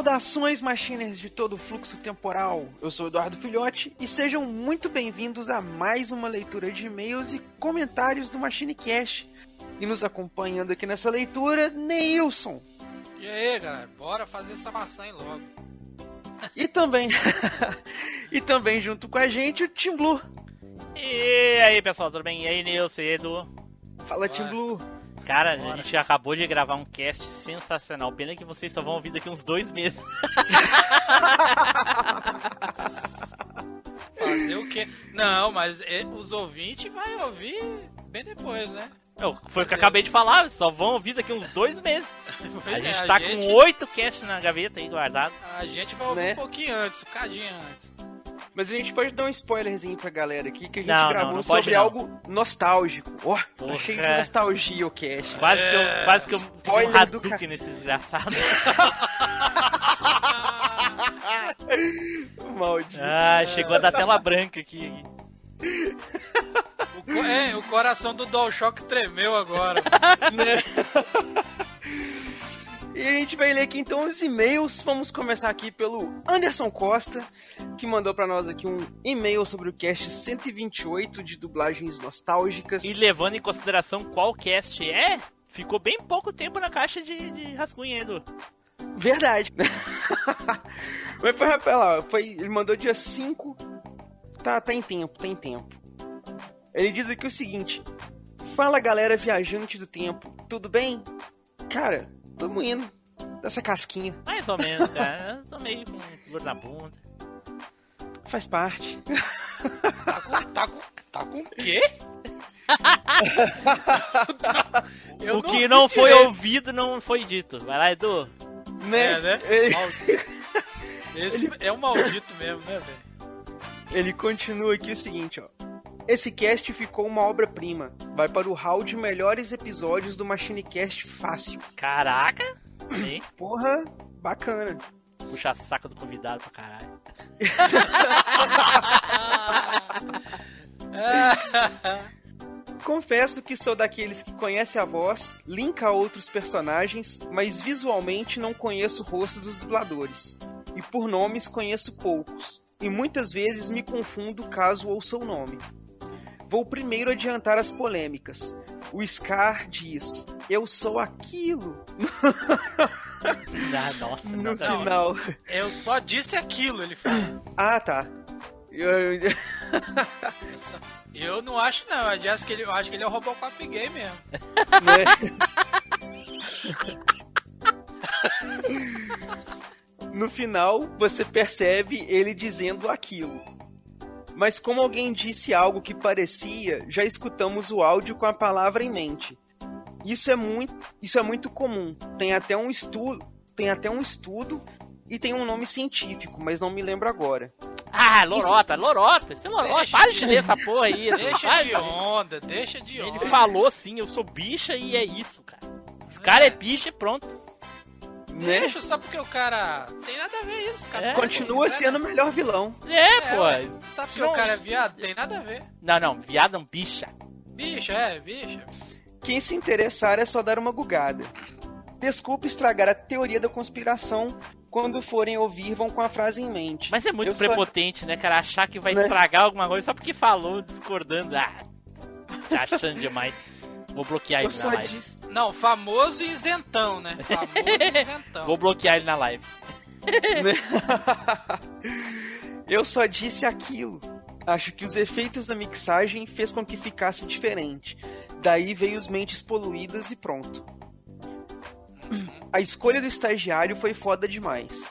Saudações, machiners de todo o fluxo temporal. Eu sou Eduardo Filhote e sejam muito bem-vindos a mais uma leitura de e-mails e comentários do MachineCast. E nos acompanhando aqui nessa leitura, Neilson. E aí, galera, bora fazer essa maçã aí logo. E também, e também junto com a gente, o Tim Blue. E aí, pessoal, tudo bem? E aí, Nilson e Edu? Fala, Tim Blue. Cara, a gente acabou de gravar um cast sensacional. Pena que vocês só vão ouvir daqui uns dois meses. Fazer o quê? Não, mas é, os ouvintes vão ouvir bem depois, né? Não, foi o que eu acabei de falar, só vão ouvir daqui uns dois meses. Pois A é, gente a tá gente- com oito casts na gaveta aí guardado. A gente vai ouvir Né? um pouquinho antes, um cadinho antes. Mas a gente pode dar um spoilerzinho pra galera aqui que a gente Não, não, gravou não pode sobre não. algo nostálgico. Ó, tá Porra. cheio de nostalgia o cast. Quase que eu, É, quase que eu um do nesse desgraçado. Maldito. ah, chegou a dar tela branca aqui. O, co- é, o coração do DualShock tremeu agora. né? E a gente vai ler aqui então os e-mails. Vamos começar aqui pelo Anderson Costa, que mandou pra nós aqui um e-mail sobre o cast 128 de dublagens nostálgicas. E levando em consideração qual cast é, ficou bem pouco tempo na caixa de, de rascunho. Verdade. Mas foi, lá, foi, ele mandou dia 5. Tá, tá em tempo, tá em tempo. Ele diz aqui o seguinte: Fala galera viajante do tempo, tudo bem? Cara, tamo indo. Dessa casquinha. Mais ou menos, cara. Eu tô meio com dor na bunda. Faz parte. Tá com, tá com, tá com o quê? Eu o que não foi direito. ouvido não foi dito. Vai lá, Edu. Né? É, né? Ele, Maldito. Esse é um maldito mesmo, né, velho? ele continua aqui o seguinte, ó. Esse cast ficou uma obra-prima. Vai para o hall de melhores episódios do MachineCast fácil. Caraca. Hein? Porra, bacana. Puxa saco do convidado pra caralho. Confesso que sou daqueles que conhece a voz, linka a outros personagens, mas visualmente não conheço o rosto dos dubladores. E por nomes conheço poucos. E muitas vezes me confundo caso ouça o nome. Vou primeiro adiantar as polêmicas. O Scar diz: Eu sou aquilo. Ah, nossa, no Não, final. Eu só disse aquilo, ele falou. Ah, tá. Eu- eu- não acho não, eu acho que ele, eu acho que ele é o Robocop gay mesmo. no final, você percebe ele dizendo aquilo. Mas como alguém disse algo que parecia, já escutamos o áudio com a palavra em mente. Isso é muito, isso é muito comum. Tem até um estudo, tem até um estudo e tem um nome científico, mas não me lembro agora. Ah, lorota, lorota, isso é lorota. Deixa Para de ler essa porra aí. Deixa de onda, deixa de Ele onda. falou sim, eu sou bicha e é isso, cara. Os cara é bicha e pronto. Né? Deixa só porque o cara. Tem nada a ver isso, cara. É, Continua sendo o melhor vilão. É, É, pô. ué. Sabe porque Não, o cara é viado? Tem nada a ver. Não, não, viado não, bicha. Bicha, é, bicha. Quem se interessar é só dar uma gugada. Desculpe estragar a teoria da conspiração. Quando forem ouvir, vão com a frase em mente. Mas é muito Eu só- prepotente, né, cara? Achar que vai Né? estragar alguma coisa só porque falou, discordando. Ah, tá achando demais. Vou bloquear Eu ele na live. Não, famoso e isentão, né? Famoso isentão. Vou bloquear ele na live. Eu só disse aquilo. Acho que os efeitos da mixagem fez com que ficasse diferente. Daí veio os mentes poluídas e pronto. A escolha do estagiário foi foda demais.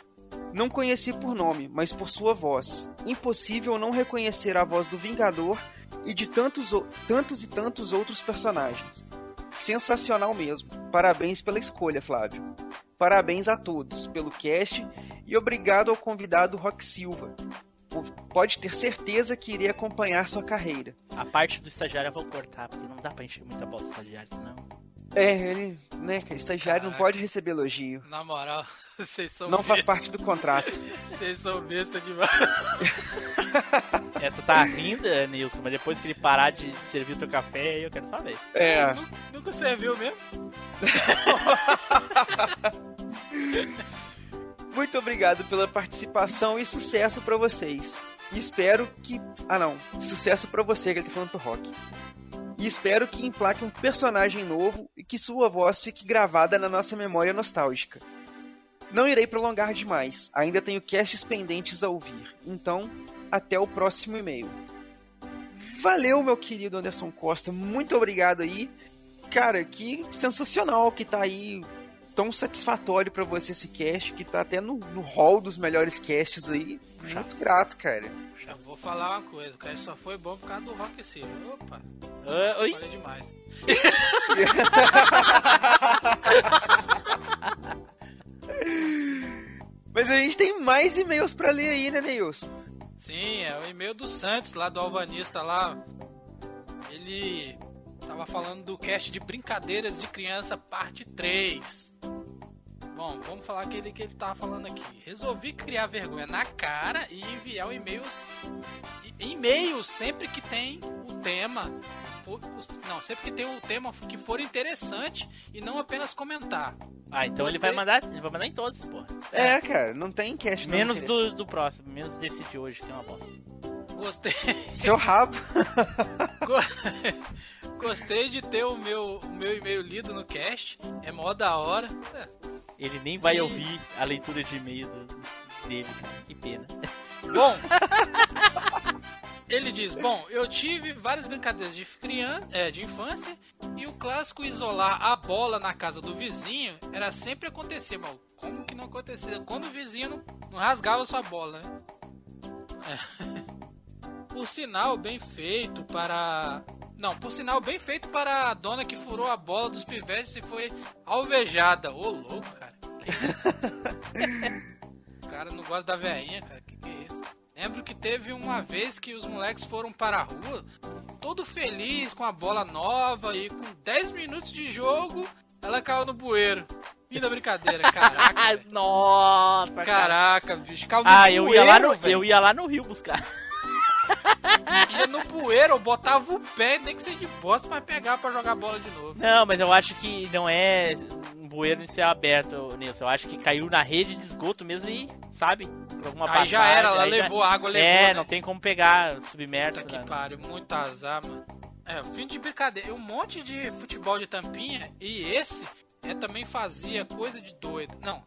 Não conheci por nome, mas por sua voz. Impossível não reconhecer a voz do Vingador e de tantos, tantos e tantos outros personagens. Sensacional mesmo. Parabéns pela escolha, Flávio. Parabéns a todos pelo cast e obrigado ao convidado Rock Silva. Pode ter certeza que irei acompanhar sua carreira. A parte do estagiário eu vou cortar, porque não dá pra encher muita bola do estagiário, senão. É, ele, né, que estagiário não Caraca. pode receber elogio. Na moral, vocês são Não faz besta. parte do contrato. Vocês são besta demais. É, tu tá rindo, Nilson, mas depois que ele parar de servir o teu café, aí eu quero saber. É. Nunca, nunca serviu mesmo? Muito obrigado pela participação e sucesso pra vocês. E espero que. Ah, não. Sucesso pra você, que ele tá falando pro Rock. E espero que emplaque um personagem novo e que sua voz fique gravada na nossa memória nostálgica. Não irei prolongar demais, ainda tenho casts pendentes a ouvir. Então, até o próximo e-mail. Valeu, meu querido Anderson Costa. Muito obrigado aí. Cara, que sensacional que tá aí tão satisfatório pra você esse cast, que tá até no, no hall dos melhores casts aí. Muito grato, cara. Vou falar uma coisa, o cara só foi bom por causa do Rock Silva. Opa, Ah, oi? falei demais. Mas a gente tem mais e-mails pra ler aí, né, Neilson? Sim, é o e-mail do Santos, lá do Alvanista lá. Ele tava falando do cast de brincadeiras de criança, parte 3. Bom, vamos falar aquele que ele tava falando aqui. Resolvi criar vergonha na cara e enviar o e-mails. e- E-mails sempre que tem o tema. Não, sempre que tem o tema que for interessante e não apenas comentar. Ah, então ele Gostei. vai mandar. Ele vai mandar em todos, porra. É, cara, não tem cast não Menos do, do próximo, menos desse de hoje, que é uma bosta. Gostei. Seu rabo. Go- Gostei de ter o meu, o meu e-mail lido no cast. É mó da hora. É, Ele nem vai ouvir a leitura de e-mail do- dele, cara. Que pena. Bom, ele diz: Bom, eu tive várias brincadeiras de, criança, é, de infância e o clássico isolar a bola na casa do vizinho era sempre acontecer. Mas como que não acontecia? Quando o vizinho não, não rasgava sua bola, né? É. Por sinal, bem feito para. Não, por sinal, bem feito para a dona que furou a bola dos pivetes e foi alvejada. Ô, louco, cara. O cara não gosta da veinha, cara. Que que é isso? Lembro que teve uma vez que os moleques foram para a rua, todo feliz com a bola nova e com 10 minutos de jogo, ela caiu no bueiro. Fim da brincadeira, caraca. Nossa, cara. Caraca, bicho, caiu no Ah, bueiro. eu ia, lá no, eu ia lá no Rio buscar. Ia no bueiro, eu botava o pé, nem que seja de bosta, pra pegar pra jogar bola de novo. Não, mas eu acho que não é um bueiro em céu aberto, Nilson. Eu acho que caiu na rede de esgoto mesmo e, sabe? Por alguma Aí já passagem, era, ela já- levou a água, levou, É, né? não tem como pegar submerso. Puta que pariu, muito azar, mano. É, fim de brincadeira. Um monte de futebol de tampinha e esse é, também fazia coisa de doido. Não.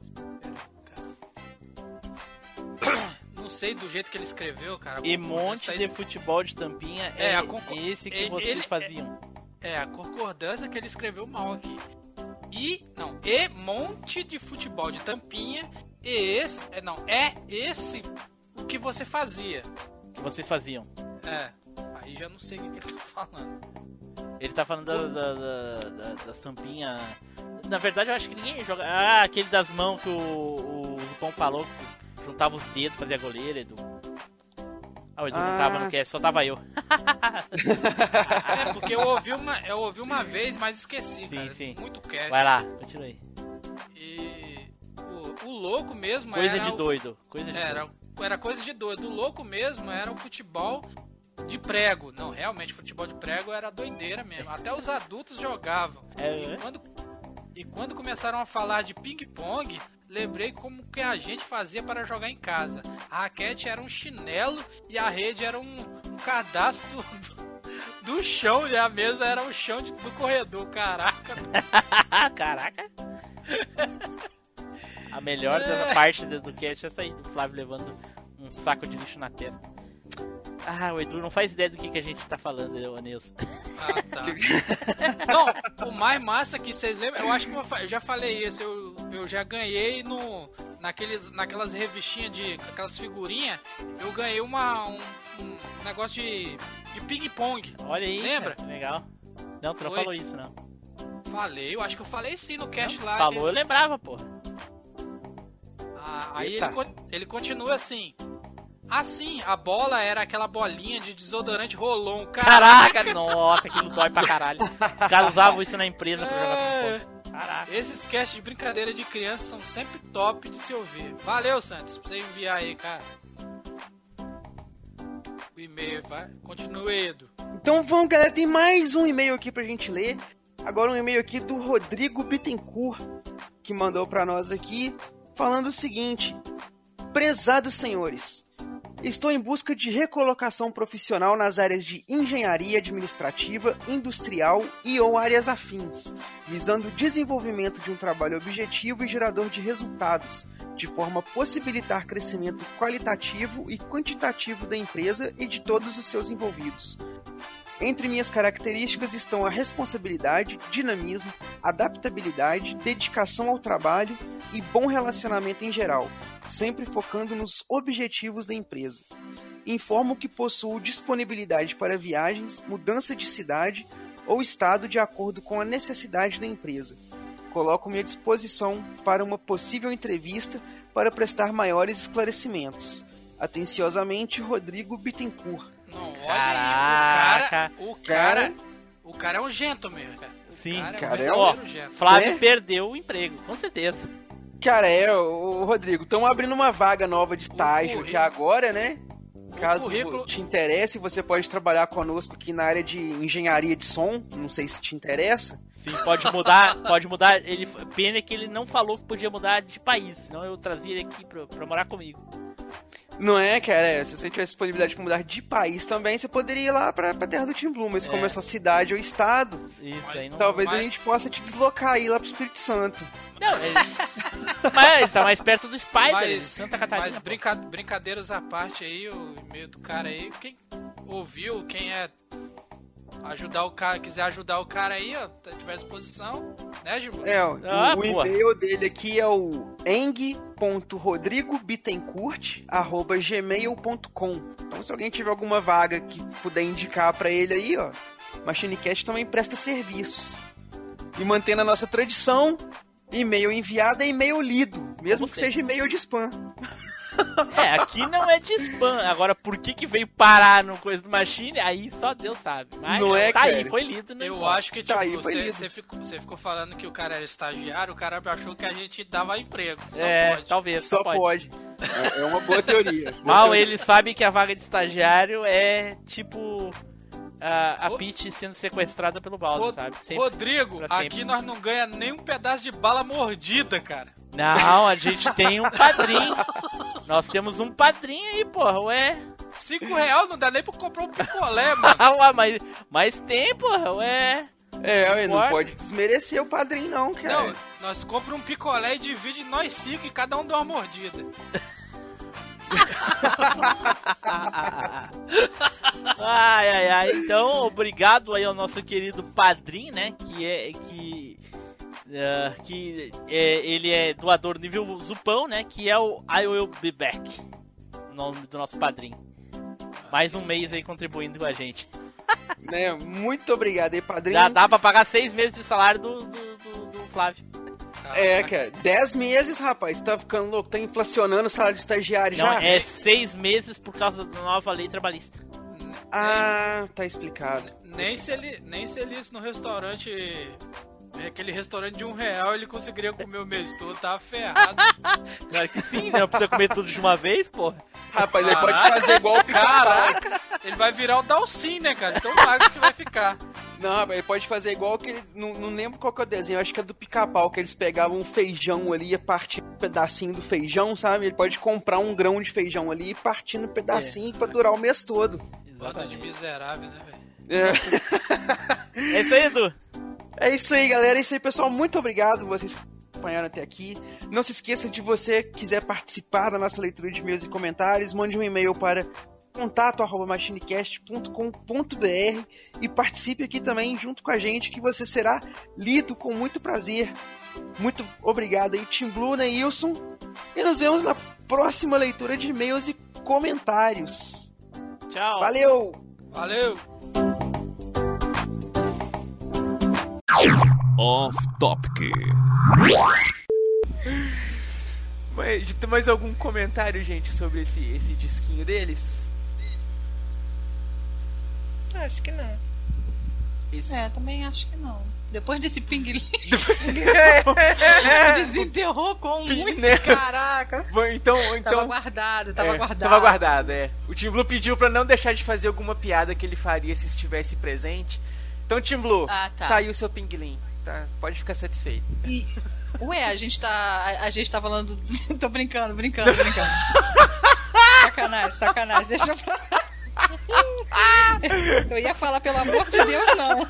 Não sei do jeito que ele escreveu, cara. E monte de es- futebol de tampinha é, É, a concor- esse que ele- vocês ele- faziam. É, a concordância que ele escreveu mal aqui. E, não, e monte de futebol de tampinha. E esse, é, não, é esse o que você fazia. Que vocês faziam. É, aí já não sei o que ele tá falando. Ele tá falando da, da- da- da- das tampinhas. Na verdade, eu acho que ninguém joga. Ah, aquele das mãos que o, o Zupão falou, que juntava os dedos, fazia goleira, Edu. Ah, o Edu não Ah, tava no cast, só tava eu. É, porque eu ouvi uma, eu ouvi uma vez, mas esqueci, cara. sim. Muito cast. Vai lá, continua aí. E o, o louco mesmo Coisa era de o- doido. Coisa de era, doido. era coisa de doido. O louco mesmo era o futebol de prego. Não, realmente, futebol de prego era doideira mesmo. Até os adultos jogavam. É, e, é? quando, e quando começaram a falar de ping-pong, lembrei como que a gente fazia para jogar em casa. A raquete era um chinelo e a rede era um, um cadastro do, do, do chão. E a mesa era o chão de- do corredor. Caraca. Caraca. A melhor É. parte do, cast é essa aí, do Flávio levando um saco de lixo na testa. Ah, o Edu não faz ideia do que, que a gente tá falando, ô Nilson. Ah, tá. Não, o mais massa que vocês lembram, eu acho que eu eu já falei isso, eu, eu já ganhei no naqueles, naquelas revistinhas de aquelas figurinhas, eu ganhei uma um, um negócio de, de ping-pong. Olha aí, Lembra? cara, legal. Não, tu não Foi. falou isso, não. Falei, eu acho que eu falei sim no cast lá. Falou, eu lembrava, pô. Ah, aí ele, ele continua assim. Assim, a bola era aquela bolinha de desodorante rolon. Caraca, nossa, aquilo dói pra caralho. Os caras usavam isso na empresa pra jogar É. futebol. Caraca. Esses casts de brincadeira de criança são sempre top de se ouvir. Valeu, Santos, pra você enviar aí, cara. O e-mail, vai. Continue, Edu. Então vamos, galera, tem mais um e-mail aqui pra gente ler. Agora um e-mail aqui do Rodrigo Bittencourt, que mandou pra nós aqui, falando o seguinte: Prezados senhores, estou em busca de recolocação profissional nas áreas de engenharia administrativa, industrial e ou áreas afins, visando o desenvolvimento de um trabalho objetivo e gerador de resultados, de forma a possibilitar crescimento qualitativo e quantitativo da empresa e de todos os seus envolvidos. Entre minhas características estão a responsabilidade, dinamismo, adaptabilidade, dedicação ao trabalho e bom relacionamento em geral, sempre focando nos objetivos da empresa. Informo que possuo disponibilidade para viagens, mudança de cidade ou estado de acordo com a necessidade da empresa. Coloco-me à disposição para uma possível entrevista para prestar maiores esclarecimentos. Atenciosamente, Rodrigo Bittencourt. Não, olha Caraca. aí, o cara, o cara, o cara é um gentleman, cara. O Sim, cara, cara, é é um ó. Flávio Né? perdeu o emprego, com certeza. Cara, é, ô, Rodrigo, estão abrindo uma vaga nova de estágio aqui agora, né? Caso currículo- te interesse, você pode trabalhar conosco aqui na área de engenharia de som. Não sei se te interessa. Sim, pode mudar, pode mudar. Ele, pena que ele não falou que podia mudar de país, senão eu trazia ele aqui pra, pra morar comigo. Não é, cara? É, se você tivesse disponibilidade de mudar de país também, você poderia ir lá pra, pra terra do Tim Blue. Mas como É. é sua cidade ou estado, Isso aí não talvez mas- a gente possa te deslocar aí lá pro Espírito Santo. Não, ele... mas ele tá mais perto do Spider, Mas, Santa Catarina. mas brinca- brincadeiras à parte aí, o e-mail do cara aí, quem ouviu, quem é ajudar o cara, quiser ajudar o cara aí, ó, tá tiver à disposição, né, Gilberto? É, o, Ah, o e-mail dele aqui é o eng.rodrigobittencourt.gmail.com Então se alguém tiver alguma vaga que puder indicar pra ele aí, ó, MachineCast também presta serviços. E mantendo a nossa tradição, e-mail enviado é e-mail lido, mesmo Como que sempre. seja e-mail de spam. É, aqui não é de spam. Agora, por que que veio parar no coisa do Machine? Aí só Deus sabe. Mas Não é, tá cara? aí, foi lido, né? Eu acho que, tipo, Tá aí, foi você, ficou, você ficou falando que o cara era estagiário, o cara achou que a gente dava emprego. Só É, pode. talvez, Só pode. É, é uma boa teoria. Boa Mal teoria. ele sabe que a vaga de estagiário é tipo a, a Peach sendo sequestrada pelo Baldo, Rod- sabe? Sempre- Rodrigo, aqui nós não ganha nem um pedaço de bala mordida, cara. Não, a gente tem um padrinho. Nós temos um padrinho aí, porra, ué. Cinco reais não dá nem pra comprar um picolé, mano. Ué, mas, mas tem, porra, ué. É, não Concordo. pode desmerecer o padrinho, não, cara. Não, nós compramos um picolé e divide nós cinco e cada um dá uma mordida. ai, ai, ai. Então, obrigado aí ao nosso querido padrinho, né? Que é. Que. eh, que é, ele é doador nível Zupão, né? Que é o I Will Be Back. O nome do nosso padrinho. Mais um mês aí contribuindo com a gente. Né, Muito obrigado aí, padrinho. Já dá pra pagar seis meses de salário do, do, do- do Flávio. É, cara, 10 meses, rapaz, tá ficando louco, tá inflacionando o salário de estagiário Não, já? é seis meses por causa da nova lei trabalhista. Ah, tá explicado. Nem se ele, nem se ele isso no restaurante, é, aquele restaurante de um real, ele conseguiria comer o mês todo, tava ferrado. Claro que sim, né? Não precisa comer tudo de uma vez, porra. Rapaz, ele pode fazer igual o. Caraca, ele vai virar o Dalcin, né, cara? Tão magro que vai ficar. Não, ele pode fazer igual aquele. Não, não lembro qual que é o desenho, acho que é do pica-pau, que eles pegavam um feijão ali e partiam um pedacinho do feijão, sabe? Ele pode comprar um grão de feijão ali e partir no pedacinho pra durar o mês todo. Bota de miserável, né, velho? É. É isso aí, Edu. É isso aí, galera. É isso aí, pessoal. Muito obrigado vocês que acompanharam até aqui. Não se esqueça de você que quiser participar da nossa leitura de e-mails e comentários, mande um e-mail para contato@machinecast.com.br e participe aqui também junto com a gente que você será lido com muito prazer. Muito obrigado aí, Tim Blue, né, Wilson? E nos vemos na próxima leitura de e-mails e comentários. Tchau. Valeu! Valeu! Off Topic. Mas, tem mais algum comentário, gente, sobre esse, esse disquinho deles? Acho que não. Esse... É, também acho que não. Depois desse pinguim. Desenterrou com muito. Né? Caraca. Bom, Então, então... Tava guardado, tava É, guardado. Tava guardado, é. O Tim Blue pediu pra não deixar de fazer alguma piada que ele faria se estivesse presente. Então, Tim Blue, Ah, tá. aí o seu pinguim. Tá, pode ficar satisfeito. E, ué, a gente tá. A, a gente tá falando. Tô brincando, brincando, brincando. sacanagem, sacanagem. Deixa pra lá. Eu ia falar, pelo amor de Deus, não.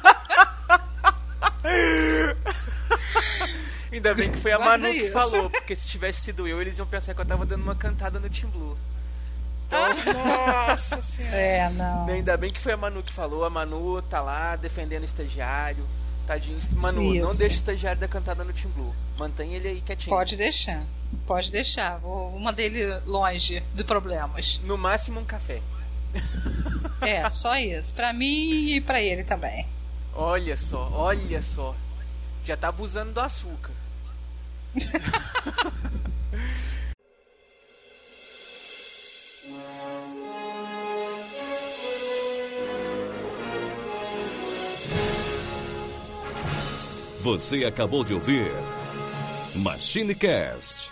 Ainda bem que foi a Guarda Manu que isso. falou, porque se tivesse sido eu, eles iam pensar que eu tava dando uma cantada no Tim Blue. Então, Nossa senhora. É, não. ainda bem que foi a Manu que falou. A Manu tá lá defendendo o estagiário. Tadinho. Manu, não Isso. deixa o estagiário dar cantada no Tim Blue. Mantém ele aí quietinho. Pode deixar. Pode deixar. Vou, vou mandar ele longe de problemas. No máximo um café. É, só isso. Pra mim e pra ele também. Olha só, olha só. Já tá abusando do açúcar. Você acabou de ouvir MachineCast.